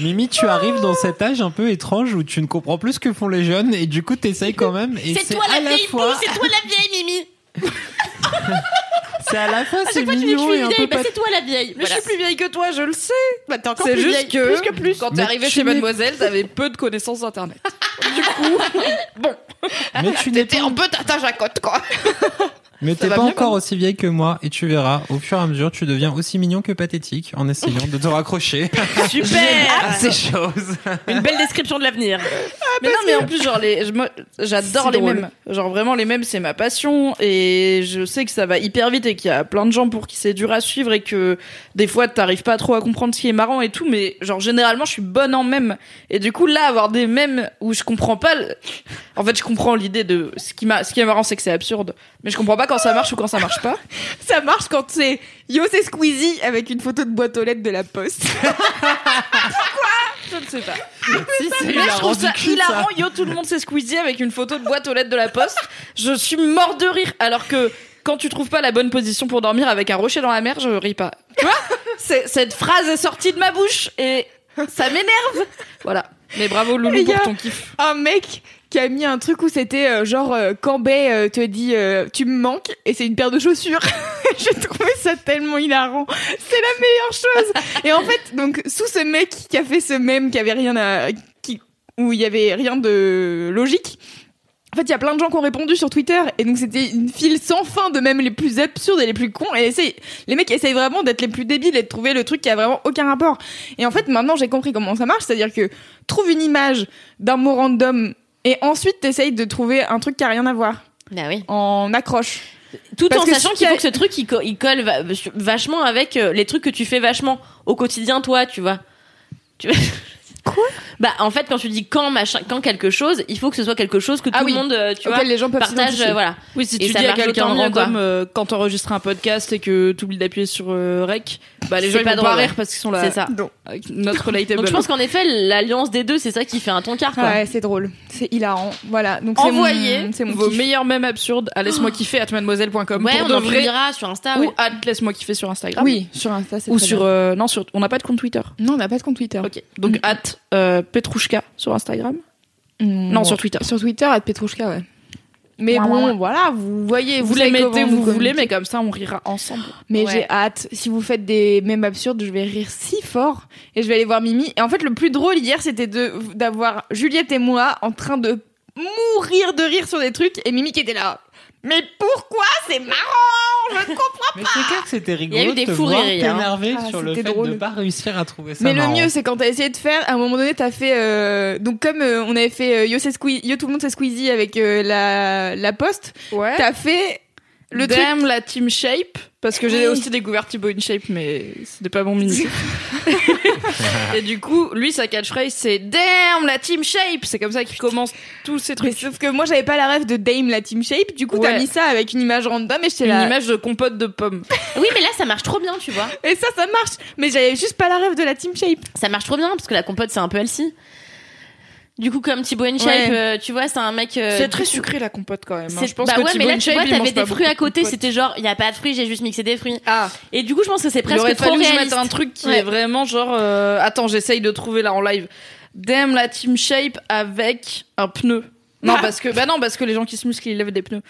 Mimi, tu arrives dans cet âge un peu étrange où tu ne comprends plus ce que font les jeunes et du coup t'essayes quand même. Et c'est à la fois, c'est toi la vieille Mimi. c'est à la fois À c'est chaque fois tu dis que je mignon suis et un vieille, peu bah pas. c'est toi la vieille. Mais je suis plus vieille que toi, je le sais. Bah t'es encore C'est plus juste vieille. que, plus que plus. quand t'es Mais arrivé tu chez Mademoiselle, t'avais peu de connaissances d'internet. du coup, bon, Mais tu pas, un peu tata jacotte, quoi. Mais t'es pas encore aussi vieille que moi et tu verras, au fur et à mesure, tu deviens aussi mignon que pathétique en essayant de te raccrocher Super à ces choses. Une belle description de l'avenir. Mais non, mais en plus, genre, les, je- j'adore C'est les drôle. mèmes. Genre, vraiment, les mèmes, c'est ma passion. Et je sais que ça va hyper vite et qu'il y a plein de gens pour qui c'est dur à suivre et que des fois, t'arrives pas trop à comprendre ce qui est marrant et tout. Mais, genre, généralement, je suis bonne en mèmes. Et du coup, là, avoir des mèmes où je comprends pas. le- En fait, je comprends l'idée de. Ce qui, m'a... ce qui est marrant, c'est que c'est absurde. Mais je comprends pas quand ça marche ou quand ça marche pas. Ça marche quand c'est Yo c'est Squeezie avec une photo de boîte aux lettres de la poste. Je ne sais pas. si, c'est Mais je trouve ça hilarant, yo, tout le monde s'est squeezie avec une photo de boîte aux lettres de la poste. Je suis mort de rire, alors que quand tu trouves pas la bonne position pour dormir avec un rocher dans la mer, je ris pas. Tu vois? C'est- Cette phrase est sortie de ma bouche et ça m'énerve. Voilà. Mais bravo Loulou pour ton kiff. Un mec qui a mis un truc où c'était euh, genre euh, Cambay euh, te dit euh, tu me manques et c'est une paire de chaussures. J'ai trouvé ça tellement hilarant. C'est la meilleure chose. Et en fait, donc sous ce mec qui a fait ce mème qui avait rien à qui où il y avait rien de logique. En fait, il y a plein de gens qui ont répondu sur Twitter et donc c'était une file sans fin de même les plus absurdes et les plus cons et essaye- les mecs essayent vraiment d'être les plus débiles et de trouver le truc qui a vraiment aucun rapport. Et en fait, maintenant, j'ai compris comment ça marche, c'est-à-dire que trouve une image d'un mot random et ensuite t'essayes de trouver un truc qui a rien à voir Bah oui. en accroche. Tout Parce en que sachant si qu'il faut que ce truc il, co- il colle va- vachement avec euh, les trucs que tu fais vachement au quotidien toi, tu vois. Tu Quoi Bah en fait quand tu dis quand machin quand quelque chose, il faut que ce soit quelque chose que tout Ah oui. le monde euh, tu Auquel vois les gens peuvent partage euh, voilà. Oui, si Et tu dis à quelqu'un random euh, quand t'enregistres un podcast et que t'oublies d'appuyer sur euh, rec, bah les gens ils pas vont pas rire ouais. parce qu'ils sont là. C'est ça. Avec notre relatable. Donc je pense qu'en effet l'alliance des deux c'est ça qui fait un ton quart quoi. Ouais, c'est drôle, c'est hilarant. Voilà, donc c'est Envoyez mon- c'est mon vos kiff. meilleurs mèmes absurdes à laisse-moi kiffer at mademoiselle.com Ouais, pour on de en vrai sur Insta. ou at laisse-moi kiffer sur Instagram. Oui, sur Insta, c'est Ou sur euh, non sur on n'a pas de compte Twitter. Non, on n'a pas de compte Twitter. Ok. Donc at euh, Petrouchka sur Instagram. Non, sur Twitter. Sur Twitter, à Petrouchka, ouais. Mais Ouais, bon, ouais, voilà, vous voyez, Vous les mettez vous communiquez. voulez, mais comme ça on rira ensemble. Mais Ouais. j'ai hâte. Si vous faites des mèmes absurdes, je vais rire si fort. Et je vais aller voir Mimi. Et en fait, le plus drôle hier, c'était de d'avoir Juliette et moi en train de mourir de rire sur des trucs. Et Mimi qui était là. Mais pourquoi c'est marrant? Je ne comprends Mais c'est clair que c'était rigolo Il y a eu des de fous hein. Ah, sur le c'était fait drôle. de pas réussir à trouver ça Mais le mieux, c'est quand t'as essayé de faire, à un moment donné, t'as fait, euh, donc comme euh, on avait fait euh, Yo, c'est Squeezie- Yo tout le monde c'est Squeezie avec euh, la, la poste, Ouais. t'as fait le truc. Damn la team shape parce que j'ai Oui. aussi découvert Thibaut InShape mais c'était pas mon mini. et du coup, lui sa catchphrase c'est Damn la team shape, c'est comme ça qu'il commence tous ces Mais trucs. sauf que moi j'avais pas la rêve de Dame la team shape, du coup t'as mis ça avec une image random et j'étais Une image de compote de pommes. Oui mais là ça marche trop bien tu vois. Et ça, ça marche. Mais j'avais juste pas la rêve de la team shape. Ça marche trop bien parce que la compote c'est un peu healthy. Du coup comme Thibaut InShape, Ouais. euh, tu vois c'est un mec. euh, c'est très sucré la compote quand même. hein. Je pense bah que ouais, mais Thibaut là, tu vois, t'avais des fruits à côté, c'était genre, il y a pas de fruits, j'ai juste mixé des fruits. Ah, Et du coup, je pense que c'est presque trop fallu que je réaliste. mette un truc qui Ouais. est vraiment genre euh, attends, j'essaye de trouver là en live. Damn la team shape avec un pneu. Non parce que bah non parce que les gens qui se musclent ils lèvent des pneus.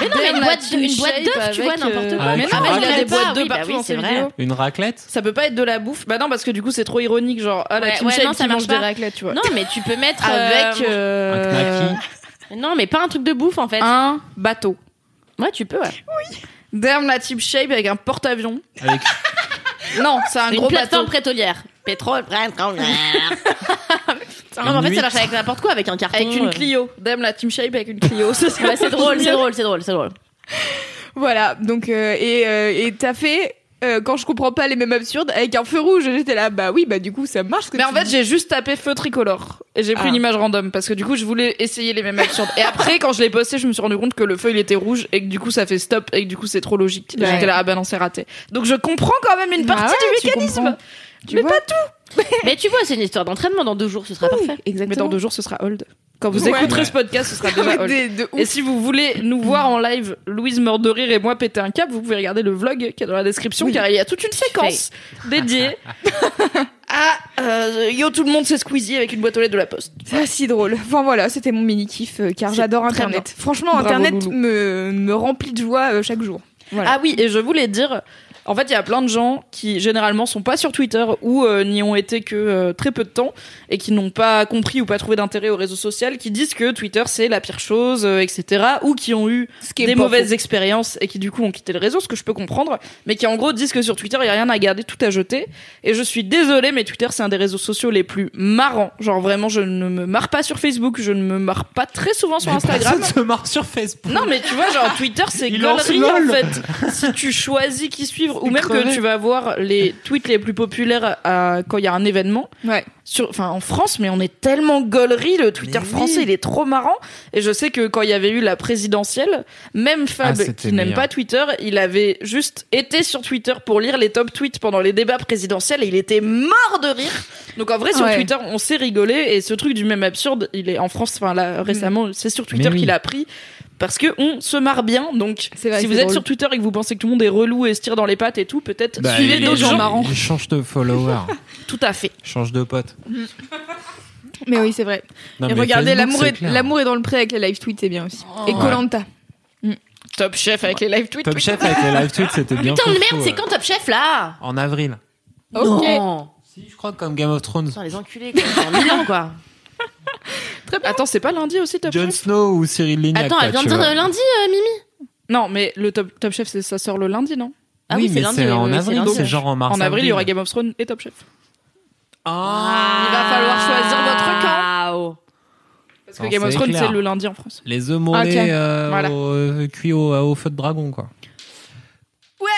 Mais non, mais une boîte, de- une boîte d'œufs, tu vois, avec, n'importe euh, quoi. Avec Mais une non, mais il y a des raclette. boîtes Ah d'œufs oui, bah partout oui, dans vrai. vidéos. Une raclette? Ça peut pas être de la bouffe. Bah non, parce que du coup, c'est trop ironique. Genre, ah, la Ouais, team ouais, shape qui ça marche mange des raclettes, tu vois. Non, mais tu peux mettre. Avec euh, euh, Un knacky. Non, mais pas un truc de bouffe en fait. un bateau. Ouais, tu peux, ouais. Damn la team shape avec un porte-avions. Avec Non, c'est un Une gros plateforme bateau. pétrolière. Pétrole, pétrolière. non, mais en fait, ça marche avec n'importe quoi, avec un carton. Avec une euh. Clio. Damn la team shape avec une Clio. C'est drôle, c'est drôle, c'est drôle, c'est drôle. Voilà. Donc, euh, et, euh, et t'as fait, euh, quand je comprends pas les mêmes absurdes, avec un feu rouge. J'étais là, bah oui, bah du coup, ça marche. que Mais en fait, j'ai juste tapé feu tricolore. Et j'ai pris Ah. une image random parce que du coup, je voulais essayer les mêmes absurdes. Et après, quand je l'ai posté, je me suis rendu compte que le feu il était rouge et que du coup, ça fait stop et que du coup, c'est trop logique. Et Ouais. J'étais là, ah bah non, c'est raté. Donc je comprends quand même une Ah partie ouais, du mécanisme. Tu mais vois pas tout. Mais tu vois, c'est une histoire d'entraînement. Dans deux jours, ce sera parfait. Mais Exactement. dans deux jours, ce sera hold. Quand vous Ouais. écouterez Ouais. ce podcast, ce sera déjà hold. Des- de ouf. Et si vous voulez nous voir en live, Louise meurt de rire et moi péter un câble, vous pouvez regarder le vlog qui est dans la description Oui. car il y a toute une séquence dédiée à euh, Yo tout le monde c'est Squeezie avec une boîte aux lettres de la poste. C'est si drôle. Enfin voilà, c'était mon mini kiff euh, car j'adore Internet. Franchement, Bravo, Internet me, me remplit de joie euh, chaque jour. Voilà. Ah oui, et je voulais dire En fait, il y a plein de gens qui généralement sont pas sur Twitter ou euh, n'y ont été que euh, très peu de temps et qui n'ont pas compris ou pas trouvé d'intérêt au réseau social, qui disent que Twitter c'est la pire chose, euh, etc. Ou qui ont eu qui des mauvaises faux. expériences et qui du coup ont quitté le réseau, ce que je peux comprendre, mais qui en gros disent que sur Twitter il y a rien à garder, tout à jeter. Et je suis désolée, mais Twitter c'est un des réseaux sociaux les plus marrants. Genre vraiment, je ne me marre pas sur Facebook, je ne me marre pas très souvent sur Instagram. Personne se marre sur Facebook. Non, mais tu vois, genre Twitter, c'est gaulerie en fait. Si tu choisis qui suivre, ou même que tu vas voir les tweets les plus populaires à- quand il y a un événement. Ouais. Sur, enfin, en France, mais on est tellement gaulerie, le Twitter Mais oui. français, il est trop marrant. Et je sais que quand il y avait eu la présidentielle, même Fab, Ah, qui n'aime pas Twitter, il avait juste été sur Twitter pour lire les top tweets pendant les débats présidentiels et il était mort de rire. Donc en vrai, sur Ouais. Twitter, on s'est rigolé et ce truc du même absurde, il est en France, enfin là, récemment, c'est sur Twitter oui. qu'il a pris parce que on se marre bien. Donc, vrai, si vous êtes drôle. sur Twitter et que vous pensez que tout le monde est relou et se tire dans les pattes et tout, peut-être Bah, suivez d'autres gens marrants. Change de follower. Tout à fait. Change de pote. Mais oui, c'est vrai. Non, et regardez, l'amour est, clair. l'amour est dans le pré avec les live tweets, c'est bien aussi. et Ouais. Colanta. Top chef avec les live tweets. Top Chef avec les live tweets, c'était bien. Putain de merde, c'est quand Top Chef là En avril. Ok. Non. Si, je crois comme Game of Thrones. Putain, les enculés, quoi. Attends, c'est pas lundi aussi Top Jon Chef Snow ou Cyril Lignac. Attends, elle vient de dire vois. euh, lundi, euh, Mimi Non, mais le Top, top Chef, c'est- ça sort le lundi, non? Ah oui, c'est mais lundi, c'est oui, en oui, avril, lundi. c'est genre en mars. En avril, il y aura Game of Thrones et Top Chef. Ah. Il va falloir choisir votre camp. Waouh. Parce que Non, Game of c'est Thrones, clair. c'est le lundi en France. Les œufs mollets Ok. euh, Voilà. au, euh, cuits au, au feu de dragon, quoi. Ouais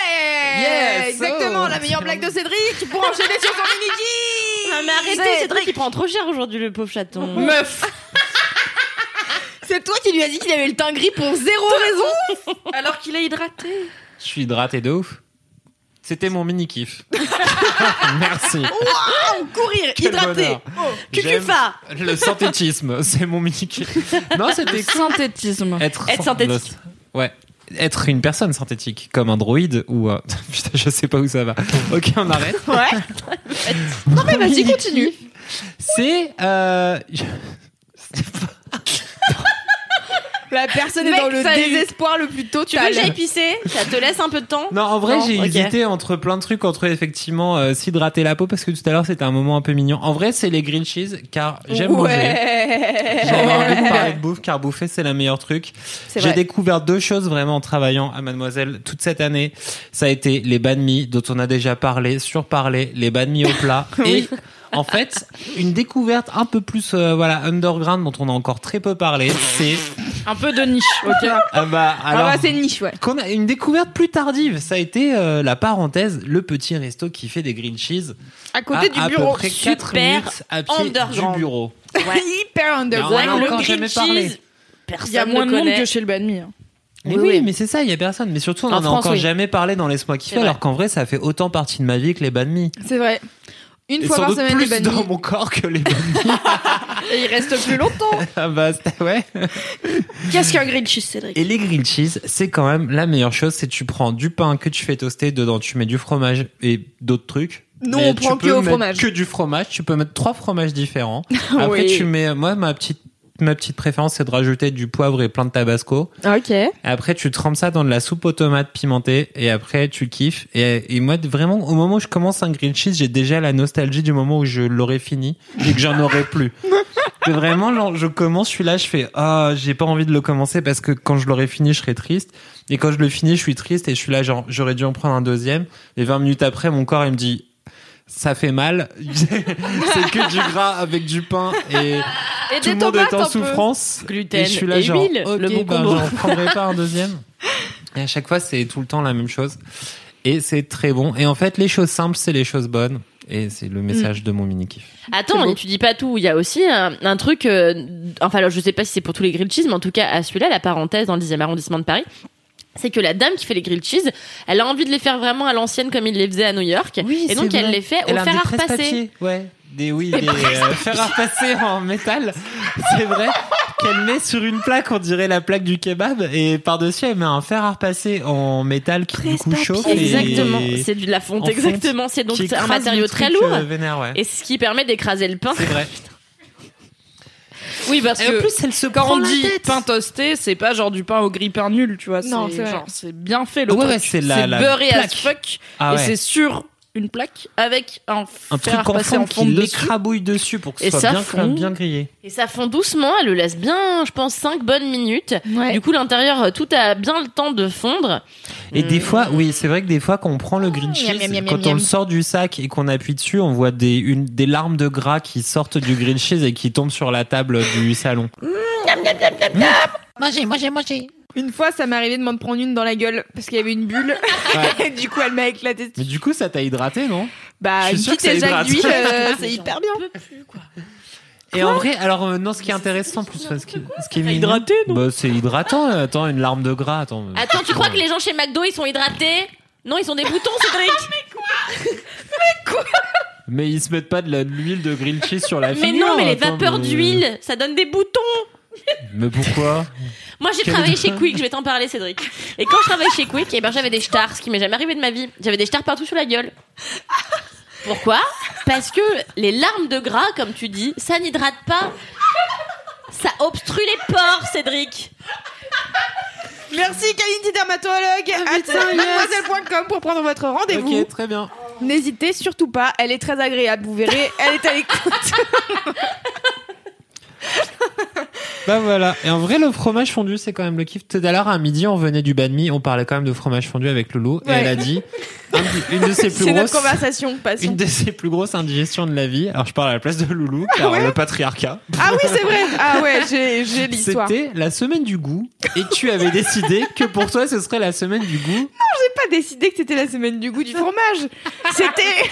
Yes, Exactement, oh, la meilleure blague de Cédric pour enchaîner sur son mini Non, mais arrêtez, c'est toi qui prend trop cher aujourd'hui, le pauvre chaton. Meuf C'est toi qui lui as dit qu'il avait le teint gris pour zéro raison Alors qu'il est hydraté. Je suis hydraté de ouf. C'était mon mini kiff. Merci. Courir, Quel hydraté bonheur. Oh, Cucufa Le synthétisme, c'est mon mini kiff. Non, c'était cool. Synthétisme. Être, Être synthétique. le- Ouais. Être une personne synthétique, comme un droïde ou. euh, Putain, je sais pas où ça va. Ok, on arrête. Ouais Non mais vas-y, continue C'est. Euh... La personne est dans le désespoir le plus Tu veux que j'aille pisser Ça te laisse un peu de temps Non, en vrai, j'ai hésité entre plein de trucs, entre effectivement euh, s'hydrater la peau, parce que tout à l'heure c'était un moment un peu mignon. En vrai, c'est les grilled cheese, car j'aime manger. Ouais J'avais envie de parler de bouffe, car bouffer c'est la meilleure truc. J'ai découvert deux choses vraiment en travaillant à Mademoiselle toute cette année. Ça a été les banh mi, dont on a déjà parlé, surparlé, les banh mi au plat. Et en fait, une découverte un peu plus euh, voilà underground dont on a encore très peu parlé, c'est Un peu de niche, ok ah bah Ah alors bah, c'est niche, ouais. qu'on a une découverte plus tardive, ça a été euh, la parenthèse, le petit resto qui fait des grilled cheese À côté à, du à bureau. peu près 4 Super minutes à pied underground. du bureau. Ouais. Hyper underground. on a le grilled jamais parlé. cheese, Il y a moins ne de monde connaît. que chez le banh mi. hein. Mais Oui, oui, oui. mais c'est ça, il y a personne. Mais surtout, on En en, a France, encore oui. jamais parlé dans Laisse-moi kiffer, C'est vrai. alors qu'en vrai, ça fait autant partie de ma vie que les banh mi. C'est vrai. Une Et fois sans par doute semaine, les plus banh mi. dans mon corps que les banh mi. Et il reste plus longtemps. ah bah, ouais. Qu'est-ce qu'un grilled cheese, Cédric? Et les grilled cheese, c'est quand même la meilleure chose, c'est tu prends du pain que tu fais toaster, dedans tu mets du fromage et d'autres trucs. Nous, Mais on tu prend peux que au mettre fromage. Que du fromage, tu peux mettre trois fromages différents. Après, Oui. tu mets, moi, ma petite, ma petite préférence, c'est de rajouter du poivre et plein de tabasco. Ok. Après, tu trempes ça dans de la soupe aux tomates pimentée et après, tu kiffes. Et, et moi, vraiment, au moment où je commence un grilled cheese, j'ai déjà la nostalgie du moment où je l'aurai fini et que j'en aurai plus. Vraiment, genre, je commence, je suis là, je fais, ah, j'ai pas envie de le commencer parce que quand je l'aurai fini, je serai triste. Et quand je le finis, je suis triste et je suis là, genre, j'aurais dû en prendre un deuxième. Et 20 minutes après, mon corps, il me dit, ça fait mal. c'est que du gras avec du pain et, Et tout le monde est en peu. souffrance. Gluten et je suis là, et genre, huile, ok, le bon ben, combo. j'en prendrai pas un deuxième. Et à chaque fois, c'est tout le temps la même chose. Et c'est très bon. Et en fait, les choses simples, c'est les choses bonnes. Et c'est le message de mon mini kiff. Attends, tu dis pas tout. Il y a aussi un, un truc. euh, enfin, alors, je sais pas si c'est pour tous les grilled cheese, mais en tout cas, à celui-là, la parenthèse dans le 10e arrondissement de Paris. C'est que la dame qui fait les grilled cheese, elle a envie de les faire vraiment à l'ancienne comme il les faisait à New York. et donc elle les fait au Elle fer des à repasser. Ouais. Des, oui, des euh, fer à repasser en métal. C'est vrai qu'elle met sur une plaque, on dirait la plaque du kebab, et par-dessus, elle met un fer à repasser en métal qui du coup chauffe. Exactement, c'est de la fonte, en fonte exactement. C'est donc un matériau très truc, lourd. euh, vénère, ouais. Et ce qui permet d'écraser le pain. C'est vrai. Oui, parce Et en que plus, elle se quand prend on la dit tête. pain toasté, c'est pas genre du pain au grille pain nul, tu vois. Non, c'est genre c'est bien fait le Ouais, truc. ouais, c'est la- la beurré as fuck Ah et ouais. c'est sur une plaque avec un, Un fer truc en passé en fond fond qui dessus. l'écrabouille dessus pour que ce Et soit ça bien, fond. bien grillé. Et ça fond doucement, elle le laisse bien, je pense, 5 bonnes minutes. Ouais. Du coup, l'intérieur, euh, tout a bien le temps de fondre. Et des Mm. fois, oui, c'est vrai que des fois, quand on prend le green cheese, miam, miam, miam, quand miam. on le sort du sac et qu'on appuie dessus, on voit des, une, des larmes de gras qui sortent du green cheese et qui tombent sur la table du salon. Mangez, mangez, mangez. Une fois, ça m'est arrivé de m'en prendre une dans la gueule parce qu'il y avait une bulle. du coup, elle m'a éclaté. Mais du coup, ça t'a hydraté, non? Bah, Je suis une sûr petite que ça éjac d'huile, euh, Mais c'est hyper bien. peux plus, quoi. Et en vrai, alors euh, non, ce qui est intéressant plus, ce qui, ce qui est mignon, hydraté, non? bah, c'est hydratant. euh, Attends, une larme de gras. Attends. euh, Attends, tu crois que les gens chez McDo, ils sont hydratés? Non, ils ont des boutons, Cédric Mais ils se mettent pas de la- de l'huile de grilled cheese sur la Mais figure. non, mais les attends, vapeurs mais- d'huile, ça donne des boutons Mais pourquoi Moi, j'ai travaillé chez Quick, je vais t'en parler, Cédric. Et quand je travaillais chez Quick, eh ben, j'avais des stars, ce qui m'est jamais arrivé de ma vie. J'avais des stars partout sur la gueule. Pourquoi? Parce que les larmes de gras, comme tu dis, ça n'hydrate pas. Ça obstrue les pores, Cédric. Merci Kalindi dermatologue à mademoiselle.com pour prendre votre rendez-vous. Ok, très bien. N'hésitez surtout pas, elle est très agréable, vous verrez, elle est à l'écoute. Bah voilà. Et en vrai, le fromage fondu, c'est quand même le kiff. Tout à l'heure, à midi, on venait du banh mi, on parlait quand même de fromage fondu avec Loulou. Et elle a dit une de ses plus grosses. conversation. Une de ses plus grosses indigestions de la vie. Alors, je parle à la place de Loulou, car Ouais. le patriarcat. Ah oui, c'est vrai. Ah ouais, j'ai j'ai l'histoire. J'ai C'était la semaine du goût. Et tu avais décidé que pour toi, ce serait la semaine du goût. pas décidé que c'était la semaine du goût du fromage. C'était.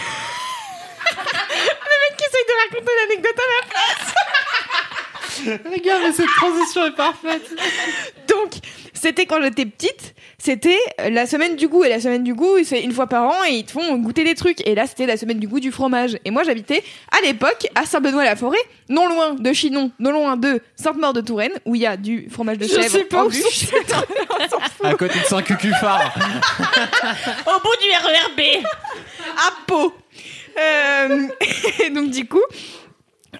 Le mec qui essaye de raconter l'anecdote à ma place. Regarde, mais cette transition est parfaite. Donc, c'était quand j'étais petite, c'était la semaine du goût. Et la semaine du goût, c'est une fois par an et ils te font goûter des trucs. Et là, c'était la semaine du goût du fromage. Et moi, j'habitais à l'époque à Saint-Benoît-la-Forêt, non loin de Chinon, non loin de Sainte-Maure-de-Touraine, où il y a du fromage de Je chèvre sais pas en où bûche. À côté de Saint-Cucuphare. Au bout du RERB. à Pau. Euh, et donc du coup,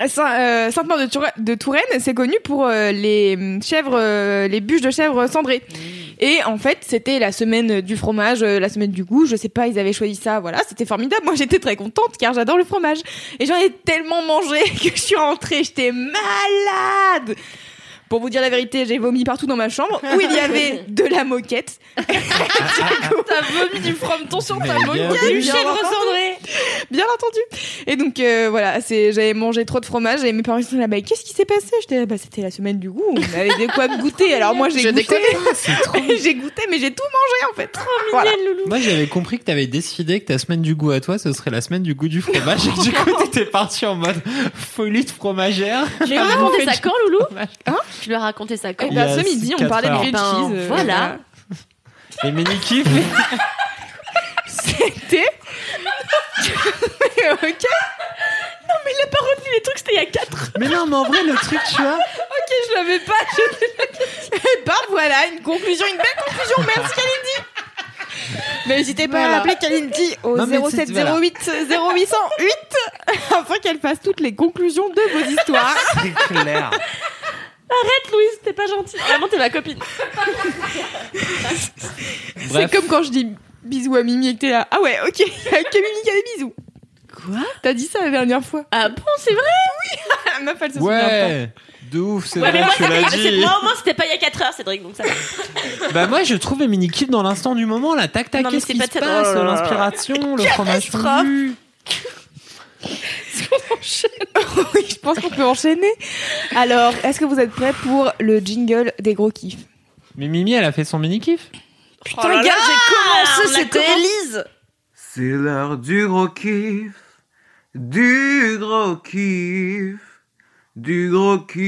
Saint- euh, Sainte-Maure de, Toura- de Touraine, c'est connu pour euh, les hum, chèvres, euh, les bûches de chèvre cendrées. Et en fait, c'était la semaine du fromage, euh, la semaine du goût. Je sais pas, ils avaient choisi ça. Voilà, c'était formidable. Moi, j'étais très contente car j'adore le fromage. Et j'en ai tellement mangé que je suis rentrée, j'étais malade. Pour vous dire la vérité, j'ai vomi partout dans ma chambre où il y avait de la moquette. T'as vomi du frometon sur ta moquette. Du chèvre cendré. Bien entendu. Et donc euh, voilà, c'est j'avais mangé trop de fromage et mes parents étaient là bah qu'est-ce qui s'est passé? J'étais là bah c'était la semaine du goût, on avait de quoi goûter. Alors moi j'ai Je goûté. C'est trop j'ai goûté mais j'ai tout mangé en fait. Voilà. Moi, j'avais compris que t'avais décidé que ta semaine du goût à toi, ce serait la semaine du goût du fromage. Et du coup, t'étais parti en mode folie de fromagère. Tu lui as raconté ça quand, Loulou Hein? Tu lui as raconté ça quand a bah ce midi on parlait de grilled Ben, cheese. voilà. Les mini-kifs. C'était. ok. Non, mais il a pas retenu les trucs, c'était il y a 4 Mais non, mais en vrai, le truc, tu vois. Ok, je l'avais pas. Et bah voilà, une conclusion, une belle conclusion. Merci Kalindi. N'hésitez pas Voilà. à appeler Kalindi au Non, mais c'est- 0708 0808 afin qu'elle fasse toutes les conclusions de vos histoires. C'est clair. Arrête, Louise, t'es pas gentille. Vraiment, t'es ma copine. C'est Bref. comme quand je dis bisous à Mimi et que t'es là. Ah ouais, ok, il y a que Mimi qui a des bisous. Quoi? T'as dit ça la dernière fois. Ah bon, c'est vrai? La meuf, elle se souvient pas. Ouais. De ouf, c'est Ouais, mais vrai, moi, tu ça l'as fait- c'est- dit. moi, au moins, c'était pas il y a 4 heures, Cédric, donc ça va. Bah, moi, je trouve les mini-kifs dans l'instant du moment, là. Tac, tac, Non, mais qu'est-ce c'est qui pas se passe? L'inspiration, le fromage Catastrophe. fondu. oui, je pense qu'on peut enchaîner. Alors, est-ce que vous êtes prêts pour le jingle des gros kiffs? Mais Mimi, elle a fait son mini-kiff. Putain, gars, j'ai commencé, a c'était. Elise. C'est l'heure du gros kiff, du gros kiff, du gros kiff,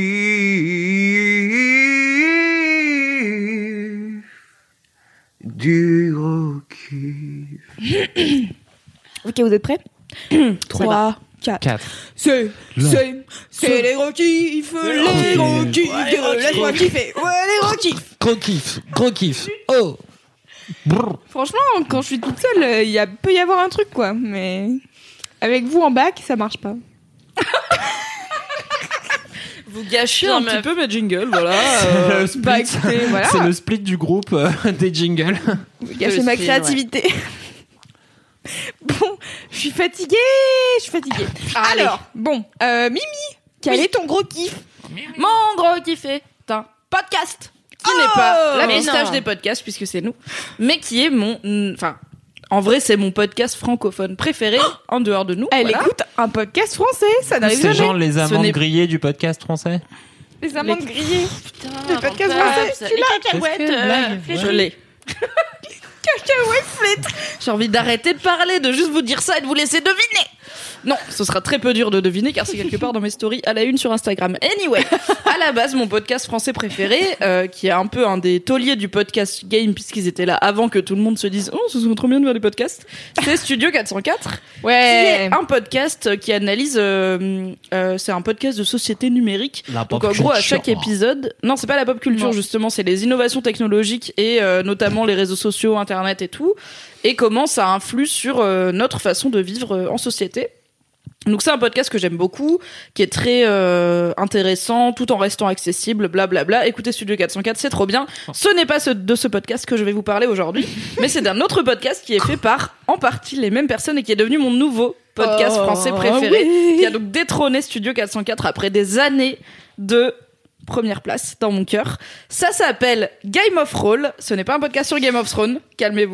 du gros kiff. Ok, vous êtes prêts? 3, 4. 4. C'est, c'est, c'est les gros kiffs, les gros kiffs, laisse-moi kiffer. Ouais, les gros kiffs. Gros kiff, gros kiff. Oh. Brrr. Franchement, quand je suis toute seule, euh, il y a, peut y avoir un truc, quoi. Mais avec vous en bac, ça marche pas. Vous gâchez un meuf. petit peu mes jingles, voilà. C'est euh, le split. bah, écoutez, voilà. C'est le split du groupe euh, des jingles. Gâcher ma Aussi, créativité. bon, je suis fatiguée, je suis fatiguée. Allez. Alors, bon, euh, Mimi, quel Oui. est ton gros kiff Mon gros kiff est un podcast qui Oh n'est pas la Mais moustache non. des podcasts puisque c'est nous, mais qui est mon, enfin, en vrai c'est mon podcast francophone préféré en dehors de nous. Elle voilà. écoute un podcast français, ça n'arrive C'est jamais. genre les amandes grillées du podcast français. Les amandes Les- grillées. Putain, Le podcast français, ça. tu l'as cacahuètes, Est-ce que J'ai envie d'arrêter de parler, de juste vous dire ça et de vous laisser deviner. Non, ce sera très peu dur de deviner car c'est quelque part dans mes stories à la une sur Instagram. Anyway, à la base, mon podcast français préféré, euh, qui est un peu un des tauliers du podcast game puisqu'ils étaient là avant que tout le monde se dise oh ce serait trop bien de faire des podcasts, c'est Studio 404 qui Ouais. est un podcast qui analyse. euh, euh, c'est un podcast de société numérique. La Donc en gros, à chaque épisode, non, c'est pas la pop culture Non. justement, c'est les innovations technologiques et euh, notamment les réseaux sociaux, Internet et tout, et comment ça influe sur euh, notre façon de vivre euh, en société. Donc c'est un podcast que j'aime beaucoup, qui est très euh, intéressant, tout en restant accessible, blablabla. Écoutez Studio 404, c'est trop bien. Ce n'est pas ce, de ce podcast que je vais vous parler aujourd'hui, mais c'est d'un autre podcast qui est fait par en partie les mêmes personnes et qui est devenu mon nouveau podcast Oh, français préféré, oui. qui a donc détrôné Studio 404 après des années de première place dans mon cœur. Ça s'appelle Game of Roll. Ce n'est pas un podcast sur Game of Thrones. Calmez-vous.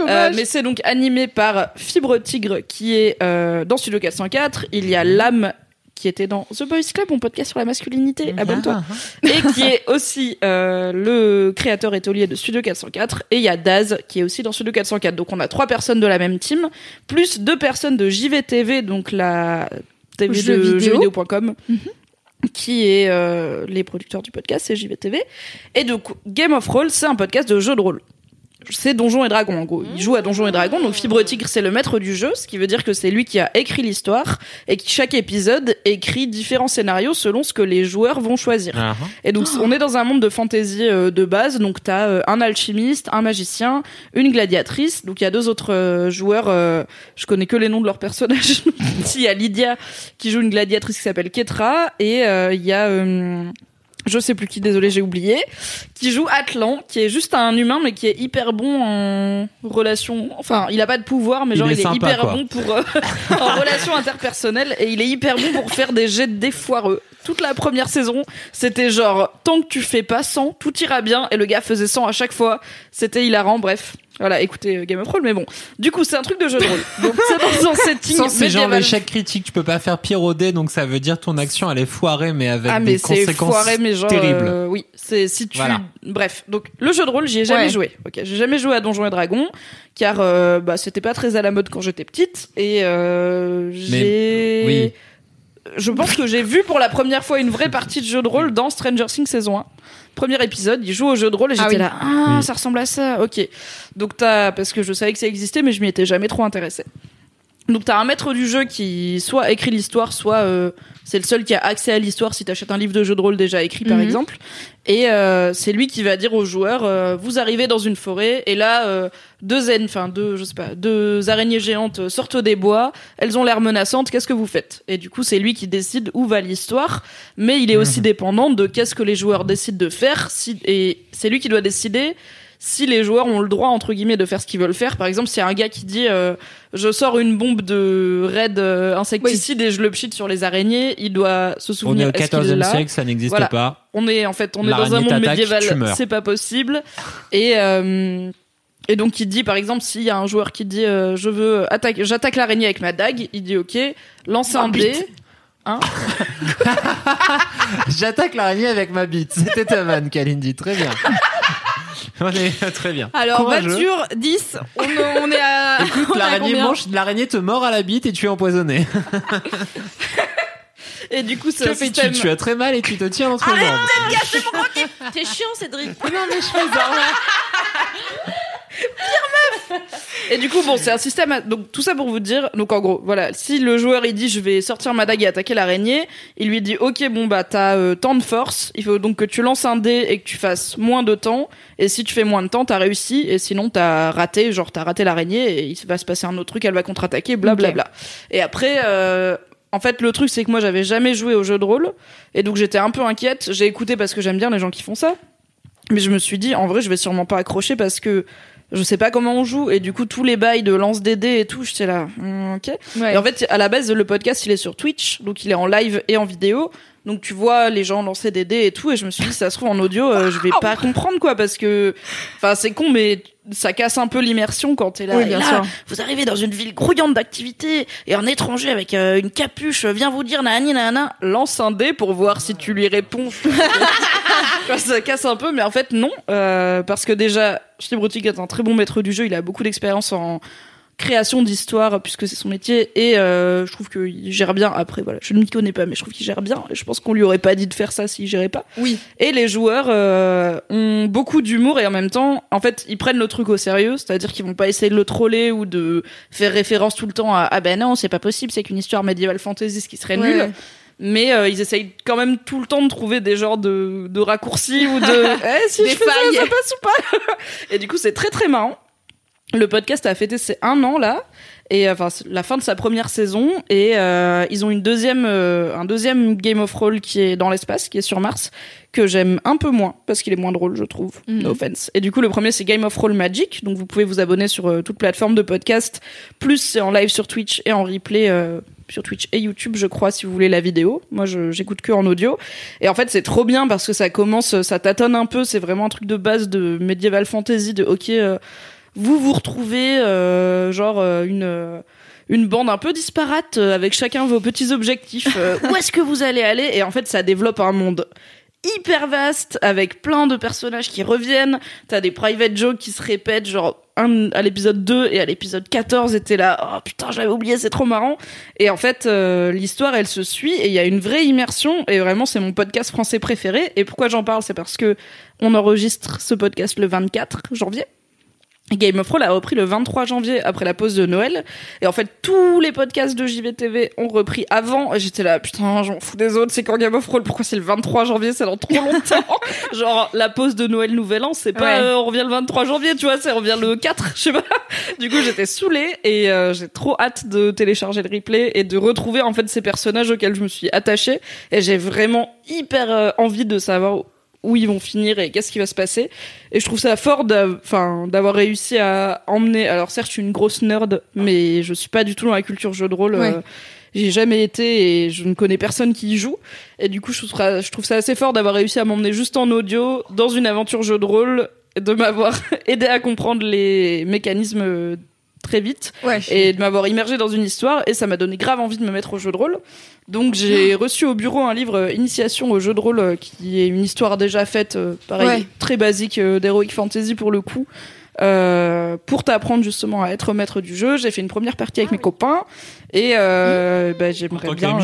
Euh, mais c'est donc animé par Fibre Tigre qui est euh, dans Studio 404. Il y a Lame qui était dans The Boys Club, mon podcast sur la masculinité. Abonne-toi. et qui est aussi euh, le créateur et taulier de Studio 404. Et il y a Daz qui est aussi dans Studio 404. Donc on a trois personnes de la même team, plus deux personnes de JVTV, donc la TV Jeux de jeuxvideo.com. qui est euh, les producteurs du podcast, c'est JVTV. Et donc, Game of Roll, c'est un podcast de jeux de rôle. C'est Donjons et Dragons, en gros. Il joue à Donjons et Dragons, donc Fibre Tigre, c'est le maître du jeu, ce qui veut dire que c'est lui qui a écrit l'histoire et qui, chaque épisode, écrit différents scénarios selon ce que les joueurs vont choisir. Ah, Et donc, on est dans un monde de fantasy euh, de base. Donc, t'as euh, un alchimiste, un magicien, une gladiatrice. Donc, il y a deux autres euh, joueurs. euh, je connais que les noms de leurs personnages. Il y a Lydia qui joue une gladiatrice qui s'appelle Ketra. Et euh, il y a... je sais plus qui, désolé, j'ai oublié, qui joue Atlan, qui est juste un humain, mais qui est hyper bon en relation. Enfin, il a pas de pouvoir, mais Il genre est il est sympa, hyper quoi. bon pour euh, en relation interpersonnelle et il est hyper bon pour faire des jets de dés foireux. Toute la première saison, c'était genre tant que tu fais pas 100, tout ira bien et le gars faisait 100 à chaque fois. C'était hilarant, bref. Voilà, écoutez euh, Game of Thrones, mais bon. Du coup, c'est un truc de jeu de rôle. Donc c'est dans un setting Sans c'est genre l'échec critique, tu peux pas faire pire au dé, donc ça veut dire ton action elle est foirée, mais avec Ah mais des c'est conséquences foiré mais genre terribles. euh, oui c'est si tu Voilà. bref donc le jeu de rôle j'y ai jamais Ouais. joué ok j'ai jamais joué à Donjons et Dragons car euh, bah c'était pas très à la mode quand j'étais petite et euh, j'ai oui. je pense que j'ai vu pour la première fois une vraie partie de jeu de rôle dans Stranger Things saison 1 premier épisode il joue au jeu de rôle et Ah j'étais oui. là ah Oui. ça ressemble à ça ok donc t'as parce que je savais que ça existait mais je m'y étais jamais trop intéressée donc t'as un maître du jeu qui soit écrit l'histoire, soit euh, c'est le seul qui a accès à l'histoire si t'achètes un livre de jeu de rôle déjà écrit par Mhm. exemple. Et euh, c'est lui qui va dire aux joueurs euh, vous arrivez dans une forêt et là euh, deux enfin deux je sais pas deux araignées géantes sortent des bois, elles ont l'air menaçantes, qu'est-ce que vous faites? Et du coup c'est lui qui décide où va l'histoire, mais il est aussi dépendant de qu'est-ce que les joueurs décident de faire si et c'est lui qui doit décider si les joueurs ont le droit entre guillemets de faire ce qu'ils veulent faire. Par exemple, s'il y a un gars qui dit euh, je sors une bombe de raid euh, insecticide et je le pchite sur les araignées, il doit se On souvenir est au est-ce qu'il 14e l'a siècle, ça n'existe Voilà. pas. On est en fait on est dans un monde médiéval, c'est pas possible. Et euh, et donc il dit par exemple s'il y a un joueur qui dit euh, je veux attaquer j'attaque l'araignée avec ma dague, il dit OK, lance un dé. Hein J'attaque l'araignée avec ma bite. C'était ta vanne, Kalindi. Très bien. On est très bien. Alors, voiture 10, on, on est à. Écoute, l'araignée mange, l'araignée te mord à la bite et tu es empoisonné. Et du coup, c'est Que système. Tu as très mal et tu te tiens entre jambes. T'es chiant, Cédric. Non mais je fais ça. Et du coup, bon, c'est un système. à- Donc tout ça pour vous dire. Donc en gros, voilà, si le joueur il dit je vais sortir ma dague et attaquer l'araignée, il lui dit ok bon bah t'as euh, tant de force, il faut donc que tu lances un dé et que tu fasses moins de temps. Et si tu fais moins de temps, t'as réussi. Et sinon t'as raté, genre t'as raté l'araignée et il va se passer un autre truc, elle va contre-attaquer, blablabla. Et après. Euh, en fait, le truc, c'est que moi, j'avais jamais joué au jeu de rôle. Et donc, j'étais un peu inquiète. J'ai écouté parce que j'aime bien les gens qui font ça. Mais je me suis dit, en vrai, je vais sûrement pas accrocher parce que je sais pas comment on joue. Et du coup, tous les bails de lance des dés et tout, j'étais là, hmm, ok. Ouais. Et en fait, à la base, le podcast, il est sur Twitch. Donc, il est en live et en vidéo. Donc, tu vois les gens lancer des dés et tout. Et je me suis dit, ça se trouve, en audio, euh, je vais pas comprendre, quoi. Parce que, enfin, c'est con, mais ça casse un peu l'immersion quand t'es là. Oui, bien là, sûr. vous arrivez dans une ville grouillante d'activités et un étranger avec euh, une capuche vient vous dire nanani nanana, lance un dé pour voir si tu lui réponds. Ça casse un peu, mais en fait non, euh, parce que déjà, Steve est un très bon maître du jeu, il a beaucoup d'expérience en création d'histoire puisque c'est son métier et euh, je trouve qu'il gère bien après voilà je ne m'y connais pas mais je trouve qu'il gère bien je pense qu'on lui aurait pas dit de faire ça s'il gérait pas Oui. et les joueurs euh, ont beaucoup d'humour et en même temps, en fait, ils prennent le truc au sérieux, c'est-à-dire qu'ils vont pas essayer de le troller ou de faire référence tout le temps à ah ben non, c'est pas possible, c'est qu'une histoire médiévale fantasy, ce qui serait Ouais. nul. Mais euh, ils essayent quand même tout le temps de trouver des genres de, de raccourcis ou de eh, si Des je fais ça, ça passe ou pas? et du coup, c'est très très marrant. Le podcast a fêté ses un an là. Et enfin c'est la fin de sa première saison. Et euh, ils ont une deuxième euh, un deuxième Game of Roll qui est dans l'espace qui est sur Mars que j'aime un peu moins parce qu'il est moins drôle je trouve. Mhm. no offense. Et du coup le premier c'est Game of Roll Magic. Donc vous pouvez vous abonner sur euh, toute plateforme de podcast. Plus c'est en live sur Twitch et en replay euh, sur Twitch et YouTube je crois si vous voulez la vidéo. Moi j'écoute que en audio. Et en fait c'est trop bien parce que ça commence ça tâtonne un peu. C'est vraiment un truc de base de medieval fantasy de ok euh, vous vous retrouvez euh, genre euh, une euh, une bande un peu disparate euh, avec chacun vos petits objectifs. Euh, où est-ce que vous allez aller? Et en fait, ça développe un monde hyper vaste avec plein de personnages qui reviennent. T'as des private jokes qui se répètent, genre un à l'épisode 2 et à l'épisode 14 était là. Oh putain, j'avais oublié, c'est trop marrant. Et en fait, euh, l'histoire, elle se suit et il y a une vraie immersion. Et vraiment, c'est mon podcast français préféré. Et pourquoi j'en parle? C'est parce que on enregistre ce podcast le 24 janvier. Game of Thrones a repris le 23 janvier après la pause de Noël. Et en fait, tous les podcasts de JVTV ont repris avant. Et j'étais là, putain, j'en fous des autres. C'est quand Game of Thrones? Pourquoi c'est le 23 janvier? C'est dans trop longtemps. Genre, la pause de Noël Nouvel An, c'est pas Ouais. euh, on revient le 23 janvier, tu vois, c'est on revient le 4, je sais pas. Du coup, j'étais saoulée et euh, j'ai trop hâte de télécharger le replay et de retrouver en fait ces personnages auxquels je me suis attachée. Et j'ai vraiment hyper euh, envie de savoir où ils vont finir et qu'est-ce qui va se passer. Et je trouve ça fort d'avoir réussi à emmener. Alors certes, je suis une grosse nerd, mais je suis pas du tout dans la culture jeu de rôle. Ouais. euh, J'ai jamais été et je ne connais personne qui y joue. Et du coup, je trouve, ça- je trouve ça assez fort d'avoir réussi à m'emmener juste en audio dans une aventure jeu de rôle, et de m'avoir aidé à comprendre les mécanismes très vite Ouais. et de m'avoir immergé dans une histoire et ça m'a donné grave envie de me mettre au jeu de rôle. Donc j'ai reçu au bureau un livre euh, Initiation au jeu de rôle euh, qui est une histoire déjà faite, euh, pareil, Ouais. très basique euh, d'heroic fantasy pour le coup. euh, pour t'apprendre justement à être maître du jeu, j'ai fait une première partie avec mes copains et euh, bah, j'aimerais bien.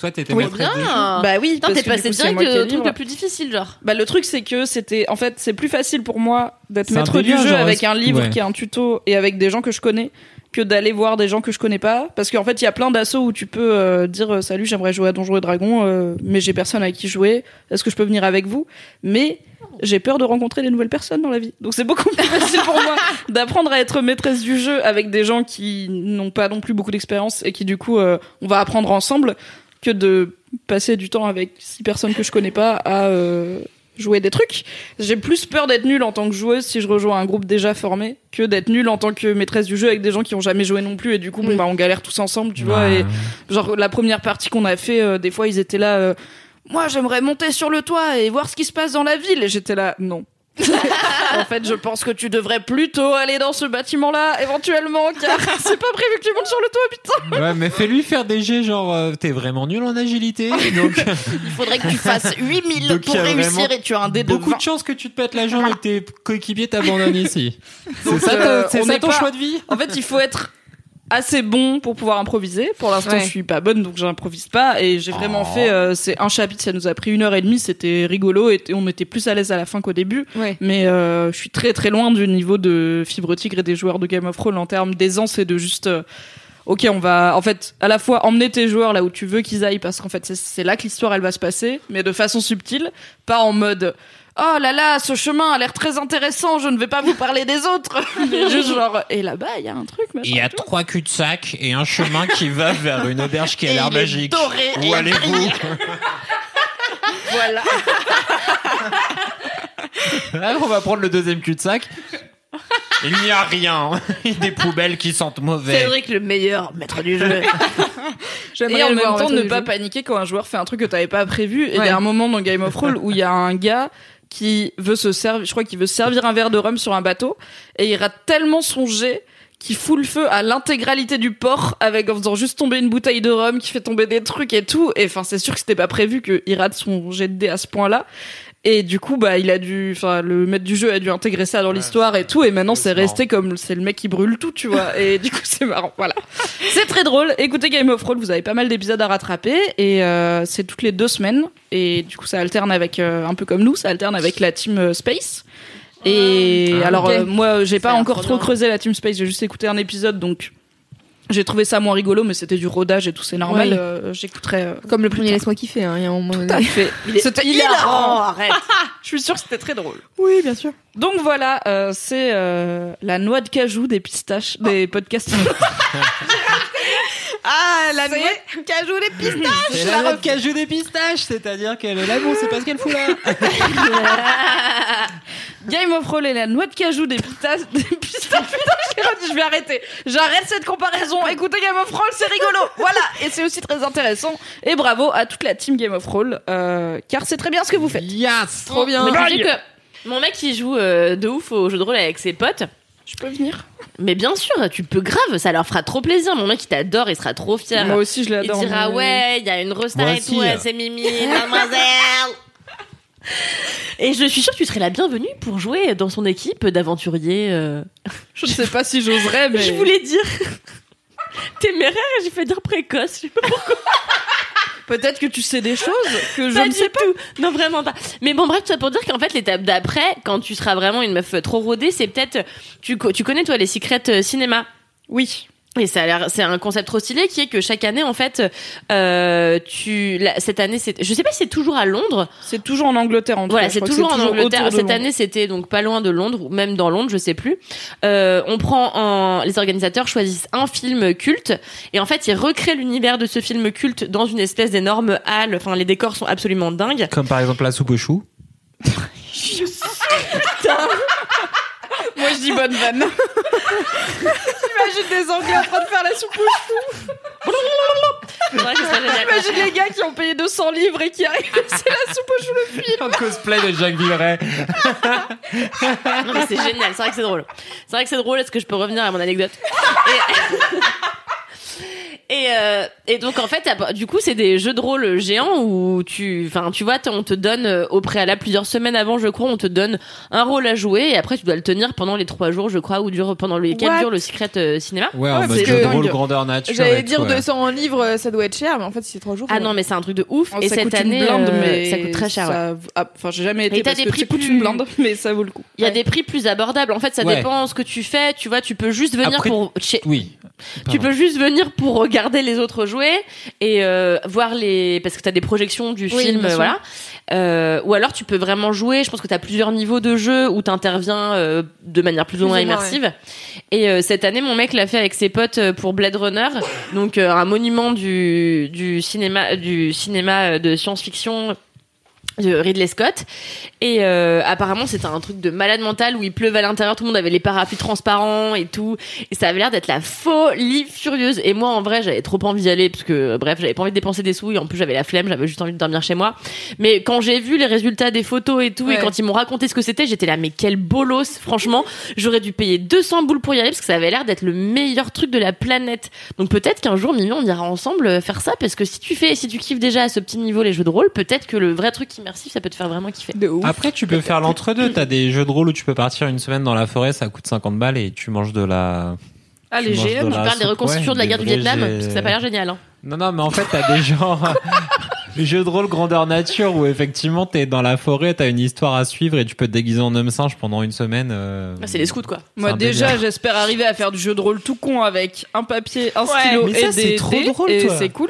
Toi, t'étais Oui. maîtresse du jeu. Bien. Bah oui, t'es passé direct le truc livre. le plus difficile, genre. Bah le truc c'est que c'était en fait c'est plus facile pour moi d'être maître du jeu genre, avec un livre ouais. qui est un tuto et avec des gens que je connais que d'aller voir des gens que je connais pas parce qu'en fait il y a plein d'assauts où tu peux euh, dire euh, salut j'aimerais jouer à Donjons et Dragons euh, mais j'ai personne avec qui jouer est-ce que je peux venir avec vous? Mais j'ai peur de rencontrer des nouvelles personnes dans la vie donc c'est beaucoup plus facile pour moi d'apprendre à être maîtresse du jeu avec des gens qui n'ont pas non plus beaucoup d'expérience et qui du coup euh, on va apprendre ensemble que de passer du temps avec six personnes que je connais pas à euh, jouer des trucs. J'ai plus peur d'être nulle en tant que joueuse si je rejoins un groupe déjà formé que d'être nulle en tant que maîtresse du jeu avec des gens qui ont jamais joué non plus et du coup bon, bah on galère tous ensemble, tu vois. Et genre la première partie qu'on a fait, euh, des fois ils étaient là. euh, moi, j'aimerais monter sur le toit et voir ce qui se passe dans la ville. Et j'étais là, non. en fait, je pense que tu devrais plutôt aller dans ce bâtiment-là, éventuellement, car c'est pas prévu que tu montes sur le toit, putain. Ouais, mais fais-lui faire des jets genre euh, t'es vraiment nul en agilité, donc Il faudrait que tu fasses 8000 Donc, pour réussir et tu as un dé de beaucoup 20. de chances que tu te pètes la jambe et que tes coéquipiers t'abandonnent ici. C'est ça, euh, c'est ça ton pas- choix de vie? En fait, il faut être assez bon pour pouvoir improviser. Pour l'instant, Ouais. je suis pas bonne, donc j'improvise pas. Et j'ai vraiment Oh. fait, euh, c'est un chapitre, ça nous a pris une heure et demie, c'était rigolo et on était plus à l'aise à la fin qu'au début. Ouais. Mais euh, je suis très très loin du niveau de Fibre Tigre et des joueurs de Game of Thrones en termes d'aisance et de juste. euh, Ok, on va en fait à la fois emmener tes joueurs là où tu veux qu'ils aillent parce qu'en fait c'est- c'est là que l'histoire elle va se passer, mais de façon subtile, pas en mode oh là là ce chemin a l'air très intéressant, je ne vais pas vous parler des autres, juste genre et là-bas il y a un truc. Il y a trois cul-de-sac et un chemin qui va vers une auberge qui a l'air magique. doré Où allez-vous Voilà. Ah, On va prendre le deuxième cul-de-sac. Il n'y a rien. Des poubelles qui sentent mauvais. Cédric, le meilleur maître du jeu. J'aimerais Et en même temps, ne pas jeu. paniquer quand un joueur fait un truc que t'avais pas prévu. Et il y a un moment dans Game of Thrones où il y a un gars qui veut se servir, je crois qu'il veut se servir un verre de rhum sur un bateau et il rate tellement son jet qu'il fout le feu à l'intégralité du port avec en faisant juste tomber une bouteille de rhum qui fait tomber des trucs et tout. Et enfin, c'est sûr que c'était pas prévu qu'il rate son jet de dé à ce point-là. Et du coup, bah, il a dû, enfin, le maître du jeu a dû intégrer ça dans l'histoire et tout. Et maintenant, c'est resté comme c'est le mec qui brûle tout, tu vois. Et du coup, c'est marrant. Voilà. C'est très drôle. Écoutez Game of Thrones, vous avez pas mal d'épisodes à rattraper et euh, c'est toutes les deux semaines. Et du coup, ça alterne avec euh, un peu comme nous, ça alterne avec la team euh, Space. Et Ah, alors euh, moi, j'ai pas encore trop trop bien. creusé la team Space. J'ai juste écouté un épisode, donc j'ai trouvé ça moins rigolo, mais c'était du rodage et tout, c'est normal. Ouais. Euh, J'écouterai. euh, Comme le premier Laisse-moi kiffer, hein, il y a un moment donné. fait. C'était hilarant, arrête. Je suis sûre que c'était très drôle. Oui, bien sûr. Donc voilà, euh, c'est euh, la noix de cajou des pistaches, des podcasts. Ah, la noix cajou les pistaches C'est la note qui joue des pistaches, c'est-à-dire qu'elle est là, bon, c'est pas ce qu'elle fout là. Game of Thrones et la noix de cajou des pistaches. Des pistaches, putain, je l'ai redit, je vais arrêter. J'arrête cette comparaison. Écoutez Game of Thrones, c'est rigolo. Voilà. Et c'est aussi très intéressant. Et bravo à toute la team Game of Thrones, euh, car c'est très bien ce que vous faites. Yes Trop bien. Mais tu que mon mec, il joue euh, de ouf au jeu de rôle avec ses potes. Je peux venir Mais bien sûr, tu peux grave, ça leur fera trop plaisir. Mon mec, il t'adore, il sera trop fier. Moi aussi, je il l'adore. dira mais- ouais, il y a une resta et tout, c'est Mimi, mademoiselle. Et je suis sûre que tu serais la bienvenue pour jouer dans son équipe d'aventuriers. euh. Je ne sais pas si j'oserais, mais. Je voulais dire téméraire et j'ai fait dire précoce. Je sais pas pourquoi. Peut-être que tu sais des choses que je pas ne sais pas. tout. Non, vraiment pas. Mais bon, bref, tout ça pour dire qu'en fait, l'étape d'après, quand tu seras vraiment une meuf trop rodée, c'est peut-être. Tu, tu connais, toi, les secrets euh, cinéma Oui. Et ça a l'air, c'est un concept trop stylé qui est que chaque année, en fait, euh, tu, la- cette année, c'est, je sais pas si c'est toujours à Londres. C'est toujours en Angleterre en tout Voilà, c'est toujours en Angleterre. Cette Londres. année, c'était donc pas loin de Londres, ou même dans Londres, je sais plus. Euh, on prend en, les organisateurs choisissent un film culte et en fait, ils recréent l'univers de ce film culte dans une espèce d'énorme halle. Enfin, les décors sont absolument dingues. Comme par exemple la soupe aux choux. Moi, je dis bonne vanne. J'imagine des Anglais en train de faire la soupe aux choux. C'est vrai que ce serait génial. J'imagine les gars qui ont payé 200 livres et qui arrivent. C'est la soupe aux choux le film. Un cosplay de Jacques Villeray. Non, mais c'est génial. C'est vrai que c'est drôle. C'est vrai que c'est drôle. Est-ce que je peux revenir à mon anecdote? Et, et, euh, et donc en fait, du coup, c'est des jeux de rôle géants où tu, enfin, tu vois, on te donne euh, au préalable plusieurs semaines avant, je crois, on te donne un rôle à jouer et après tu dois le tenir pendant les trois jours, je crois, ou dure pendant les quatre jours le secret euh, cinéma. Ouais, Ouais, en parce mode que- jeu de rôle grandeur nature. J'allais et dire ouais. 200 en livres, ça doit être cher, mais en fait, c'est trois jours. Ah non, mais c'est un truc de ouf. Oh, et cette année, une blinde, euh, mais ça coûte très cher. ça- ah, Enfin, j'ai jamais Et été t'as parce des que prix ça coûte plus- une blinde, mais ça vaut le coup. Il y a des prix plus abordables. En fait, ça Ouais. dépend ce que tu fais. Tu vois, tu peux juste venir Après- pour Oui. Tu peux juste venir pour regarder les autres jouer et euh, voir les parce que t'as des projections du Oui, film, voilà. Euh, ou alors tu peux vraiment jouer. Je pense que t'as plusieurs niveaux de jeu où t'interviens euh, de manière plus, ou moins immersive. Et euh, cette année, mon mec l'a fait avec ses potes pour Blade Runner, donc un monument du du cinéma du cinéma de science-fiction de Ridley Scott. Et euh, apparemment c'était un truc de malade mental où il pleuvait à l'intérieur tout le monde avait les parapluies transparents et tout. Et ça avait l'air d'être la folie furieuse. Et moi en vrai j'avais trop envie d'y aller parce que bref j'avais pas envie de dépenser des sous et en plus j'avais la flemme j'avais juste envie de dormir chez moi. Mais quand j'ai vu les résultats des photos et tout et quand ils m'ont raconté ce que c'était j'étais là mais quel bolos franchement. J'aurais dû payer 200 boules pour y aller parce que ça avait l'air d'être le meilleur truc de la planète. Donc peut-être qu'un jour Mimi on ira ensemble euh, faire ça parce que si tu fais si tu kiffes déjà à ce petit niveau les jeux de rôle peut-être que le vrai truc immersif ça peut te faire vraiment kiffer De ouf. Après, tu peux faire l'entre-deux. T'as des jeux de rôle où tu peux partir une semaine dans la forêt, ça coûte 50 balles et tu manges de la. Ah, les GM. Tu la parles des reconstructions ouais, de la guerre du Vietnam, parce que ça a pas l'air génial. Hein. Non, non, mais en fait, t'as des genres. Les jeux de rôle grandeur nature où effectivement t'es dans la forêt, t'as une histoire à suivre et tu peux te déguiser en homme singe pendant une semaine. euh, Ah, c'est les scouts, quoi. Moi déjà, j'espère arriver à faire du jeu de rôle tout con avec un papier, un stylo mais ça, et c'est des trop dés, drôle, et toi. c'est cool.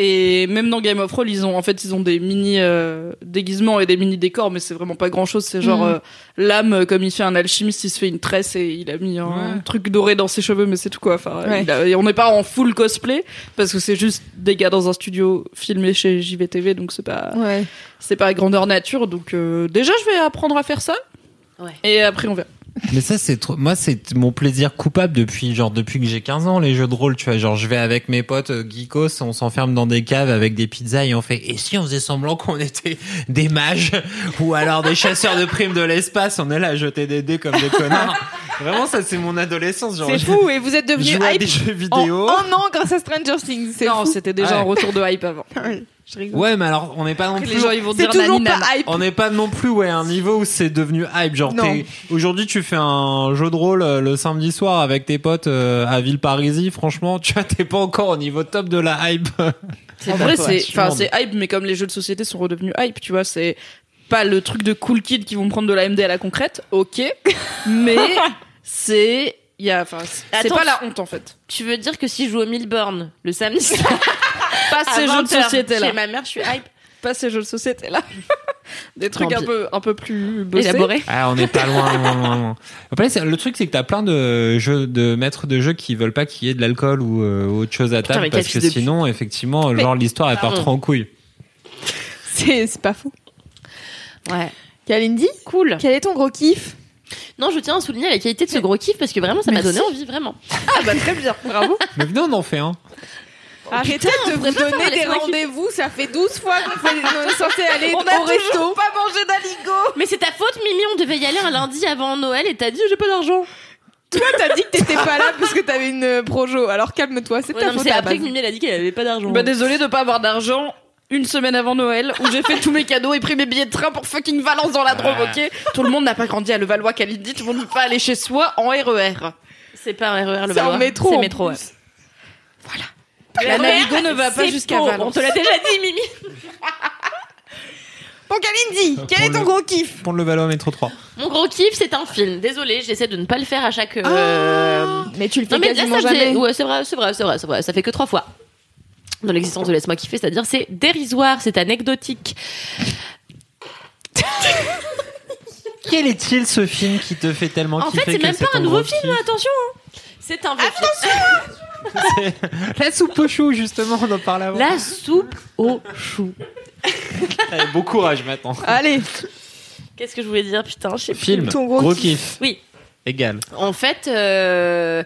Et même dans Game of Thrones, ils ont en fait ils ont des mini euh, déguisements et des mini décors, mais c'est vraiment pas grand chose. C'est genre Mhm. euh, l'âme euh, comme il fait un alchimiste, il se fait une tresse et il a mis un Ouais. truc doré dans ses cheveux, mais c'est tout quoi. Enfin, Ouais. il a- et on n'est pas en full cosplay parce que c'est juste des gars dans un studio filmé chez JVTV, donc c'est pas Ouais. c'est pas grandeur nature. Donc euh, déjà, je vais apprendre à faire ça. Ouais. Et après on verra. Mais ça, c'est trop. Moi, c'est mon plaisir coupable depuis genre depuis que j'ai 15 ans les jeux de rôle. Tu vois, genre je vais avec mes potes euh, geekos, on s'enferme dans des caves avec des pizzas et on fait. Et si on faisait semblant qu'on était des mages ou alors des chasseurs de primes de l'espace, on est là à jeter des dés comme des connards. Vraiment, ça c'est mon adolescence. Genre, C'est fou et vous êtes devenu hype des jeux en vidéo. un an grâce à Stranger Things. Non, c'était déjà Ouais. un retour de hype avant. Ouais, je rigole. Ouais, mais alors on n'est pas non plus. les gens ils vont dire toujours nani, pas nana. hype. On n'est pas non plus ouais à un niveau où c'est devenu hype. Genre t'es- aujourd'hui tu fais un jeu de rôle euh, le samedi soir avec tes potes euh, à Villeparisis. Franchement, tu vois t'es pas encore au niveau top de la hype. En vrai, c'est, enfin, c'est hype, mais comme les jeux de société sont redevenus hype, tu vois, c'est pas le truc de cool kid qui vont prendre de la MD à la concrète, ok, mais c'est, il y a, enfin, c'est pas la honte en fait. Tu veux dire que si je joue au Milburn le samedi Pas ces jeux de 20 heures, société là, Chez ma mère, je suis hype. pas ces jeux de société là. Des trucs un peu, un peu plus bossés. Élaboré. Ah, on n'est pas loin, loin, loin, loin. Après, c'est- le truc, c'est que t'as plein de jeux, de maîtres de jeux qui veulent pas qu'il y ait de l'alcool ou euh, autre chose à table mais parce quel que fils de sinon, effectivement, genre l'histoire elle part Pardon. trop en couille. C'est c'est pas fou. Ouais. Kalindi, Cool. quel est ton gros kiff? Non, je tiens à souligner la qualité de ce gros kiff parce que vraiment, ça m'a donné envie, vraiment. Ah bah très bien, bravo. Mais venez, on en fait un. Arrêtez de vous donner des rendez-vous, ça fait 12 fois qu'on est censé aller On au a resto. toujours pas mangé d'aligo. Mais c'est ta faute, Mimi, on devait y aller un lundi avant Noël et t'as dit j'ai pas d'argent. Toi, t'as dit que t'étais pas là parce que t'avais une euh, projo. Alors calme-toi, c'est Ouais, ta non, mais faute c'est après base. que Mimi elle a dit qu'elle avait pas d'argent. Bah désolé de pas avoir d'argent. Une semaine avant Noël, où j'ai fait tous mes cadeaux et pris mes billets de train pour fucking Valence dans la Drôme, ok Tout le monde n'a pas grandi à Levallois Kalindi, tout le monde ne peut pas aller chez soi en E RER. C'est pas un RER le C'est en Valois. métro, C'est en métro, plus. ouais. La Navigo ne va pas C'est jusqu'à Valence. On te l'a déjà dit, Mimi. Bon, Kalindi, quel Pour est ton le- gros kiff? Pour le Valo métro 3. Mon gros kiff, c'est un film. Désolée, j'essaie de ne pas le faire à chaque. euh, Mais tu le fais Non mais là quasiment ça faisait- jamais. ouais c'est vrai c'est vrai c'est vrai c'est vrai ça fait que trois fois dans l'existence de laisse-moi kiffer c'est-à-dire c'est dérisoire c'est anecdotique Quel est-il ce film qui te fait tellement en kiffer fait c'est même pas un nouveau film kiff attention hein. c'est un vieux film. La soupe au chou, justement, on en parle avant. la soupe au chou Eh, Bon courage maintenant. Allez, qu'est-ce que je voulais dire putain je sais plus Film, Ton gros gros, kiff. kiff. oui En fait, euh,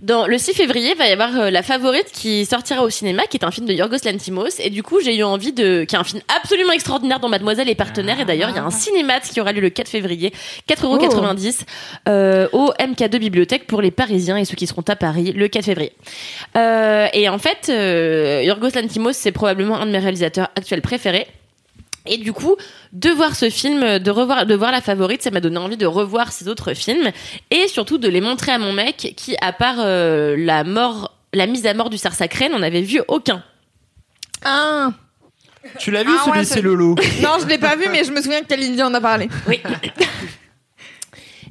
dans le 6 février, va y avoir euh, La Favorite qui sortira au cinéma, qui est un film de Yorgos Lanthimos. Et du coup, j'ai eu envie de, qui est un film absolument extraordinaire dont Mademoiselle est partenaire. Et d'ailleurs, il y a un cinémat qui aura lieu le 4 février, 4,90€ euh, au MK2 Bibliothèque pour les Parisiens et ceux qui seront à Paris le 4 février. Euh, et en fait, Yorgos Lanthimos, c'est probablement un de mes réalisateurs actuels préférés. Et du coup, de voir ce film, de revoir, de voir la favorite, ça m'a donné envie de revoir ces autres films et surtout de les montrer à mon mec qui, à part euh, la mort, la mise à mort du cerf sacré, n'en avait vu aucun. Ah. Tu l'as vu Ah celui ouais, c'est Lolo Non, je l'ai pas vu, mais je me souviens que Kalindi en a parlé. Oui.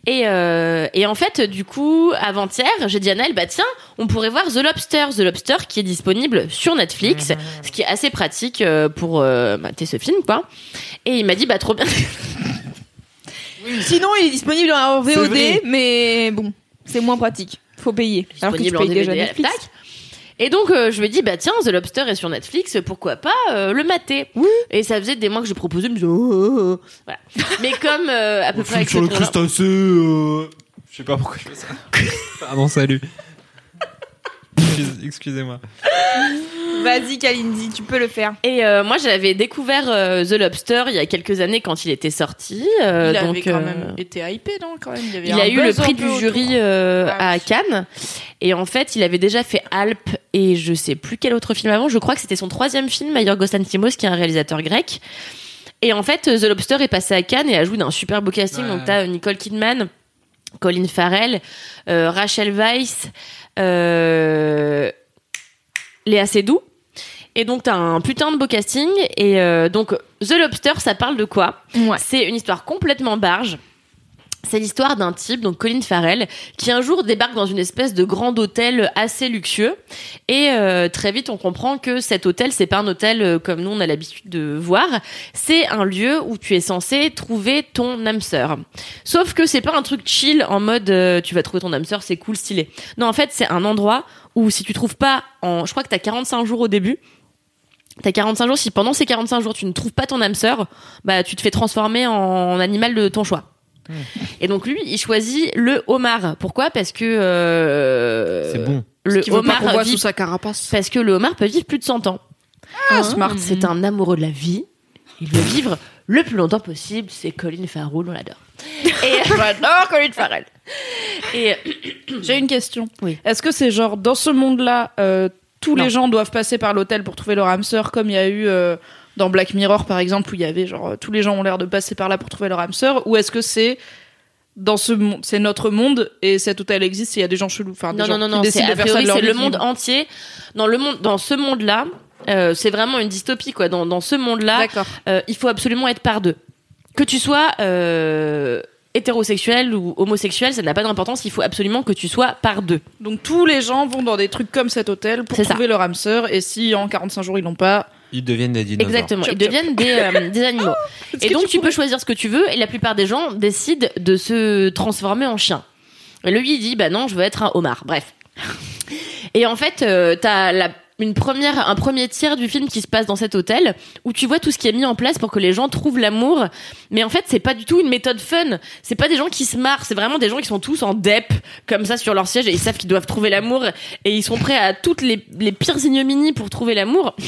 Et, euh, et en fait, du coup, avant-hier, j'ai dit à Naël, bah tiens, on pourrait voir The Lobster, The Lobster qui est disponible sur Netflix, ce qui est assez pratique euh, pour euh, mater ce film, quoi. Et il m'a dit, bah trop bien. Sinon, il est disponible en VOD, mais bon, c'est moins pratique. Faut payer. Alors que tu disponible en payes déjà Netflix. Et donc euh, je me dis bah tiens The Lobster est sur Netflix, pourquoi pas euh, le mater Et ça faisait des mois que je proposais, je me disais, oh, oh, oh. Voilà. Mais comme euh, à peu près avec sur le crustacé. euh, Je sais pas pourquoi je fais ça. Pardon, salut. Excuse- Excusez-moi. Vas-y, Kalindi, tu peux le faire. Et euh, moi j'avais découvert euh, The Lobster il y a quelques années quand il était sorti. euh, il donc avait quand euh, même été hypé, non quand même. Il, y avait Il a eu le prix du jury euh, Ah à. Cannes. Et en fait, il avait déjà fait Alp et je sais plus quel autre film avant. Je crois que c'était son troisième film, Yorgos Lanthimos, qui est un réalisateur grec. Et en fait, The Lobster est passé à Cannes et a joué d'un super beau casting. Ouais. Donc t'as Nicole Kidman, Colin Farrell, euh, Rachel Weisz, Léa Seydoux. Et donc t'as un putain de beau casting. Et euh, donc The Lobster, ça parle de quoi? Ouais. C'est une histoire complètement barge. C'est l'histoire d'un type, donc Colin Farrell, qui un jour débarque dans une espèce de grand hôtel assez luxueux. Et euh, très vite, on comprend que cet hôtel, c'est pas un hôtel euh, comme nous on a l'habitude de voir. C'est un lieu où tu es censé trouver ton âme sœur. Sauf que c'est pas un truc chill en mode euh, tu vas trouver ton âme sœur, c'est cool, stylé. Non, en fait, c'est un endroit où si tu trouves pas en, je crois que t'as 45 jours au début. T'as 45 jours, si pendant ces 45 jours tu ne trouves pas ton âme sœur, bah tu te fais transformer en animal de ton choix. Et donc lui, il choisit le homard. Pourquoi? Parce que euh, C'est bon. le homard voit vit- sous sa carapace. parce que le homard peut vivre plus de 100 ans. Ah, smart. C'est un amoureux de la vie. Il veut vivre le plus longtemps possible. C'est Colin Farrell, on l'adore. Et j'adore Colin Farrell. Et J'ai une question. Oui. Est-ce que c'est genre dans ce monde-là, euh, tous Non. les gens doivent passer par l'hôtel pour trouver leur âme sœur, comme il y a eu euh, dans Black Mirror par exemple, où il y avait genre tous les gens ont l'air de passer par là pour trouver leur âme sœur, ou est-ce que c'est dans ce monde, c'est notre monde et cet hôtel existe et il y a des gens chelous, enfin des non, gens non, non, qui décident de faire ça de leur c'est le monde entier. Dans le monde, dans ce monde-là, euh, c'est vraiment une dystopie quoi. Dans, dans ce monde-là, euh, il faut absolument être par deux. Que tu sois euh, hétérosexuel ou homosexuel, ça n'a pas d'importance. Il faut absolument que tu sois par deux. Donc tous les gens vont dans des trucs comme cet hôtel pour ça. trouver leur âme sœur et si en 45 jours ils l'ont pas, Ils deviennent des dinosaures. Exactement. Ils deviennent des, euh, des animaux. Et donc tu tu peux choisir ce que tu veux. Et la plupart des gens décident de se transformer en chien. Et lui il dit bah non, je veux être un homard. Bref. Et en fait, euh, t'as la une première, un premier tiers du film qui se passe dans cet hôtel où tu vois tout ce qui est mis en place pour que les gens trouvent l'amour. Mais en fait, c'est pas du tout une méthode fun. C'est pas des gens qui se marrent. C'est vraiment des gens qui sont tous en dep comme ça sur leur siège et ils savent qu'ils doivent trouver l'amour et ils sont prêts à toutes les, les pires ignominies pour trouver l'amour.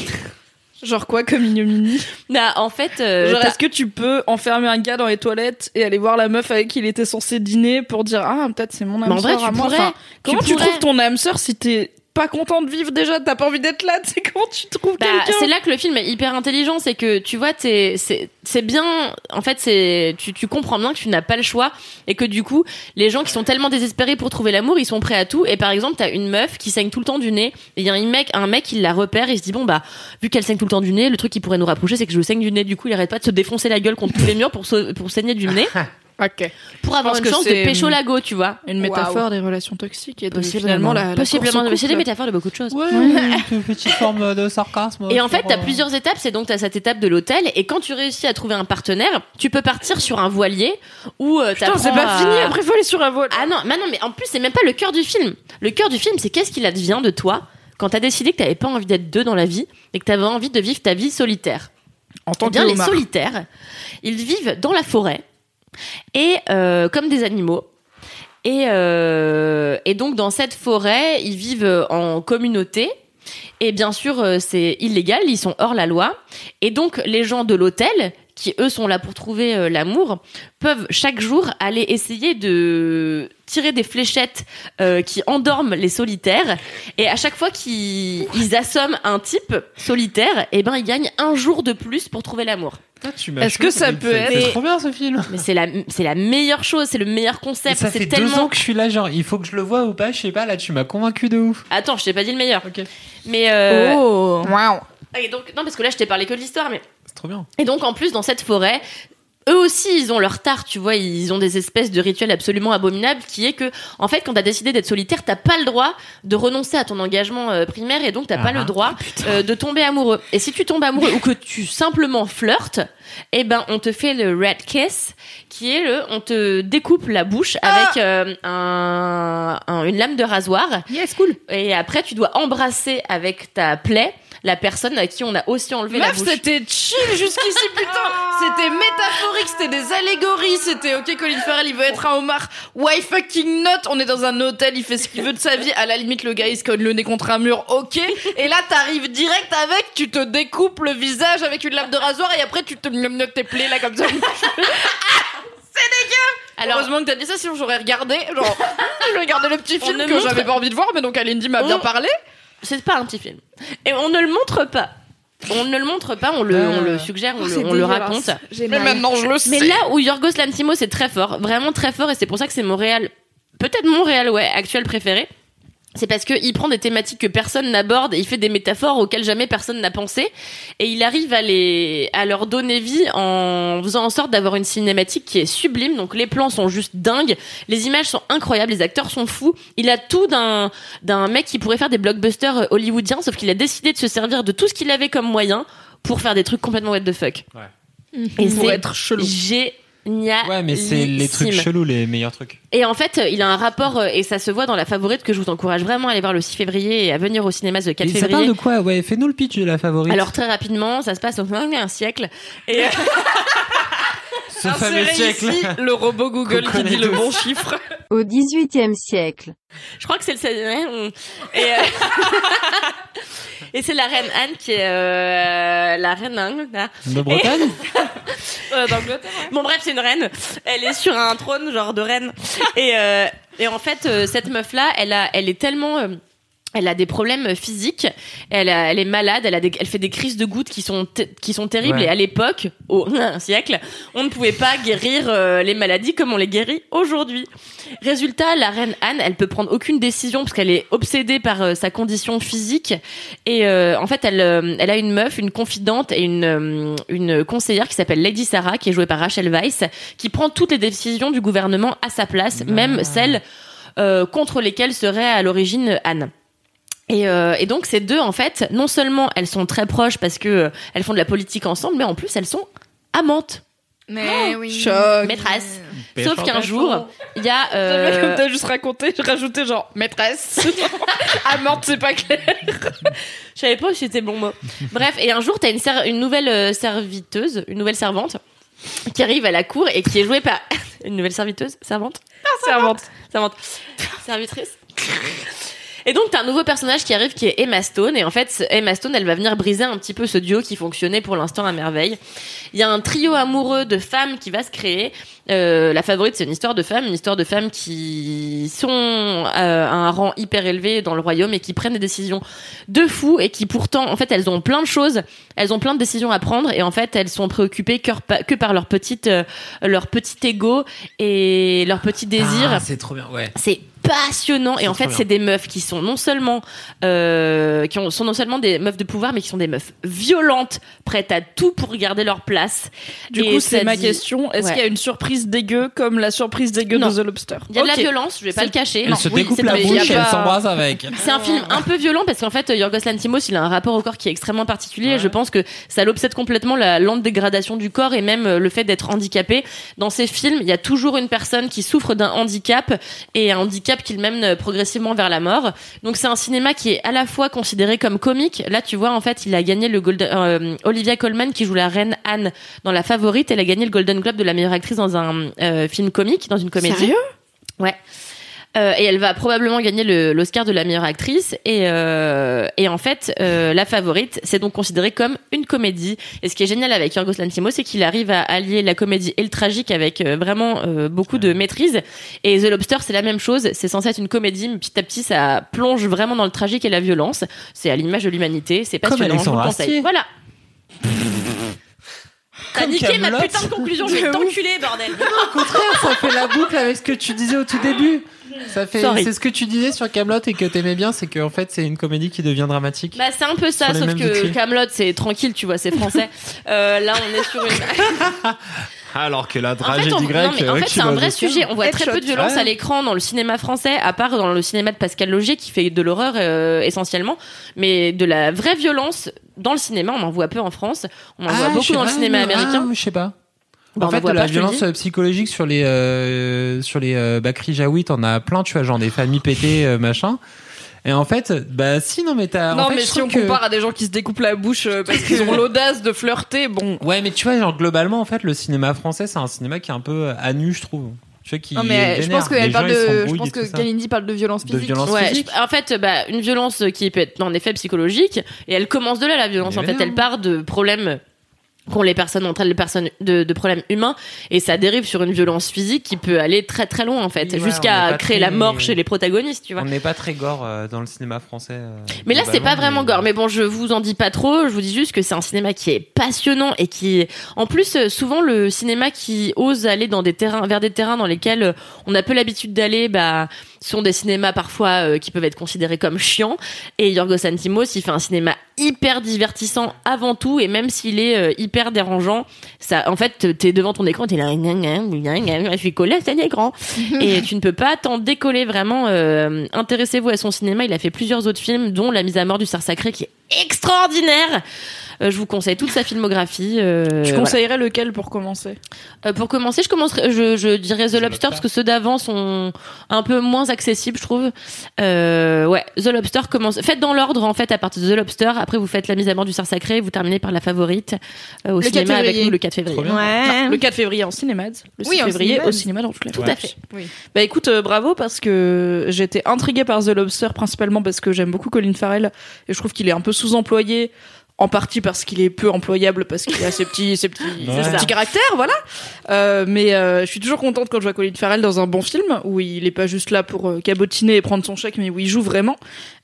genre quoi comme ignominie? Bah, en fait, euh, Genre, t'as- est-ce que tu peux enfermer un gars dans les toilettes et aller voir la meuf avec qui il était censé dîner pour dire ah peut-être c'est mon âme Mais en vrai, sœur tu à moi. pourrais. Enfin, comment tu, pourrais. trouves ton âme sœur si t'es pas content de vivre déjà T'as pas envie d'être là C'est comment tu trouves Bah, quelqu'un c'est là que le film est hyper intelligent, c'est que tu vois, t'es, c'est, c'est bien. En fait, c'est, tu, tu comprends bien que tu n'as pas le choix et que du coup, les gens qui sont tellement désespérés pour trouver l'amour, ils sont prêts à tout. Et par exemple, t'as une meuf qui saigne tout le temps du nez. Et il y a un mec, un mec, il la repère et il se dit bon bah, vu qu'elle saigne tout le temps du nez, le truc qui pourrait nous rapprocher, c'est que je saigne du nez. Du coup, il arrête pas de se défoncer la gueule contre tous les murs pour se- pour saigner du nez, Ok. pour avoir une chance de pécho lago, tu vois. Une métaphore des relations toxiques et de Possiblement. finalement la, Possiblement. c'est des métaphores de beaucoup de choses. Ouais, une petite forme de sarcasme. Et en fait, t'as euh, plusieurs étapes. C'est donc t'as cette étape de l'hôtel, et quand tu réussis à trouver un partenaire, tu peux partir sur un voilier où euh, Putain, t'apprends c'est pas à- fini. Après, faut aller sur un vol. Ah non, mais non, mais en plus c'est même pas le cœur du film. Le cœur du film, c'est qu'est-ce qu'il advient de toi quand t'as décidé que t'avais pas envie d'être deux dans la vie et que t'avais envie de vivre ta vie solitaire? en tant Eh bien, que les solitaires, ils vivent dans la forêt et euh, comme des animaux. Et, euh, et donc dans cette forêt, ils vivent en communauté. Et bien sûr, euh, c'est illégal, ils sont hors la loi. Et donc les gens de l'hôtel, qui eux sont là pour trouver euh, l'amour, peuvent chaque jour aller essayer de tirer des fléchettes euh, qui endorment les solitaires. Et à chaque fois qu'ils ils assomment un type solitaire, et ben ils gagnent un jour de plus pour trouver l'amour. Putain, tu m'as Est-ce que ça peut être- C'est trop bien ce film. Mais c'est la, c'est la meilleure chose, c'est le meilleur Et concept. ça C'est fait deux tellement. ans que je suis là, genre, il faut que je le vois ou pas, je sais pas, là, tu m'as convaincu de ouf. Attends, je t'ai pas dit le meilleur. Ok. Mais euh... Oh. Et donc non parce que là je t'ai parlé que de l'histoire, mais trop bien. et donc en plus dans cette forêt. eux aussi, ils ont leur tard, tu vois, ils ont des espèces de rituels absolument abominables qui est que, en fait, quand t'as décidé d'être solitaire, t'as pas le droit de renoncer à ton engagement euh, primaire et donc t'as pas Ah. le droit euh, de tomber amoureux. Et si tu tombes amoureux ou que tu simplement flirtes, eh ben, on te fait le red kiss, qui est le, on te découpe la bouche avec euh, un, un- une lame de rasoir. Yes, cool. Et après, tu dois embrasser avec ta plaie la personne à qui on a aussi enlevé la Meuf, bouche. c'était chill jusqu'ici, putain. C'était métaphorique, c'était des allégories, c'était ok, Colin Farrell, il veut être un homard. Why fucking not? On est dans un hôtel, il fait ce qu'il veut de sa vie. À la limite, le gars, il se cogne le nez contre un mur, ok. Et là, t'arrives direct avec, tu te découpes le visage avec une lame de rasoir et après, tu te notes tes plaies là comme ça. Alors, Heureusement que t'as dit ça, sinon j'aurais regardé. Genre, je regardais le petit film que montre- j'avais pas envie de voir, mais donc Alindy m'a bien parlé. C'est pas un petit film. Et on ne le montre pas. On ne le montre pas, on le, on le suggère, on, Oh, le, c'est on le dégueulasse. raconte. J'ai Mais maintenant, je le sais. Mais là où Yorgos Lanthimos est très fort, vraiment très fort, et c'est pour ça que c'est mon réal, peut-être mon réal, ouais, actuel préféré. C'est parce qu'il prend des thématiques que personne n'aborde et il fait des métaphores auxquelles jamais personne n'a pensé et il arrive à les à leur donner vie en faisant en sorte d'avoir une cinématique qui est sublime. Donc les plans sont juste dingues, les images sont incroyables, les acteurs sont fous. Il a tout d'un d'un mec qui pourrait faire des blockbusters hollywoodiens, sauf qu'il a décidé de se servir de tout ce qu'il avait comme moyen pour faire des trucs complètement what the fuck. Ouais. Et c'est être chelou. Génial. Ouais, mais c'est les trucs chelous, les meilleurs trucs. Et en fait, euh, il a un rapport, euh, et ça se voit dans la favorite, que je vous encourage vraiment à aller voir le 6 février et à venir au cinéma le 4 Et ça parle février. de quoi? Ouais, fais-nous le pitch de la favorite. Alors très rapidement, ça se passe au un siècle. Et ce fameux siècle. ici le robot Google qui dit le bon chiffre. Au XVIIIe siècle. je crois que c'est le 16 Et, euh, et c'est la reine Anne qui est euh, la reine Anne. De Bretagne Euh, d'Angleterre. Bon bref, c'est une reine. Elle est sur un trône genre de reine. Et, euh, et en fait, cette meuf là, elle a, elle est tellement euh, elle a des problèmes physiques, elle, a- elle est malade, elle, a des- elle fait des crises de gouttes qui sont, qui sont terribles. Ouais. Et à l'époque, au siècle, on ne pouvait pas guérir euh, les maladies comme on les guérit aujourd'hui. Résultat, la reine Anne, elle peut prendre aucune décision parce qu'elle est obsédée par euh, sa condition physique. Et euh, en fait, elle, euh, elle a une meuf, une confidente et une, une conseillère qui s'appelle Lady Sarah, qui est jouée par Rachel Weisz, qui prend toutes les décisions du gouvernement à sa place, même celles euh, contre lesquelles serait à l'origine Anne. Et, euh, et donc ces deux, en fait, non seulement elles sont très proches parce que euh, elles font de la politique ensemble, mais en plus elles sont amantes, Mais oui. Choc. maîtresses. Pécho, Sauf qu'un jour, il y a Comme euh, t'as juste raconté, j'ai rajouté genre maîtresse. Amante, c'est pas clair. Je savais pas si c'était bon mot. Bref, et un jour, t'as une, une nouvelle euh, serviteuse, une nouvelle servante, qui arrive à la cour et qui est jouée par une nouvelle serviteuse, servante, servante, servante, servitrice. Et donc t'as un nouveau personnage qui arrive qui est Emma Stone et en fait Emma Stone elle va venir briser un petit peu ce duo qui fonctionnait pour l'instant à merveille. Il y a un trio amoureux de femmes qui va se créer. Euh, la favorite c'est une histoire de femmes, une histoire de femmes qui sont euh, à un rang hyper élevé dans le royaume et qui prennent des décisions de fou et qui pourtant en fait elles ont plein de choses, elles ont plein de décisions à prendre et en fait elles sont préoccupées que, que par leur petite euh, leur petit ego et leur petit désir. Ah, c'est trop bien, ouais. C'est passionnant. Et en fait c'est des meufs qui sont non seulement euh, qui ont, sont non seulement des meufs de pouvoir mais qui sont des meufs violentes prêtes à tout pour garder leur place. Du Et coup, c'est ma dit- question. Est-ce Ouais. qu'il y a une surprise dégueu comme la surprise dégueu Non. de The Lobster il y a de la violence je vais pas C'est- le cacher. Elle Non, se oui, découpe c'est la bouche et elle pas- s'embrasse avec. c'est un film un peu violent parce qu'en fait Yorgos Lanthimos il a un rapport au corps qui est extrêmement particulier. Et je pense que ça l'obsède complètement la lente dégradation du corps et même euh, le fait d'être handicapé. Dans ces films il y a toujours une personne qui souffre d'un handicap et un handicap qui le mène euh, progressivement vers la mort. Donc c'est un cinéma qui est à la fois considéré comme comique. Là tu vois en fait il a gagné le Golden euh, Olivia Colman qui joue la reine Anne dans La Favorite. Elle a gagné le Golden Globe de la meilleure actrice dans un euh, film comique dans une comédie. Sérieux? Ouais. Euh, et elle va probablement gagner l'Oscar de la meilleure actrice. Et, euh, et en fait, euh, la favorite, c'est donc considéré comme une comédie. Et ce qui est génial avec Yorgos Lanthimos, c'est qu'il arrive à allier la comédie et le tragique avec euh, vraiment euh, beaucoup de maîtrise. Et The Lobster, c'est la même chose. C'est censé être une comédie, mais petit à petit, ça plonge vraiment dans le tragique et la violence. C'est à l'image de l'humanité. C'est Comme passionnant. Conseille. Astier. Voilà. T'as Comme niqué ma putain de conclusion. Je vais t'enculer, bordel. Au contraire, ça fait la boucle avec ce que tu disais au tout début. Ça fait, Sorry. c'est ce que tu disais sur Camelot et que t'aimais bien, c'est qu'en fait c'est une comédie qui devient dramatique. Bah c'est un peu ça, sauf que. Camelot c'est tranquille, tu vois, c'est français. Euh, là on est sur une. Alors que la En fait, tragédie on- grecque. non, mais en euh, fait, c'est un vrai sujet. On voit très peu de violence Ouais. à l'écran dans le cinéma français, à part dans le cinéma de Pascal Logier qui fait de l'horreur euh, essentiellement, mais de la vraie violence dans le cinéma, on en voit peu en France. On en voit Ah, beaucoup dans le cinéma ah, américain. je sais pas. Bah, en fait, de la pas, violence dis. euh, psychologique sur les euh, sur les euh, Bakri Jaoui, t'en as plein, tu vois, genre des familles pétées, euh, machin. Et en fait, bah si, non, mais t'as. en Non, fait, mais je si on que- compare à des gens qui se découpent la bouche euh, parce qu'ils ont l'audace de flirter, bon. Ouais, mais tu vois, genre globalement, en fait, le cinéma français, c'est un cinéma qui est un peu à nu, je trouve. Tu vois, qui Non, mais est je pense qu'elle Les parle gens, ils de. Je pense que ça. Kalindi parle de violence De physique. violence Ouais, physique. je- en fait, bah, une violence qui peut être en effet psychologique, et elle commence de là la violence. Mais en fait, non. elle part de problèmes qu'ont les personnes entre elles, les personnes de, de problèmes humains, et ça dérive sur une violence physique qui peut aller très très loin en fait, Oui, jusqu'à créer très- la mort chez les protagonistes, tu vois. On n'est pas très gore euh, dans le cinéma français. euh, Mais là, c'est pas vraiment mais- gore. Mais bon, je vous en dis pas trop. Je vous dis juste que c'est un cinéma qui est passionnant et qui, en plus, euh, souvent le cinéma qui ose aller dans des terrains, vers des terrains dans lesquels euh, on a peu l'habitude d'aller, bah, sont des cinémas parfois euh, qui peuvent être considérés comme chiants. Et Yorgos Lanthimos, il fait un cinéma hyper divertissant avant tout, et même s'il est euh, hyper dérangeant, ça, en fait, t'es devant ton écran, t'es là, je suis collé à cet écran. et tu ne peux pas t'en décoller vraiment. euh, Intéressez-vous à son cinéma. Il a fait plusieurs autres films, dont La mise à mort du cerf sacré, qui est extraordinaire. Euh, je vous conseille toute sa filmographie. euh, Tu voilà. conseillerais lequel pour commencer Euh, pour commencer, je commencerai, je, je dirais The, Lobster, parce que ceux d'avant sont un peu moins accessibles, je trouve. Euh, ouais, The Lobster commence. Faites dans l'ordre en fait à partir de The Lobster. Après, vous faites La mise à mort du cerf sacré. Vous terminez par La Favorite euh, au Le 4 cinéma avec nous le 4 février. Ouais. Non, Le 4 février en cinéma, le 6 Oui, février cinéma. au cinéma dans Tout à fait. Bah écoute, euh, bravo parce que j'étais intriguée par The Lobster principalement parce que j'aime beaucoup Colin Farrell et je trouve qu'il est un peu sous-employé. En partie parce qu'il est peu employable, parce qu'il a ses petits, ses petits, Ouais. ses petits caractères, voilà. Euh, mais euh, je suis toujours contente quand je vois Colin Farrell dans un bon film où il est pas juste là pour euh, cabotiner et prendre son chèque, mais où il joue vraiment.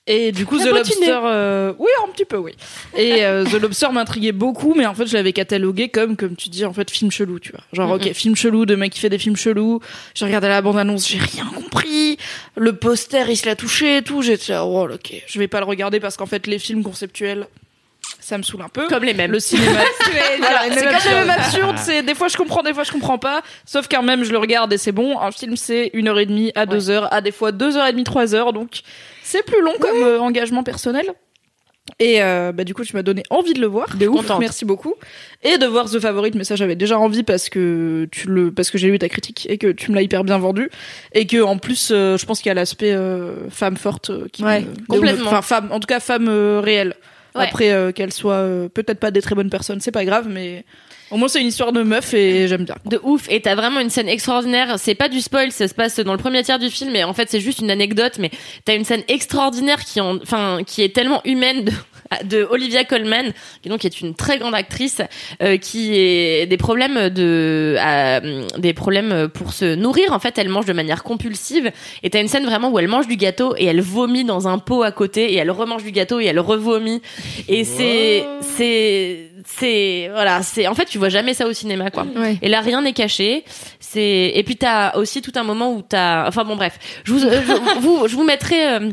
Et du coup, The. Lobster, euh, oui, un petit peu, oui. Et euh, The Lobster m'intriguait beaucoup, mais en fait, je l'avais catalogué comme, comme tu dis, en fait, film chelou, tu vois. Genre, ok, film chelou de mec qui fait des films chelous. J'ai regardé la bande-annonce, j'ai rien compris. Le poster, il se l'a touché et tout. J'étais là, oh, ok, je vais pas le regarder parce qu'en fait, les films conceptuels, ça me saoule un peu. Comme les mêmes. Le cinéma. Voilà, les c'est mêmes quand même absurdes. absurde. C'est des fois je comprends, des fois je comprends pas. Sauf qu'un même je le regarde et c'est bon. Un film c'est une heure et demie à deux heures, à des fois deux heures et demie, trois heures. Donc c'est plus long comme euh, engagement personnel. Et euh, bah du coup tu m'as donné envie de le voir. De Contente. Merci beaucoup. Et de voir The Favorite, mais ça j'avais déjà envie parce que tu le parce que j'ai lu ta critique et que tu me l'as hyper bien vendu et que en plus euh, je pense qu'il y a l'aspect euh, femme forte qui Ouais, me- complètement. enfin femme en tout cas femme réelle. Ouais. Après euh, qu'elle soit euh, peut-être pas des très bonnes personnes, c'est pas grave, mais au moins c'est une histoire de meuf et j'aime bien. De ouf. Et t'as vraiment une scène extraordinaire. C'est pas du spoil, ça se passe dans le premier tiers du film, mais en fait c'est juste une anecdote. Mais t'as une scène extraordinaire qui, en, enfin, qui est tellement humaine de, de Olivia Colman, qui donc est une très grande actrice, euh, qui est des problèmes de, euh, des problèmes pour se nourrir. En fait, elle mange de manière compulsive. Et t'as une scène vraiment où elle mange du gâteau et elle vomit dans un pot à côté et elle remange du gâteau et elle revomit. Et c'est, c'est, c'est, voilà, c'est, en fait, tu vois jamais ça au cinéma, quoi. Ouais. Et là, rien n'est caché. C'est et puis t'as aussi tout un moment où t'as. Enfin bon, bref. Je vous, je, vous, je vous mettrai. euh,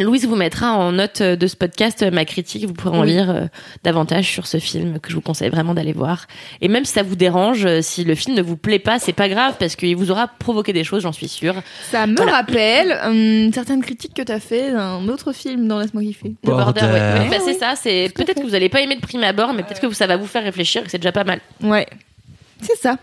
Louise vous mettra en note de ce podcast euh, ma critique. Vous pourrez en lire euh, davantage sur ce film que je vous conseille vraiment d'aller voir. Et même si ça vous dérange, euh, si le film ne vous plaît pas, c'est pas grave parce qu'il vous aura provoqué des choses, j'en suis sûre. Ça me Voilà. rappelle hum, certaines critiques que t'as fait d'un autre film dans Laisse-moi kiffer. Le border, Border. ouais. Ouais, bah, c'est ça. C'est peut-être que vous allez pas aimer de prime abord, mais peut-être que ça va vous faire réfléchir. et que C'est déjà pas mal. Ouais, c'est ça.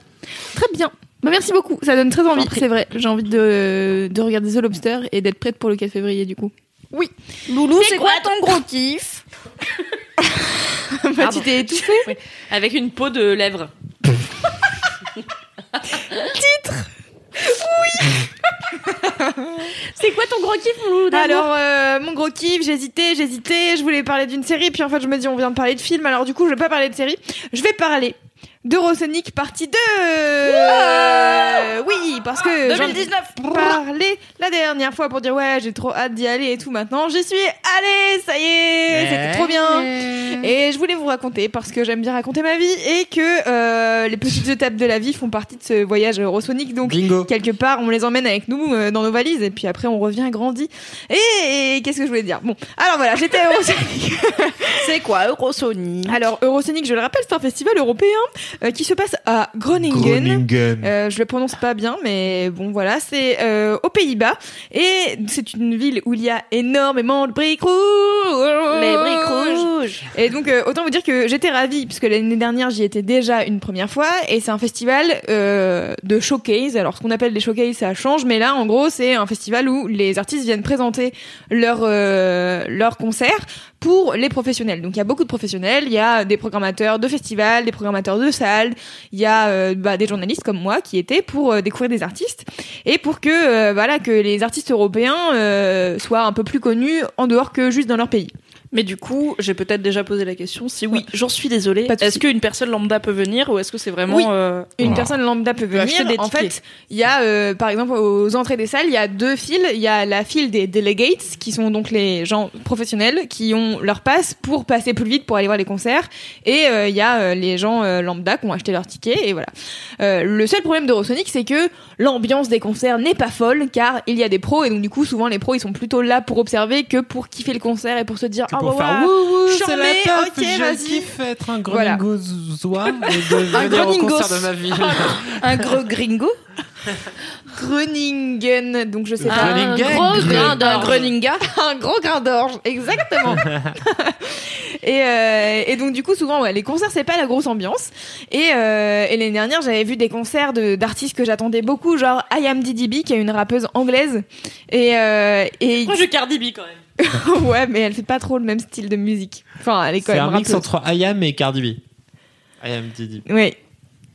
Très bien. Bah, merci beaucoup, ça donne très envie, c'est vrai. J'ai envie de, de regarder The Lobster et d'être prête pour le 4 février du coup. Oui. Loulou, c'est quoi ton gros kiff Bah, tu t'es étouffée Oui. Avec une peau de lèvres. C'est quoi ton gros kiff, mon loulou Alors, euh, mon gros kiff, j'hésitais, j'hésitais, je voulais parler d'une série, puis en fait, je me dis, on vient de parler de film, alors du coup, je vais pas parler de série, je vais parler d'Eurosonic partie 2 Euh, Oui, parce que j'en ai 2019. parlé la dernière fois pour dire, ouais, j'ai trop hâte d'y aller et tout, maintenant, j'y suis allée, ça y est, c'était trop bien Et je voulais vous raconter, parce que j'aime bien raconter ma vie, et que euh, les petites étapes de la vie font partie de ce voyage Eurosonic, donc Bingo. quelque part, on les emmène avec nous euh, dans nos valises et puis après on revient grandi. Et, et qu'est-ce que je voulais dire? Bon, alors voilà, j'étais à Eurosonic. C'est quoi Eurosonic? Alors Eurosonic, je le rappelle, c'est un festival européen euh, qui se passe à Groningen. Euh, je le prononce pas bien, mais bon voilà, c'est euh, aux Pays-Bas et c'est une ville où il y a énormément de briques rouges. Les briques rouges. Et donc euh, autant vous dire que j'étais ravie puisque l'année dernière j'y étais déjà une première fois et c'est un festival euh, de showcase. Alors ce qu'on appelle des showcase ça change, mais là en gros c'est un festival où les artistes viennent présenter leur euh, leur concert pour les professionnels. Donc il y a beaucoup de professionnels, il y a des programmateurs de festivals, des programmateurs de salles, il y a euh, bah, des journalistes comme moi qui étaient pour euh, découvrir des artistes et pour que euh, voilà que les artistes européens soient un peu plus connus en dehors que juste dans leur pays. Mais du coup, j'ai peut-être déjà posé la question. Si oui, Ouais. j'en suis désolée. Est-ce qu'une personne lambda peut venir ou est-ce que c'est vraiment Oui. euh, Une personne lambda peut venir. des En fait, il y a, euh, par exemple, aux entrées des salles, il y a deux files. Il y a la file des delegates, qui sont donc les gens professionnels qui ont leur passe pour passer plus vite pour aller voir les concerts. Et euh, il y a euh, les gens euh, lambda qui ont acheté leur ticket. Et voilà. Euh, le seul problème d'Eurosonic, c'est que l'ambiance des concerts n'est pas folle, car il y a des pros. Et donc, du coup, souvent, les pros, ils sont plutôt là pour observer que pour kiffer le concert et pour se dire, ah pour ouais, faire ouais, wouh wouh, c'est la teuf, ok, je vas-y. kiffe être un Voilà. groningozois et de venir au concert de ma ville. un gros gringo Groningen, donc je sais pas. Un gros grain Un d'orge. greninga un gros grain d'orge, exactement. et, euh, et donc du coup souvent ouais, les concerts c'est pas la grosse ambiance. Et, euh, et l'année dernière j'avais vu des concerts de d'artistes que j'attendais beaucoup, genre I Am DDB qui est une rappeuse anglaise. Et, euh, et Moi, je Cardi B quand même. ouais mais elle fait pas trop le même style de musique. Enfin elle est quand C'est même un mix rappeuse. entre IAM et Cardi B. IAM Didi. Oui,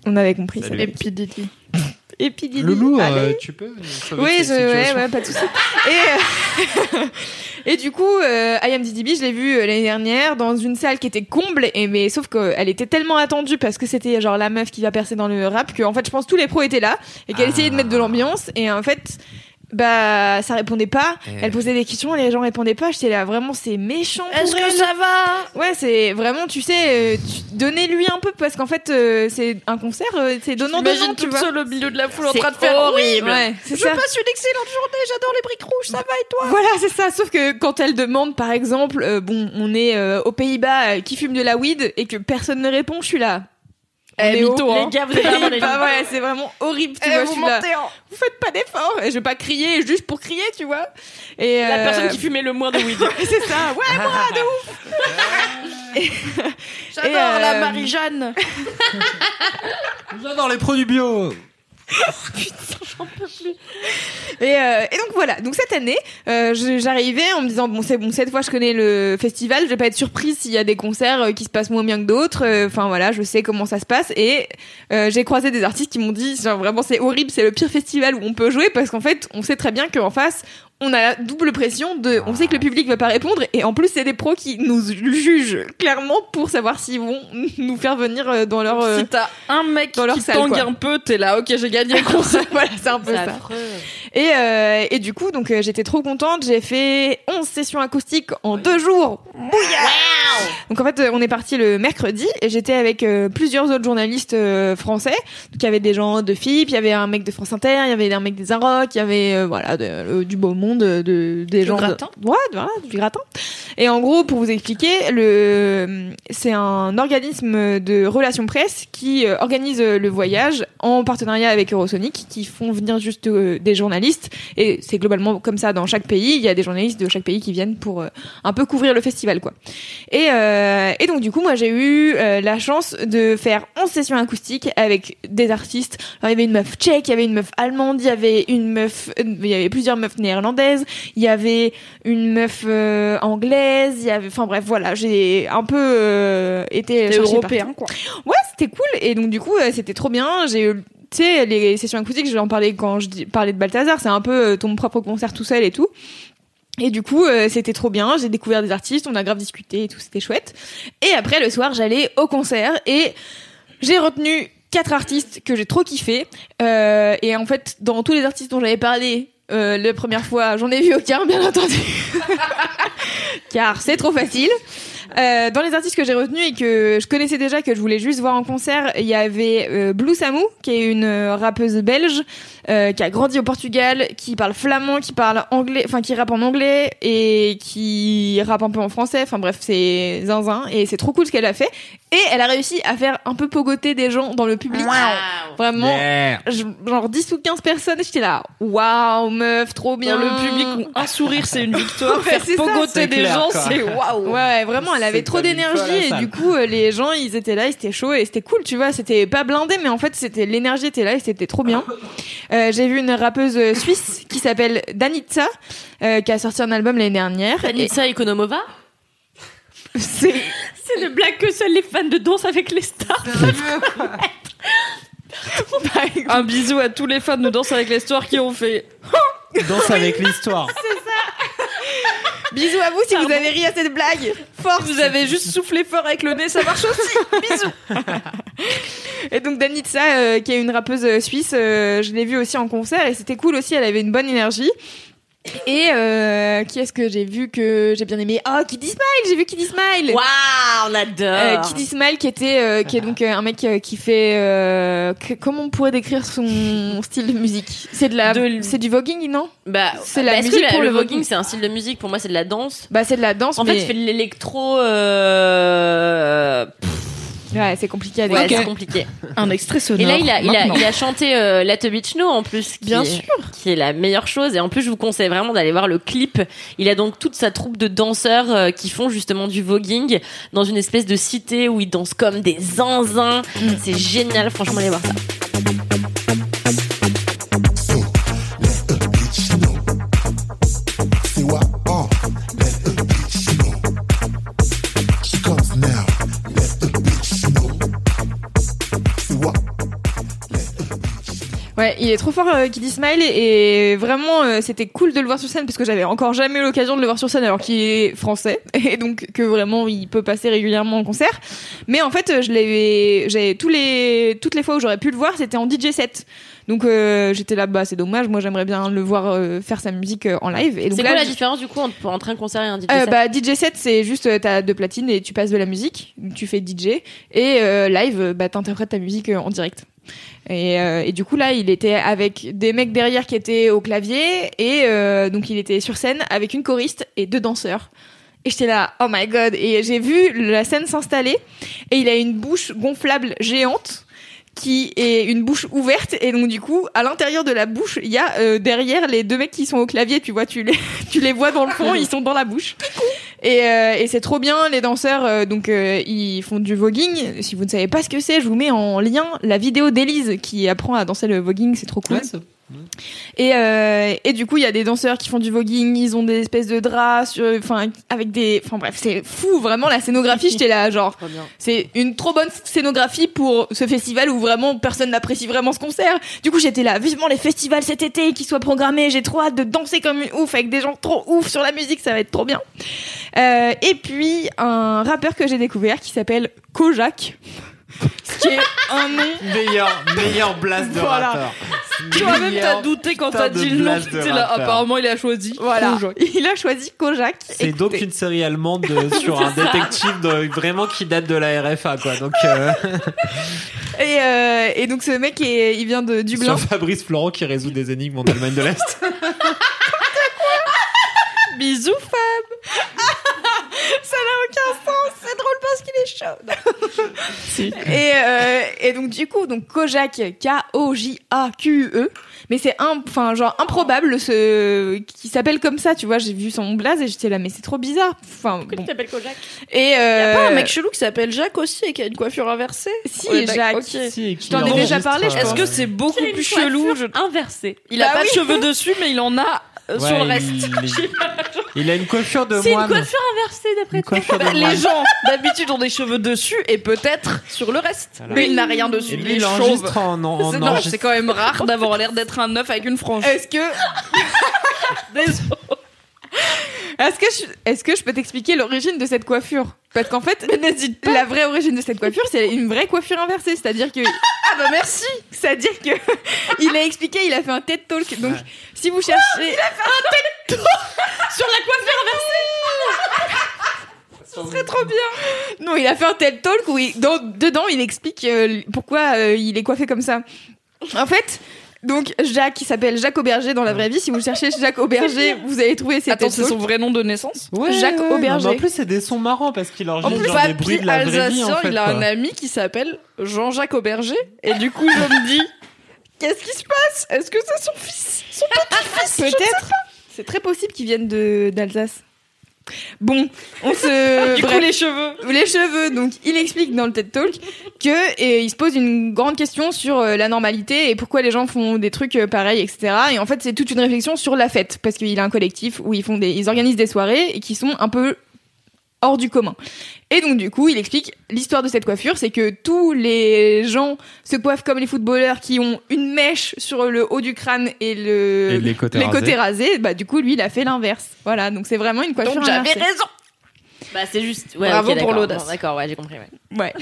on avait compris. Salut. ça. et puis Didi. Et puis Didi, Loulou, allez. euh, tu peux nous sauver Oui, je, ouais, situation ouais, pas de souci. Et, euh, et du coup, euh, I Am DDB, je l'ai vu euh, l'année dernière dans une salle qui était comble, et mais sauf qu'elle était tellement attendue parce que c'était genre la meuf qui va percer dans le rap que en fait, je pense que tous les pros étaient là et qu'elle Ah. essayait de mettre de l'ambiance et en fait. Bah, ça répondait pas. Eh. Elle posait des questions, les gens répondaient pas. J'étais là, vraiment, c'est méchant. Est-ce que ça va? Ouais, c'est vraiment, tu sais, euh, tu- donnez-lui un peu parce qu'en fait, euh, c'est un concert, euh, c'est donnant donnant, tu vois. seule au milieu de la foule en train de faire horrible. Ouais, c'est je ça. passe une excellente journée, j'adore les briques rouges, ça va et toi? Voilà, c'est ça. Sauf que quand elle demande, par exemple, euh, bon, on est euh, aux Pays-Bas, euh, qui fume de la weed et que personne ne répond, je suis là. Eh, mytho, hein. Les gars, vous êtes vraiment les Bah ouais, c'est vraiment horrible, tu Eh, vois. vous Je suis là. mentez, hein. Vous faites pas d'efforts. Et je vais pas crier juste pour crier, tu vois. Et La euh, personne qui fumait le moins de weed. c'est ça. Ouais, moi, de ouf. J'adore Et, euh, la Marie-Jeanne J'adore les produits bio. Et, euh, et donc voilà. Donc cette année, euh, j'arrivais en me disant bon c'est bon cette fois je connais le festival, je vais pas être surprise s'il y a des concerts euh, qui se passent moins bien que d'autres. Euh, Enfin voilà, je sais comment ça se passe et j'ai croisé des artistes qui m'ont dit genre, vraiment c'est horrible, c'est le pire festival où on peut jouer parce qu'en fait on sait très bien qu'en face on a la double pression de on sait que le public va pas répondre et en plus c'est des pros qui nous jugent clairement pour savoir s'ils vont nous faire venir euh, dans leur Si t'as un mec dans leur qui salle, tangue quoi. un peu, t'es là, ok, j'ai gagné le concert. voilà, c'est un peu C'est ça. Et, euh, et du coup, donc euh, j'étais trop contente. J'ai fait 11 sessions acoustiques en deux jours. Bouillard Donc en fait, euh, on est parti le mercredi et j'étais avec euh, plusieurs autres journalistes français. Donc il y avait des gens de FIP, il y avait un mec de France Inter, il y avait un mec des Inrocks, il y avait voilà de- du beau monde, de, des Du gens. de- gratin. Ouais, voilà, du gratin. Et en gros, pour vous expliquer, le c'est un organisme de relations presse qui organise le voyage en partenariat avec Eurosonic, qui font venir juste des journalistes. Et c'est globalement comme ça dans chaque pays. Il y a des journalistes de chaque pays qui viennent pour euh, un peu couvrir le festival, quoi. Et, euh, et donc du coup, moi j'ai eu euh, la chance de faire 11 sessions acoustiques avec des artistes. Alors il y avait une meuf tchèque, il y avait une meuf allemande, il y avait une meuf, il y avait plusieurs meufs néerlandaises, il y avait une meuf anglaise, il y avait, enfin bref, voilà, j'ai un peu été européen, quoi. Ouais, c'était cool. Et donc, du coup, c'était trop bien. J'ai eu, tu sais, les sessions acoustiques, je vais en parler quand je parlais de Balthazar. C'est un peu euh, ton propre concert tout seul et tout. Et du coup, euh, c'était trop bien. J'ai découvert des artistes, on a grave discuté et tout, c'était chouette. Et après, le soir, j'allais au concert et j'ai retenu quatre artistes que j'ai trop kiffé. Euh, et en fait, dans tous les artistes dont j'avais parlé la première fois, j'en ai vu aucun, bien entendu. Car c'est trop facile. Euh, dans les artistes que j'ai retenus et que je connaissais déjà, que je voulais juste voir en concert, il y avait euh, Blue Samu, qui est une euh, rappeuse belge, euh, qui a grandi au Portugal, qui parle flamand, qui parle anglais, enfin qui rappe en anglais et qui rappe un peu en français. Enfin bref, c'est zinzin et c'est trop cool ce qu'elle a fait. Et elle a réussi à faire un peu pogoter des gens dans le public. Vraiment, Yeah. je- genre 10 ou 15 personnes, j'étais là, waouh, meuf, trop bien. Dans le public, un sourire, c'est une victoire. Ouais, Faire c'est ça, pogoter c'est des clair, gens, c'est waouh. Ouais, vraiment, elle avait C'est trop d'énergie et du coup, euh, les gens, ils étaient là, ils étaient chauds et c'était cool, tu vois. C'était pas blindé, mais en fait, c'était l'énergie était là et c'était trop bien. Euh, J'ai vu une rappeuse euh, suisse qui s'appelle Danitza, euh, qui a sorti un album l'année dernière. Et Anissa Economova C'est C'est une blague que seuls les fans de danse avec les stars. Un bisou à tous les fans de Danse avec l'histoire qui ont fait. Danse avec l'histoire. Bisous à vous si vous avez ri à cette blague. Force. Vous avez juste soufflé fort avec le nez, ça marche aussi. Bisous. Et donc Danitza, euh, qui est une rappeuse euh, suisse, euh, je l'ai vue aussi en concert et c'était cool aussi. Elle avait une bonne énergie. Et euh, qui est-ce que j'ai vu que j'ai bien aimé? Oh, Kiddy Smile, j'ai vu Kiddy Smile. Waouh, on Euh, adore. Kiddy Smile qui était euh, qui est donc euh, un mec euh, qui fait euh, que- comment on pourrait décrire son style de musique? C'est de la De- c'est du voguing non? Bah, C'est la bah, est-ce musique que pour le le voguing, c'est un style de musique? Pour moi, c'est de la danse. bah c'est de la danse En mais fait, il fait de l'électro. Euh... ouais c'est compliqué à Ouais, c'est compliqué. Un extrait Et sonore. là, il a, il a, il a chanté euh, Let a Beach Know en plus. Qui Bien est, sûr. Qui est la meilleure chose. Et en plus, je vous conseille vraiment d'aller voir le clip. Il a donc toute sa troupe de danseurs euh, qui font justement du voguing dans une espèce de cité où ils dansent comme des zinzins. C'est génial. Franchement, allez voir ça. Ouais il est trop fort euh, Kiddy Smile et, et vraiment euh, c'était cool de le voir sur scène parce que j'avais encore jamais eu l'occasion de le voir sur scène alors qu'il est français et donc que vraiment il peut passer régulièrement en concert. Mais en fait euh, je l'avais j'ai tous les toutes les fois où j'aurais pu le voir c'était en DJ set. Donc euh, j'étais là bah c'est dommage moi j'aimerais bien le voir euh, faire sa musique euh, en live. Et donc C'est quoi la différence du coup entre, entre un concert et un DJ Euh, set? bah DJ set c'est juste t'as deux platines et tu passes de la musique tu fais DJ et euh, live bah t'interprètes ta musique euh, en direct et, euh, et du coup là il était avec des mecs derrière qui étaient au clavier et euh, donc il était sur scène avec une choriste et deux danseurs. Et j'étais là oh my god. Et j'ai vu la scène s'installer et il a une bouche gonflable géante qui est une bouche ouverte. Et donc du coup à l'intérieur de la bouche il y a euh, derrière les deux mecs qui sont au clavier tu vois tu les tu les vois dans le fond ils sont dans la bouche et, euh, et c'est trop bien les danseurs euh, donc euh, ils font du voguing. Si vous ne savez pas ce que c'est je vous mets en lien la vidéo d'Elise qui apprend à danser le voguing c'est trop cool et, euh, et du coup, il y a des danseurs qui font du voguing, ils ont des espèces de draps, enfin avec des, enfin bref, c'est fou vraiment la scénographie. J'étais là, genre, c'est une trop bonne scénographie pour ce festival où vraiment personne n'apprécie vraiment ce concert. Du coup, j'étais là, vivement les festivals cet été qui soient programmés. J'ai trop hâte de danser comme une ouf avec des gens trop ouf sur la musique, ça va être trop bien. Euh, et puis un rappeur que j'ai découvert qui s'appelle Kojak. Ce qui est un nom Meilleur, meilleur blast de Voilà. rappeur. Toi-même, t'as douté quand t'as dit le nom. là, apparemment, il a choisi. Voilà, Kojak. il a choisi Kojak. C'est donc une série allemande de- sur un détective de- vraiment qui date de la RFA quoi. Donc euh, Et, euh, et donc ce mec, est, il vient de Dublin. sur Fabrice Florent qui résout des énigmes en Allemagne de l'Est. Bisous, Fab. Ça n'a aucun sens. C'est drôle parce qu'il est chaud. et, euh, et donc du coup, donc Kojak, K-O-J-A-Q-E. Mais c'est un, enfin genre improbable ce qui s'appelle comme ça. Tu vois, j'ai vu son blaze et j'étais là, mais c'est trop bizarre. Enfin Pourquoi bon. tu t'appelles Kojak? Et Y a euh, pas un mec chelou qui s'appelle Jacques aussi et qui a une coiffure inversée? Si, Ouais, d'accord, Jacques. Si, Je t'en ai déjà parlé, je Est-ce que c'est beaucoup a plus chelou? je... Inversé. Il a Bah pas oui. de cheveux dessus, mais il en a euh, sur le reste. Il, il a une coiffure de C'est une moine. coiffure inversée d'après Une toi. coiffure de Les moine. gens d'habitude ont des cheveux dessus et peut-être sur le reste. Voilà. Mais il n'a rien Et dessus. lui, Il est chauve. enregistre en, en, C'est- en non, enregistre- c'est quand même rare d'avoir l'air d'être un œuf avec une frange. est-ce que Désolé. Est-ce que je, est-ce que je peux t'expliquer l'origine de cette coiffure? Parce qu'en fait, la vraie origine de cette coiffure, c'est une vraie coiffure inversée, c'est-à-dire que Ah bah merci. c'est-à-dire que il a expliqué, il a fait un TED Talk. Donc si vous cherchez Sur la coiffure Ce serait trop bien. Non, il a fait un TED Talk où il- dans- dedans il explique euh, pourquoi euh, il est coiffé comme ça. En fait, donc Jacques, qui s'appelle Jacques Auberger dans la vraie vie. Si vous cherchez Jacques Auberger, vous allez trouver ses Attends, c'est son vrai nom de naissance Jacques ouais, Auberger. non, mais En plus, c'est des sons marrants parce qu'il En enregistre plus, genre des papy bruits de la vraie vie. alsacien, En fait, il a quoi. un ami qui s'appelle Jean-Jacques Auberger. Et du coup, je me dis, qu'est-ce qui se passe? Est-ce que c'est son fils? Son petit-fils? Peut-être. C'est très possible qu'ils viennent de d'Alsace. Bon, on se. Du coup, les cheveux. les cheveux. Donc, il explique dans le TED Talk que et il se pose une grande question sur euh, la normalité et pourquoi les gens font des trucs euh, pareils, etc. Et en fait, c'est toute une réflexion sur la fête parce qu'il a un collectif où ils font des, ils organisent des soirées et qui sont un peu hors du commun. Et donc du coup, il explique l'histoire de cette coiffure, c'est que tous les gens se coiffent comme les footballeurs qui ont une mèche sur le haut du crâne et le Et les côtés rasés. rasés. Bah du coup, lui, il a fait l'inverse. Voilà, donc c'est vraiment une coiffure Donc j'avais raison. Bah, c'est juste. Ouais, Bravo pour l'audace. Bon, D'accord, ouais, j'ai compris. Ouais. Ouais.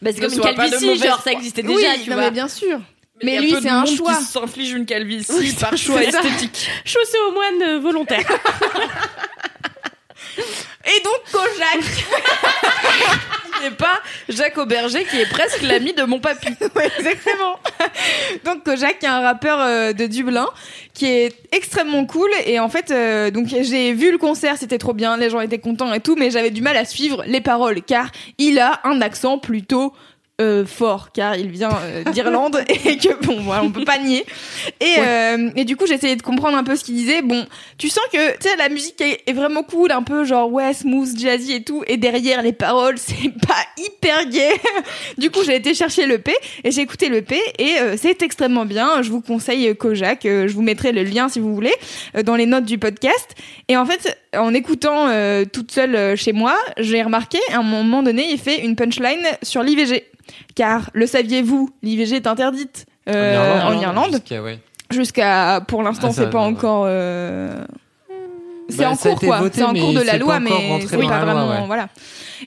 Bah, c'est comme une calvitie, genre ça existait Oui, déjà, tu non, vois. mais bien sûr. Mais lui, c'est un choix. qui s'inflige une calvitie Oui, par choix esthétique. Chaussée au moine euh, volontaire. Et donc Kojak. Qui n'est pas Jacques Auberger, qui est presque l'ami de mon papy. Ouais, exactement. donc Kojak, qui est un rappeur euh, de Dublin, qui est extrêmement cool. Et en fait, euh, donc j'ai vu le concert, c'était trop bien, les gens étaient contents et tout, mais j'avais du mal à suivre les paroles, car il a un accent plutôt euh, fort, car il vient euh, d'Irlande et que bon, voilà, on peut pas nier. Et, euh, et du coup, j'essayais de comprendre un peu ce qu'il disait. Bon, tu sens que tu sais la musique est, est vraiment cool, un peu genre ouais smooth, jazzy et tout. Et derrière les paroles, c'est pas hyper gay. du coup, j'ai été chercher le P et j'ai écouté le P et euh, c'est extrêmement bien. Je vous conseille euh, Kojak. Je vous mettrai le lien si vous voulez dans les notes du podcast. Et en fait, en écoutant euh, toute seule euh, chez moi, j'ai remarqué à un moment donné, il fait une punchline sur l'IVG. Car le saviez-vous, l'IVG est interdite euh, en Irlande jusqu'à- ouais. jusqu'à pour l'instant Ah, ça, c'est pas ouais. encore euh, c'est Bah, en cours quoi voté, c'est en cours de la loi mais c'est pas loi, vraiment ouais. voilà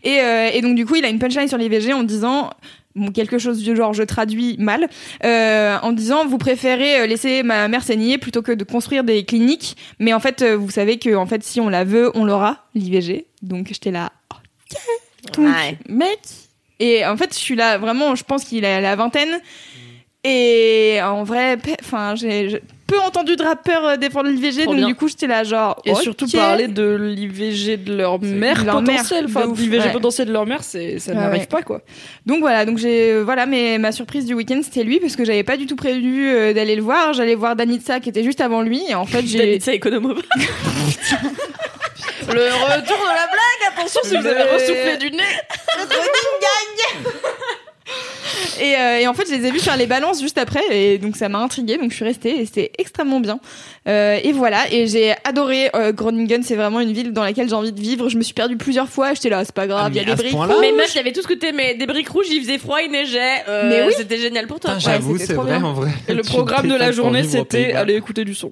et, et donc du coup il a une punchline sur l'IVG en disant quelque chose du genre je traduis mal euh, en disant vous préférez euh, laisser ma mère saigner plutôt que de construire des cliniques. Mais en fait euh, vous savez que en fait si on la veut on l'aura l'IVG donc j'étais là ok. Donc, Ouais. mec. Et en fait je suis là vraiment je pense qu'il a la vingtaine. Et en vrai, enfin, j'ai peu entendu de rappeurs euh, défendre l'IVG, donc bien. du coup, j'étais là, genre. Et surtout parler de l'IVG de leur mère leur potentielle. Enfin, l'IVG ouais. potentiel de leur mère, c'est, ça Ouais, n'arrive ouais. pas, quoi. Donc voilà, donc j'ai, euh, voilà, mais ma surprise du week-end, c'était lui, parce que j'avais pas du tout prévu euh, d'aller le voir. J'allais voir Danitza, qui était juste avant lui, et en fait, j'ai. Danitza Economo. Le retour de la blague, attention si vous avez Le- ressoufflé du nez. Et, euh, et en fait, je les ai vus faire les balances juste après, et donc ça m'a intriguée, donc je suis restée, et c'était extrêmement bien. Euh, et voilà, et j'ai adoré euh, Groningen, c'est vraiment une ville dans laquelle j'ai envie de vivre. Je me suis perdue plusieurs fois, j'étais là, c'est pas grave, Ah, il y a des briques. rouges. Mais meuf, j'avais tout ce que t'aimais. Des briques rouges, il faisait froid, il neigeait. Euh, Mais oui. C'était génial pour toi. J'avoue, c'était c'est vrai bien. en vrai. Et le programme de la journée, c'était aller écouter du son.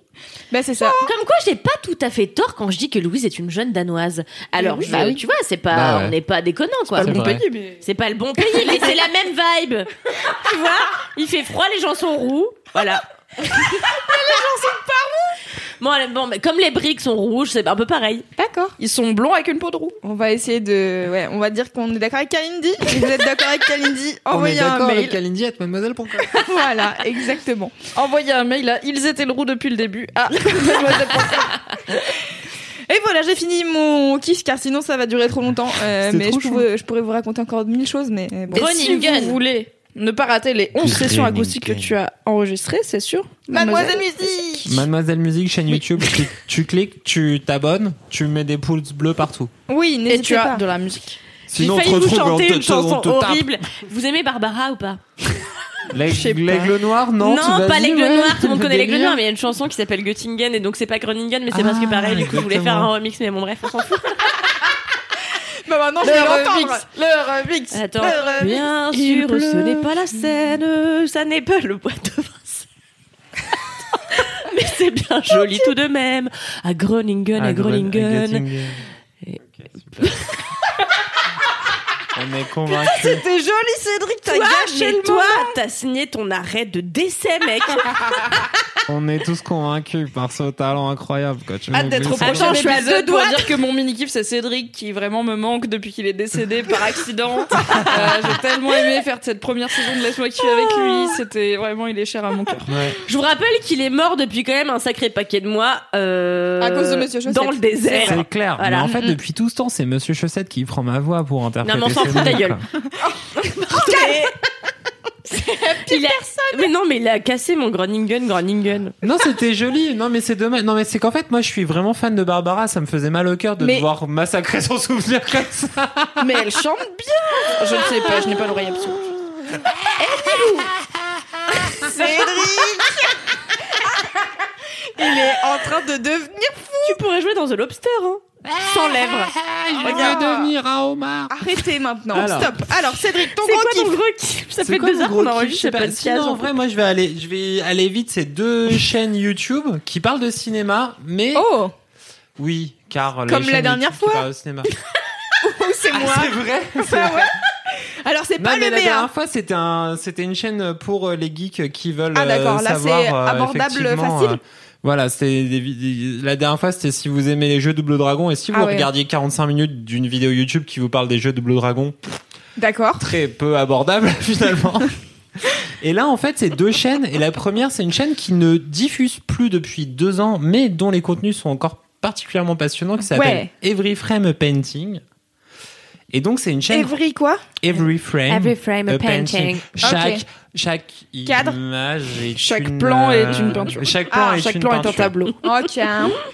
Bah, c'est ça. Comme quoi, j'ai pas tout à fait tort quand je dis que Louise est une jeune danoise. Alors, oui, je- bah oui. tu vois, c'est pas, Bah ouais. on n'est pas déconnant, quoi. Bon mais. C'est pas le bon pays, mais c'est la même vibe. Tu vois, il fait froid, les gens sont roux. Voilà. les gens sont pas roux. Bon, bon, mais comme les briques sont rouges, c'est un peu pareil. D'accord. Ils sont blonds avec une peau de roux. On va essayer de. Ouais, on va dire qu'on est d'accord avec Kalindi. Si vous êtes d'accord avec Kalindi, On est envoyez un mail. avec Kalindi mademoiselle.com. voilà, exactement. Envoyez un mail à ils étaient le roux depuis le début. Ah, Et voilà, j'ai fini mon kiff car sinon ça va durer trop longtemps. Euh, mais je, je pourrais vous raconter encore mille choses, mais bon. Et si vous voulez ne pas rater les 11 sessions acoustiques que tu as enregistrées, c'est sûr. Mademoiselle Musique Mademoiselle Musique, chaîne YouTube, tu, tu cliques, tu t'abonnes, tu mets des pouces bleus partout. Oui, Et n'hésitez tu as pas. de la musique. Sinon, on te retrouve, on chanter te- une on chanson horrible. Vous aimez Barbara ou pas? L'aigle noir, non tu pas l'aigle ouais. noir, tout le monde connaît l'aigle noir, mais il y a une chanson qui s'appelle Göttingen et donc c'est pas Groningen, mais c'est Ah, presque pareil. Du coup, je voulais faire un remix, mais bon, bref, on s'en fout. Bah maintenant, je vais l'entendre. le remix. Attends, Le remix. bien sûr, pleut. ce n'est pas la Seine, ça n'est pas le bois de mais c'est bien joli tout de même. À Groningen, Ah, à Gren- Groningen. Et- super. On est convaincus. C'était joli, Cédric, t'as Toi, gâché le toi, t'as signé ton arrêt de décès, mec. On est tous convaincus par ce talent incroyable. Quoi. Tu Hâte d'être au prochain Attends, je suis à deux doigts. dire que mon mini-kiff c'est Cédric qui vraiment me manque depuis qu'il est décédé par accident. Euh, J'ai tellement aimé faire cette première saison de Laisse-moi kiffer avec lui. C'était vraiment, il est cher à mon cœur. Ouais. Je vous rappelle qu'il est mort depuis quand même un sacré paquet de mois. euh, À cause de Monsieur Chaussette. Dans le désert. C'est clair. Voilà. Mais en fait, Mm. depuis tout ce temps, c'est Monsieur Chaussette qui prend ma voix pour interpréter. Non, mais on s'en fout, ta Cédric, gueule. quoi. Il a... Mais non, mais il a cassé mon Groningen, Groningen. Non, c'était joli. Non, mais c'est dommage. Non, mais c'est qu'en fait, moi, je suis vraiment fan de Barbara. Ça me faisait mal au cœur de Mais- devoir massacrer son souvenir comme ça. Mais elle chante bien. Je ne sais pas, je n'ai pas l'oreille absolue. Il est en train de devenir. Tu pourrais jouer dans The Lobster, hein. Sans lèvres. Je Regarde. veux devenir un homard. Arrêtez maintenant. Alors. Stop. Alors, Cédric, ton gros kiff. ton gros kiff Ça C'est fait quoi deux mon heures gros qu'on kiff enregistre Je sais pas. podcast. Sinon, en vrai, moi, je vais aller, je vais aller vite. C'est deux chaînes YouTube qui parlent de cinéma, mais Oh, oui, car les Comme la chaînes dernière YouTube qui fois. parlent de cinéma. c'est moi. Ah, c'est vrai. c'est Ah vrai. ouais. Alors, c'est Non, pas mais le la meilleur. dernière fois, c'était un, c'était une chaîne pour euh, les geeks qui veulent Ah, d'accord. euh, Là, savoir, c'est euh, abordable, effectivement, facile. euh, voilà, vid- la dernière fois, c'était si vous aimez les jeux Double Dragon et si vous Ah ouais. regardiez 45 minutes d'une vidéo YouTube qui vous parle des jeux Double Dragon, D'accord. très peu abordable finalement. Et là, en fait, c'est deux chaînes. Et la première, c'est une chaîne qui ne diffuse plus depuis deux ans, mais dont les contenus sont encore particulièrement passionnants, qui s'appelle Ouais. Every Frame Painting. Et donc, c'est une chaîne Evry, quoi? Every Frame, Every frame a painting. Chaque, Ok. chaque Cadre. image est Chaque une, plan est euh, une peinture. Chaque plan Ah, est Chaque une plan est un tableau. Ok.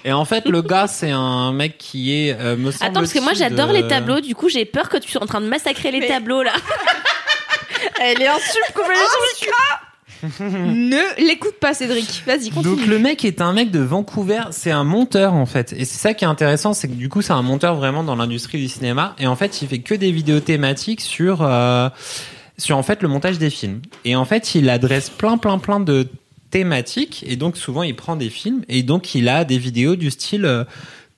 Et en fait, le gars, c'est un mec qui est, euh, me Attends, parce que moi j'adore de- les tableaux, du coup j'ai peur que tu sois en train de massacrer les Mais- tableaux là. Elle est insupportable. ne l'écoute pas, Cédric. Vas-y, continue. Donc le mec est un mec de Vancouver, c'est un monteur en fait. Et c'est ça qui est intéressant, c'est que du coup c'est un monteur vraiment dans l'industrie du cinéma. Et en fait il fait que des vidéos thématiques sur euh, sur en fait le montage des films. Et en fait il adresse plein plein plein de thématiques. Et donc souvent il prend des films et donc il a des vidéos du style euh,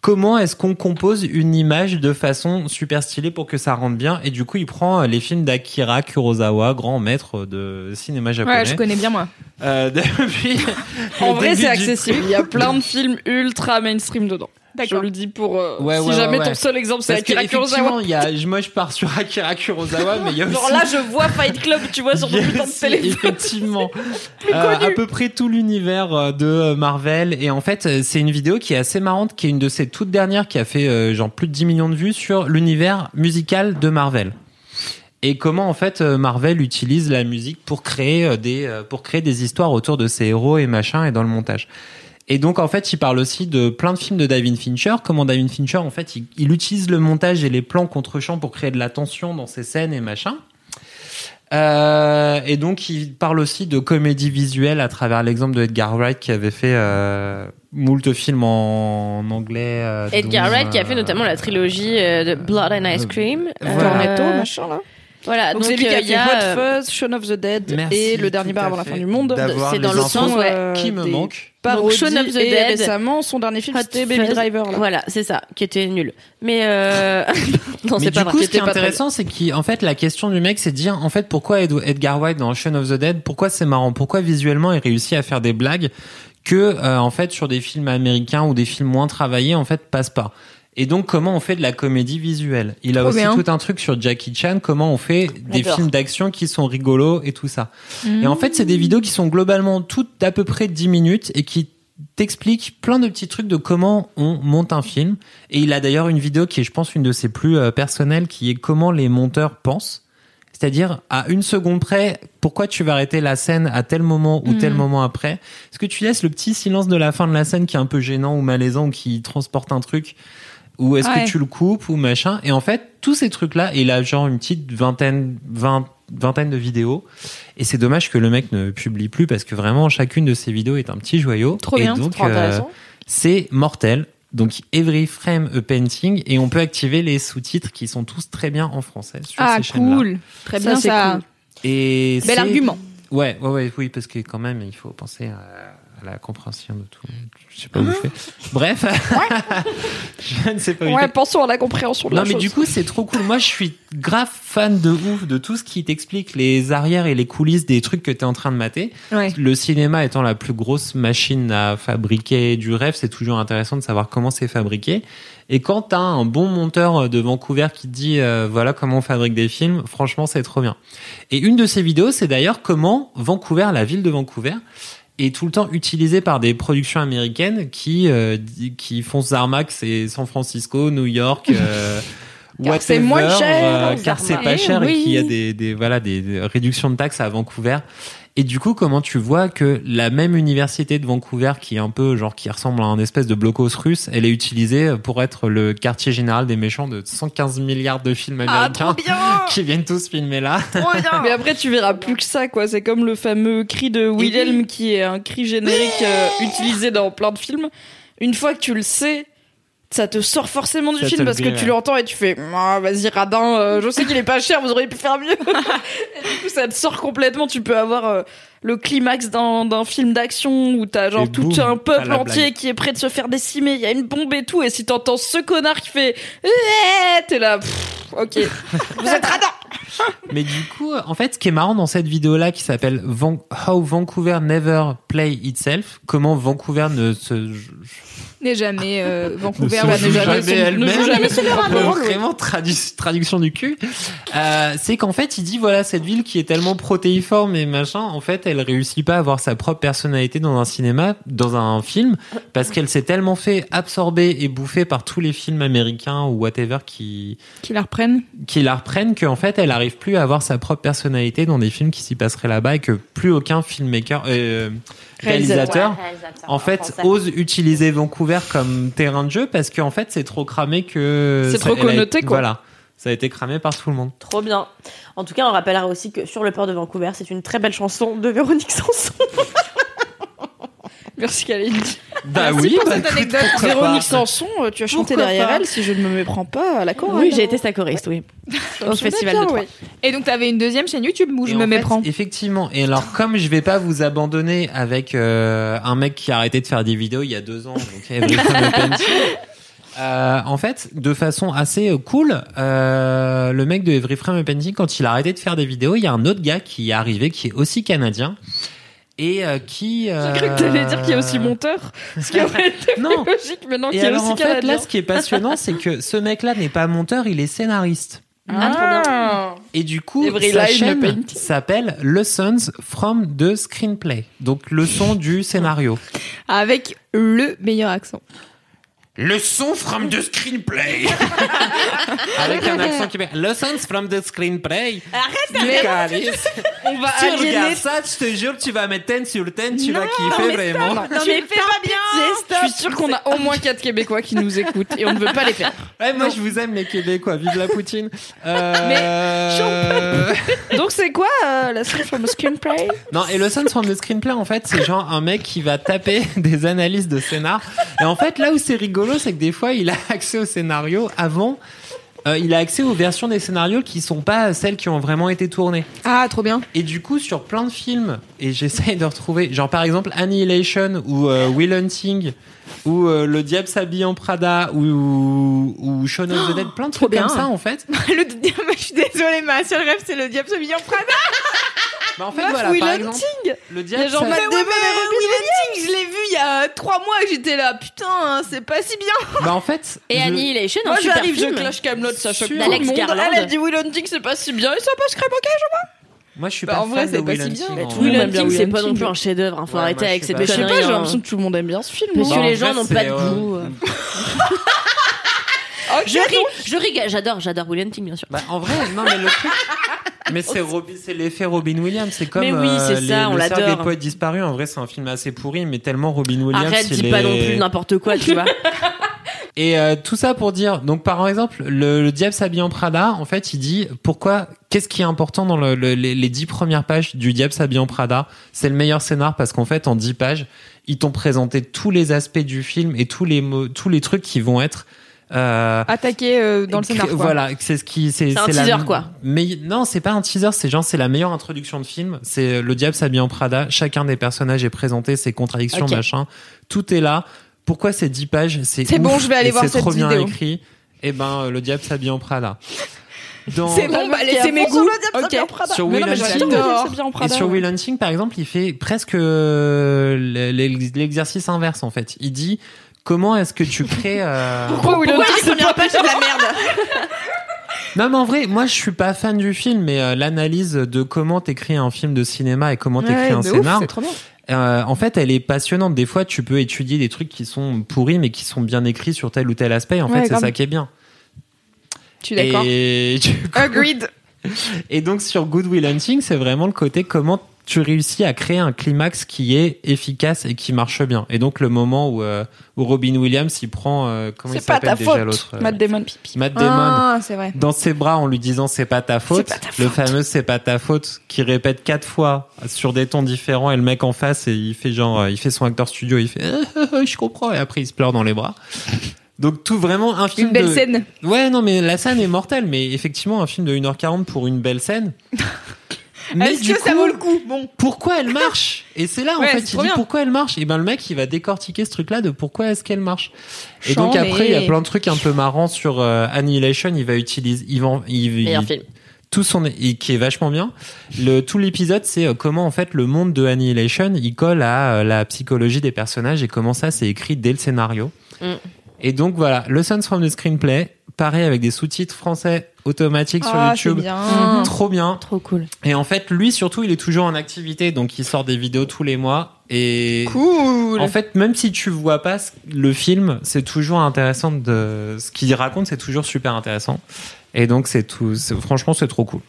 comment est-ce qu'on compose une image de façon super stylée pour que ça rentre bien? Et du coup il prend euh, les films d'Akira Kurosawa, grand maître de cinéma japonais. Ouais, je connais bien, moi. Euh, depuis En vrai, c'est du accessible. Il y a plein de films ultra mainstream dedans. Je le dis pour euh, Ouais, si ouais, jamais ouais, ton seul exemple c'est Akira Kurosawa. il y a, moi je pars sur Akira Kurosawa, mais il y a aussi. Genre là, je vois Fight Club, tu vois, sur ton putain de téléphone. Effectivement, euh, à peu près tout l'univers euh, de euh, Marvel. Et en fait, c'est une vidéo qui est assez marrante, qui est une de ses toutes dernières, qui a fait euh, genre plus de 10 millions de vues sur l'univers musical de Marvel. Et comment en fait Marvel utilise la musique pour créer des pour créer des histoires autour de ses héros et machin et dans le montage. Et donc en fait, il parle aussi de plein de films de David Fincher. Comment David Fincher, en fait, il, il utilise le montage et les plans contre champs pour créer de la tension dans ses scènes et machin. Euh, et donc il parle aussi de comédie visuelle à travers l'exemple de Edgar Wright qui avait fait euh, moult films en, en anglais. euh, Edgar dont, Wright qui a fait notamment la trilogie euh, de Blood and Ice Cream. Cornetto, Euh, machin là. Voilà, Donc donc c'est lui qui a euh, il y fait a, euh, Hot Fuzz, Shaun of the Dead Merci, et Le Dernier bar avant la fin du monde. C'est dans infos sens, ouais, euh, qui me manque. Parodies Shaun of the et Dead. récemment, son dernier film Hot c'était Baby. Driver. Là. Voilà, c'est ça, qui était nul. Mais euh... non, c'est du pas coup, vrai. ce qui est intéressant, c'est qu'en fait, la question du mec, c'est de dire, en fait, pourquoi Ed- Edgar Wright dans Shaun of the Dead, pourquoi c'est marrant, pourquoi visuellement il réussit à faire des blagues que, euh, en fait, sur des films américains ou des films moins travaillés, en fait, passe pas? Et donc, comment on fait de la comédie visuelle? Il a Trop aussi bien. tout un truc sur Jackie Chan, comment on fait des films d'action qui sont rigolos et tout ça. Mhm. Et en fait, c'est des vidéos qui sont globalement toutes d'à peu près 10 minutes et qui t'expliquent plein de petits trucs de comment on monte un film. Et il a d'ailleurs une vidéo qui est, je pense, une de ses plus euh, personnelles, qui est comment les monteurs pensent. C'est-à-dire, à une seconde près, pourquoi tu vas arrêter la scène à tel moment ou tel Mhm. moment après? Est-ce que tu laisses le petit silence de la fin de la scène qui est un peu gênant ou malaisant ou qui transporte un truc? Ou est-ce Ouais. que tu le coupes ou machin Et en fait, tous ces trucs-là, il a genre une petite vingtaine, vingt, vingtaine de vidéos. Et c'est dommage que le mec ne publie plus parce que vraiment chacune de ces vidéos est un petit joyau. Trop et bien, c'est donc Trop intéressant. c'est mortel. Donc every frame a painting et on peut activer les sous-titres qui sont tous très bien en français sur Ah, ces chaînes-là. cool. Très Ça, bien, c'est ça. cool. Et Bel argument. Ouais, ouais, ouais, oui, parce que quand même, il faut penser à, à la compréhension de tout. Je sais pas où je fais. Bref, je ne sais pas où Ouais, pensons à la compréhension de Non la mais chose. du coup c'est trop cool. Moi je suis grave fan de ouf de tout ce qui t'explique les arrières et les coulisses des trucs que t'es en train de mater. Ouais. Le cinéma étant la plus grosse machine à fabriquer du rêve, c'est toujours intéressant de savoir comment c'est fabriqué. Et quand t'as un bon monteur de Vancouver qui te dit euh, voilà comment on fabrique des films, franchement c'est trop bien. Et une de ces vidéos, c'est d'ailleurs comment Vancouver, la ville de Vancouver, est tout le temps utilisée par des productions américaines qui euh, qui font Zarmac, c'est San Francisco, New York. euh, Car c'est moins cher, euh, car c'est pas cher et qu'il y a des, des voilà des réductions de taxes à Vancouver. Et du coup, comment tu vois que la même université de Vancouver, qui est un peu genre qui ressemble à un espèce de blocos russe, elle est utilisée pour être le quartier général des méchants de 115 milliards de films Ah, américains trop bien qui viennent tous filmer là. Mais après, tu verras plus que ça, quoi. C'est comme le fameux cri de Wilhelm qui est un cri générique euh, utilisé dans plein de films. Une fois que tu le sais, ça te sort forcément du Ça film parce que ouais. tu l'entends et tu fais ah, vas-y radin euh, je sais qu'il est pas cher vous auriez pu faire mieux et du coup ça te sort complètement tu peux avoir euh, le climax d'un film d'action où t'as genre Et tout boum, un peuple entier blague. qui est prêt de se faire décimer il y a une bombe et tout et si t'entends ce connard qui fait Eh t'es là pff, ok vous êtes radin Mais du coup, en fait, ce qui est marrant dans cette vidéo-là, qui s'appelle Van- How Vancouver Never Play Itself, comment Vancouver ne se N'est jamais euh, Vancouver ne joue jamais jamais elle-même. jamais. Vraiment tradu- traduction du cul. Euh, c'est qu'en fait, il dit voilà cette ville qui est tellement protéiforme et machin, en fait, elle réussit pas à avoir sa propre personnalité dans un cinéma, dans un film, parce qu'elle s'est tellement fait absorber et bouffer par tous les films américains ou whatever qui Qui la reprennent. qui la reprennent qu'en fait elle arrive plus à avoir sa propre personnalité dans des films qui s'y passeraient là-bas et que plus aucun filmmaker euh, réalisateur en fait ose utiliser Vancouver comme terrain de jeu parce qu'en fait c'est trop cramé que C'est trop connoté, quoi. voilà ça a été cramé par tout le monde Trop bien. En tout cas, on rappellera aussi que Sur le port de Vancouver, c'est une très belle chanson de Véronique Sanson. merci Kalindi bah Merci pour cette écoute, anecdote. pourquoi Véronique. Sanson euh, tu as chanté Pourquoi derrière pas elle si je ne me méprends pas à la chorale Oui, j'ai été sa choriste, oui. Au festival de Troyes. Et donc, t'avais une deuxième chaîne YouTube où je me fait, méprends. effectivement. Et alors, comme je vais pas vous abandonner avec euh, un mec qui a arrêté de faire des vidéos il y a deux ans, donc Euh, en fait, de façon assez euh, cool, euh, le mec de Every Frame Painting, quand il a arrêté de faire des vidéos, il y a un autre gars qui est arrivé, qui est aussi canadien, et euh, qui... j'ai cru que t'allais dire qu'il y a aussi monteur ce qui aurait été Non. logique maintenant qu'il y a alors aussi en fait, là, ce qui est passionnant, c'est que ce mec-là n'est pas monteur, il est scénariste. ah, bien Et du coup, sa chaîne s'appelle Lessons from the Screenplay. Donc, leçon du scénario. Avec le meilleur accent. Leçon from the Screenplay. Avec un accent québécois. Lessons from the Screenplay. Arrête, on va Tu aliéner regardes ça, je te jure, tu vas mettre 10 sur 10, tu vas kiffer vraiment. Non, mais fais pas bien. Je suis sûre qu'on a au moins 4 Québécois qui nous écoutent et on ne veut pas les perdre. Ouais, moi, je vous aime, les Québécois. Vive la Poutine. Euh... Donc c'est quoi euh, la scène from a screenplay? Non, et le Sons from the Screenplay, en fait, c'est genre un mec qui va taper des analyses de scénar. Et en fait, là où c'est rigolo, c'est que des fois, il a accès au scénario avant. euh, il a accès aux versions des scénarios qui sont pas celles qui ont vraiment été tournées. Ah, trop bien. Et du coup, sur plein de films, et j'essaye de retrouver, genre par exemple Annihilation ou euh, Will Hunting ou euh, Le Diable s'habille en Prada ou, ou, ou Shaun of the Dead, plein de trucs bien. comme ça en fait. le diable, je suis désolée, ma seule rêve, c'est le diable s'habille en Prada. Bah, en fait, Meuf, voilà, Will par Hunting. exemple, le Il y Diable a genre s'habille- Matt Mais ouais, Damon et mais Robin Will Hunting, je l'ai vu il y a trois mois et j'étais là, putain, hein, c'est pas si bien. Bah en fait, Et je- Annihilation, un Moi super j'arrive, je film. clash Camelot, ça choque Sur- le d'Alex monde. Garland. Elle a dit Will Hunting c'est pas si bien et ça passe crème au cage. moi je suis Bah, pas en vrai, fan c'est de pas Will si bien. Hunting. Mais en tout vrai. le Will monde aime bien Hunting, c'est Will pas non Hunting. plus un chef-d'œuvre. hein, Faut Ouais, arrêter moi, avec je cette sais Mais je sais connerie. pas, j'ai hein. l'impression que tout le monde aime bien ce film. Parce Bah, que les gens n'ont pas de euh, goût. euh. Je ris, je ris, j'adore, j'adore Will Hunting, bien sûr. Bah, en vrai, non, mais le truc. Mais c'est Robin- c'est l'effet Robin Williams. C'est comme Mais oui, euh, c'est les- ça, on le cercle l'adore. des poètes disparus. En vrai, c'est un film assez pourri, mais tellement Robin Williams. Arrête, il dis pas est- non plus n'importe quoi, tu vois. Et euh, tout ça pour dire, donc par exemple, le, le diable s'habille en Prada, en fait, il dit pourquoi, qu'est-ce qui est important dans le, le- les, les dix premières pages du diable s'habille en Prada? C'est le meilleur scénar parce qu'en fait, en dix pages, ils t'ont présenté tous les aspects du film et tous les mots, tous les trucs qui vont être Euh, Attaqué euh, dans le scénar. Quoi. Voilà, c'est ce qui c'est C'est un la- teaser, quoi. Mais non, c'est pas un teaser, c'est genre c'est la meilleure introduction de film. C'est le diable s'habille en Prada. Chacun des personnages est présenté, ses contradictions, machin. Tout est là. Pourquoi c'est 10 pages C'est C'est bon, je vais aller voir C'est cette trop bien vidéo. écrit. Et ben euh, le diable s'habille en Prada. Dans- C'est bon, bah, laissez mes goûts. Ok. Sur Will. Hunting, bien et Prada, sur. Will Hunting, par exemple, il fait presque euh, l'exercice inverse en fait. Il dit comment est-ce que tu crées euh, Pourquoi Will Pourquoi pas de la merde Non, mais en vrai, moi, je suis pas fan du film, mais euh, l'analyse de comment t'écris un film de cinéma et comment t'écris Ouais, un scénar, c'est trop bien. euh, en fait, elle est passionnante. Des fois, tu peux étudier des trucs qui sont pourris, mais qui sont bien écrits sur tel ou tel aspect. En Ouais, fait, c'est ça qui est bien. Suis d'accord. Agreed. et donc, sur Good Will Hunting, c'est vraiment le côté comment tu réussis à créer un climax qui est efficace et qui marche bien. Et donc, le moment où, euh, où Robin Williams, il prend, euh, comment il C'est pas s'appelle ta déjà faute. l'autre euh, Matt Damon pipi. Matt Damon Ah, c'est vrai. dans ses bras en lui disant c'est pas ta faute. pas ta Le faute. fameux c'est pas ta faute qui répète quatre fois sur des tons différents et le mec en face et il fait genre euh, il fait son acteur studio il fait Ah, je comprends et après il se pleure dans les bras. Donc tout vraiment un film Une belle de- scène. Ouais non mais la scène est mortelle mais effectivement un film de 1h40 pour une belle scène. Mais Est-ce que ça vaut le coup? Bon. pourquoi elle marche? Et c'est là en Ouais, fait, il dit bien. pourquoi elle marche? Et ben le mec, il va décortiquer ce truc-là de pourquoi est-ce qu'elle marche. Et donc après, il y a plein de trucs un peu marrants sur euh, Annihilation. Il va utiliser, il va, il, il- film. tout son et qui est vachement bien. Le tout l'épisode, c'est euh, comment en fait le monde de Annihilation, il colle à euh, la psychologie des personnages et comment ça c'est écrit dès le scénario. Mm. Et donc voilà, Lessons from the Screenplay, pareil avec des sous-titres français automatiques Ah, sur c'est YouTube. bien. Trop bien. Trop cool. Et en fait, lui surtout, il est toujours en activité, donc il sort des vidéos tous les mois. Et Cool. en fait, même si tu vois pas le film, c'est toujours intéressant de ce qu'il raconte, c'est toujours super intéressant. Et donc c'est tout. Franchement, c'est trop cool.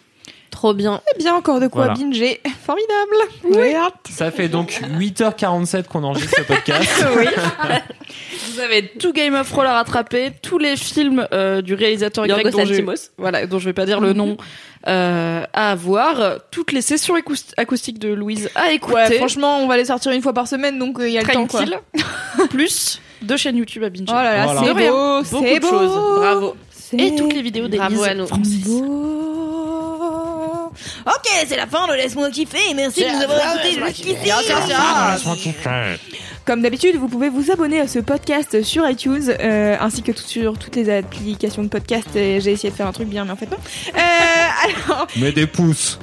Trop bien. Eh bien, encore de quoi Voilà. binger. Formidable. Oui. Ça fait donc 8h47 qu'on enregistre ce podcast. Vous avez tout Game of Thrones à rattraper, tous les films euh, du réalisateur grec Yorgos dont je, Lanthimos. voilà, dont je vais pas dire le nom euh, à voir, toutes les sessions acoustiques de Louise à écouter. Ouais, franchement, on va les sortir une fois par semaine, donc il y a le temps, quoi. Plus deux chaînes YouTube à binge. Oh là là, Voilà. c'est beau, Beaucoup c'est de beau. choses. Bravo. Et toutes les vidéos Bravo à nous. françaises. beau. Ok, c'est la fin de Laisse-moi kiffer. Merci de nous avoir écoutés jusqu'ici. Comme d'habitude, vous pouvez vous abonner à ce podcast sur iTunes, euh, ainsi que tout- sur toutes les applications de podcast. J'ai essayé de faire un truc bien, mais en fait non. Euh, alors, Mets des pouces.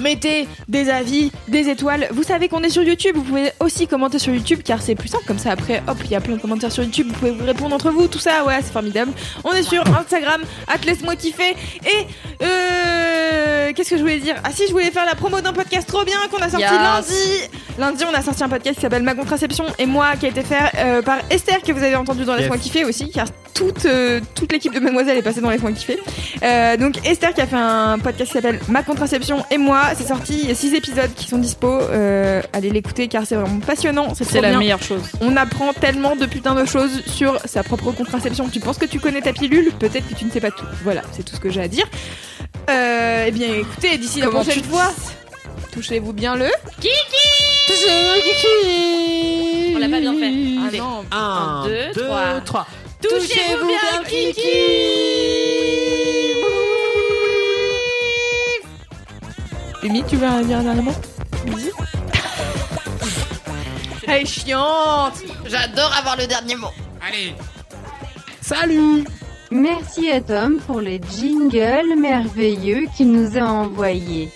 Mettez des avis, des étoiles. Vous savez qu'on est sur YouTube. Vous pouvez aussi commenter sur YouTube, car c'est plus simple. Comme ça, après, hop, il y a plein de commentaires sur YouTube. Vous pouvez vous répondre entre vous. Tout ça, ouais, c'est formidable. On est sur Instagram, laisse-moi kiffer. Et euh, qu'est-ce que je voulais dire? Ah si, je voulais faire la promo d'un podcast trop bien qu'on a sorti Yes. lundi. Lundi, on a sorti un podcast qui s'appelle Ma contraception et moi, qui a été fait euh, par Esther, que vous avez entendu dans Laisse-moi Yes. kiffer aussi, car toute, euh, toute l'équipe de Mademoiselle est passée dans Laisse-moi kiffer. Euh, donc Esther qui a fait un podcast qui s'appelle Ma contraception et moi, c'est sorti, il y a six épisodes qui sont dispo. Euh, allez l'écouter car c'est vraiment passionnant, c'est la bien. meilleure chose. On apprend tellement de putain de choses sur sa propre contraception. Tu penses que tu connais ta pilule? Peut-être que tu ne sais pas tout. Voilà, c'est tout ce que j'ai à dire. Euh, eh bien, écoutez, d'ici la prochaine fois, touchez-vous bien le. On l'a pas bien fait. Allez. non. Un, deux, trois. trois. Touchez-vous bien, Umi, tu veux un dire un dernier mot Bisous. Elle est chiante J'adore avoir le dernier mot. Allez. Salut. Merci à Tom pour les jingles merveilleux qu'il nous a envoyés.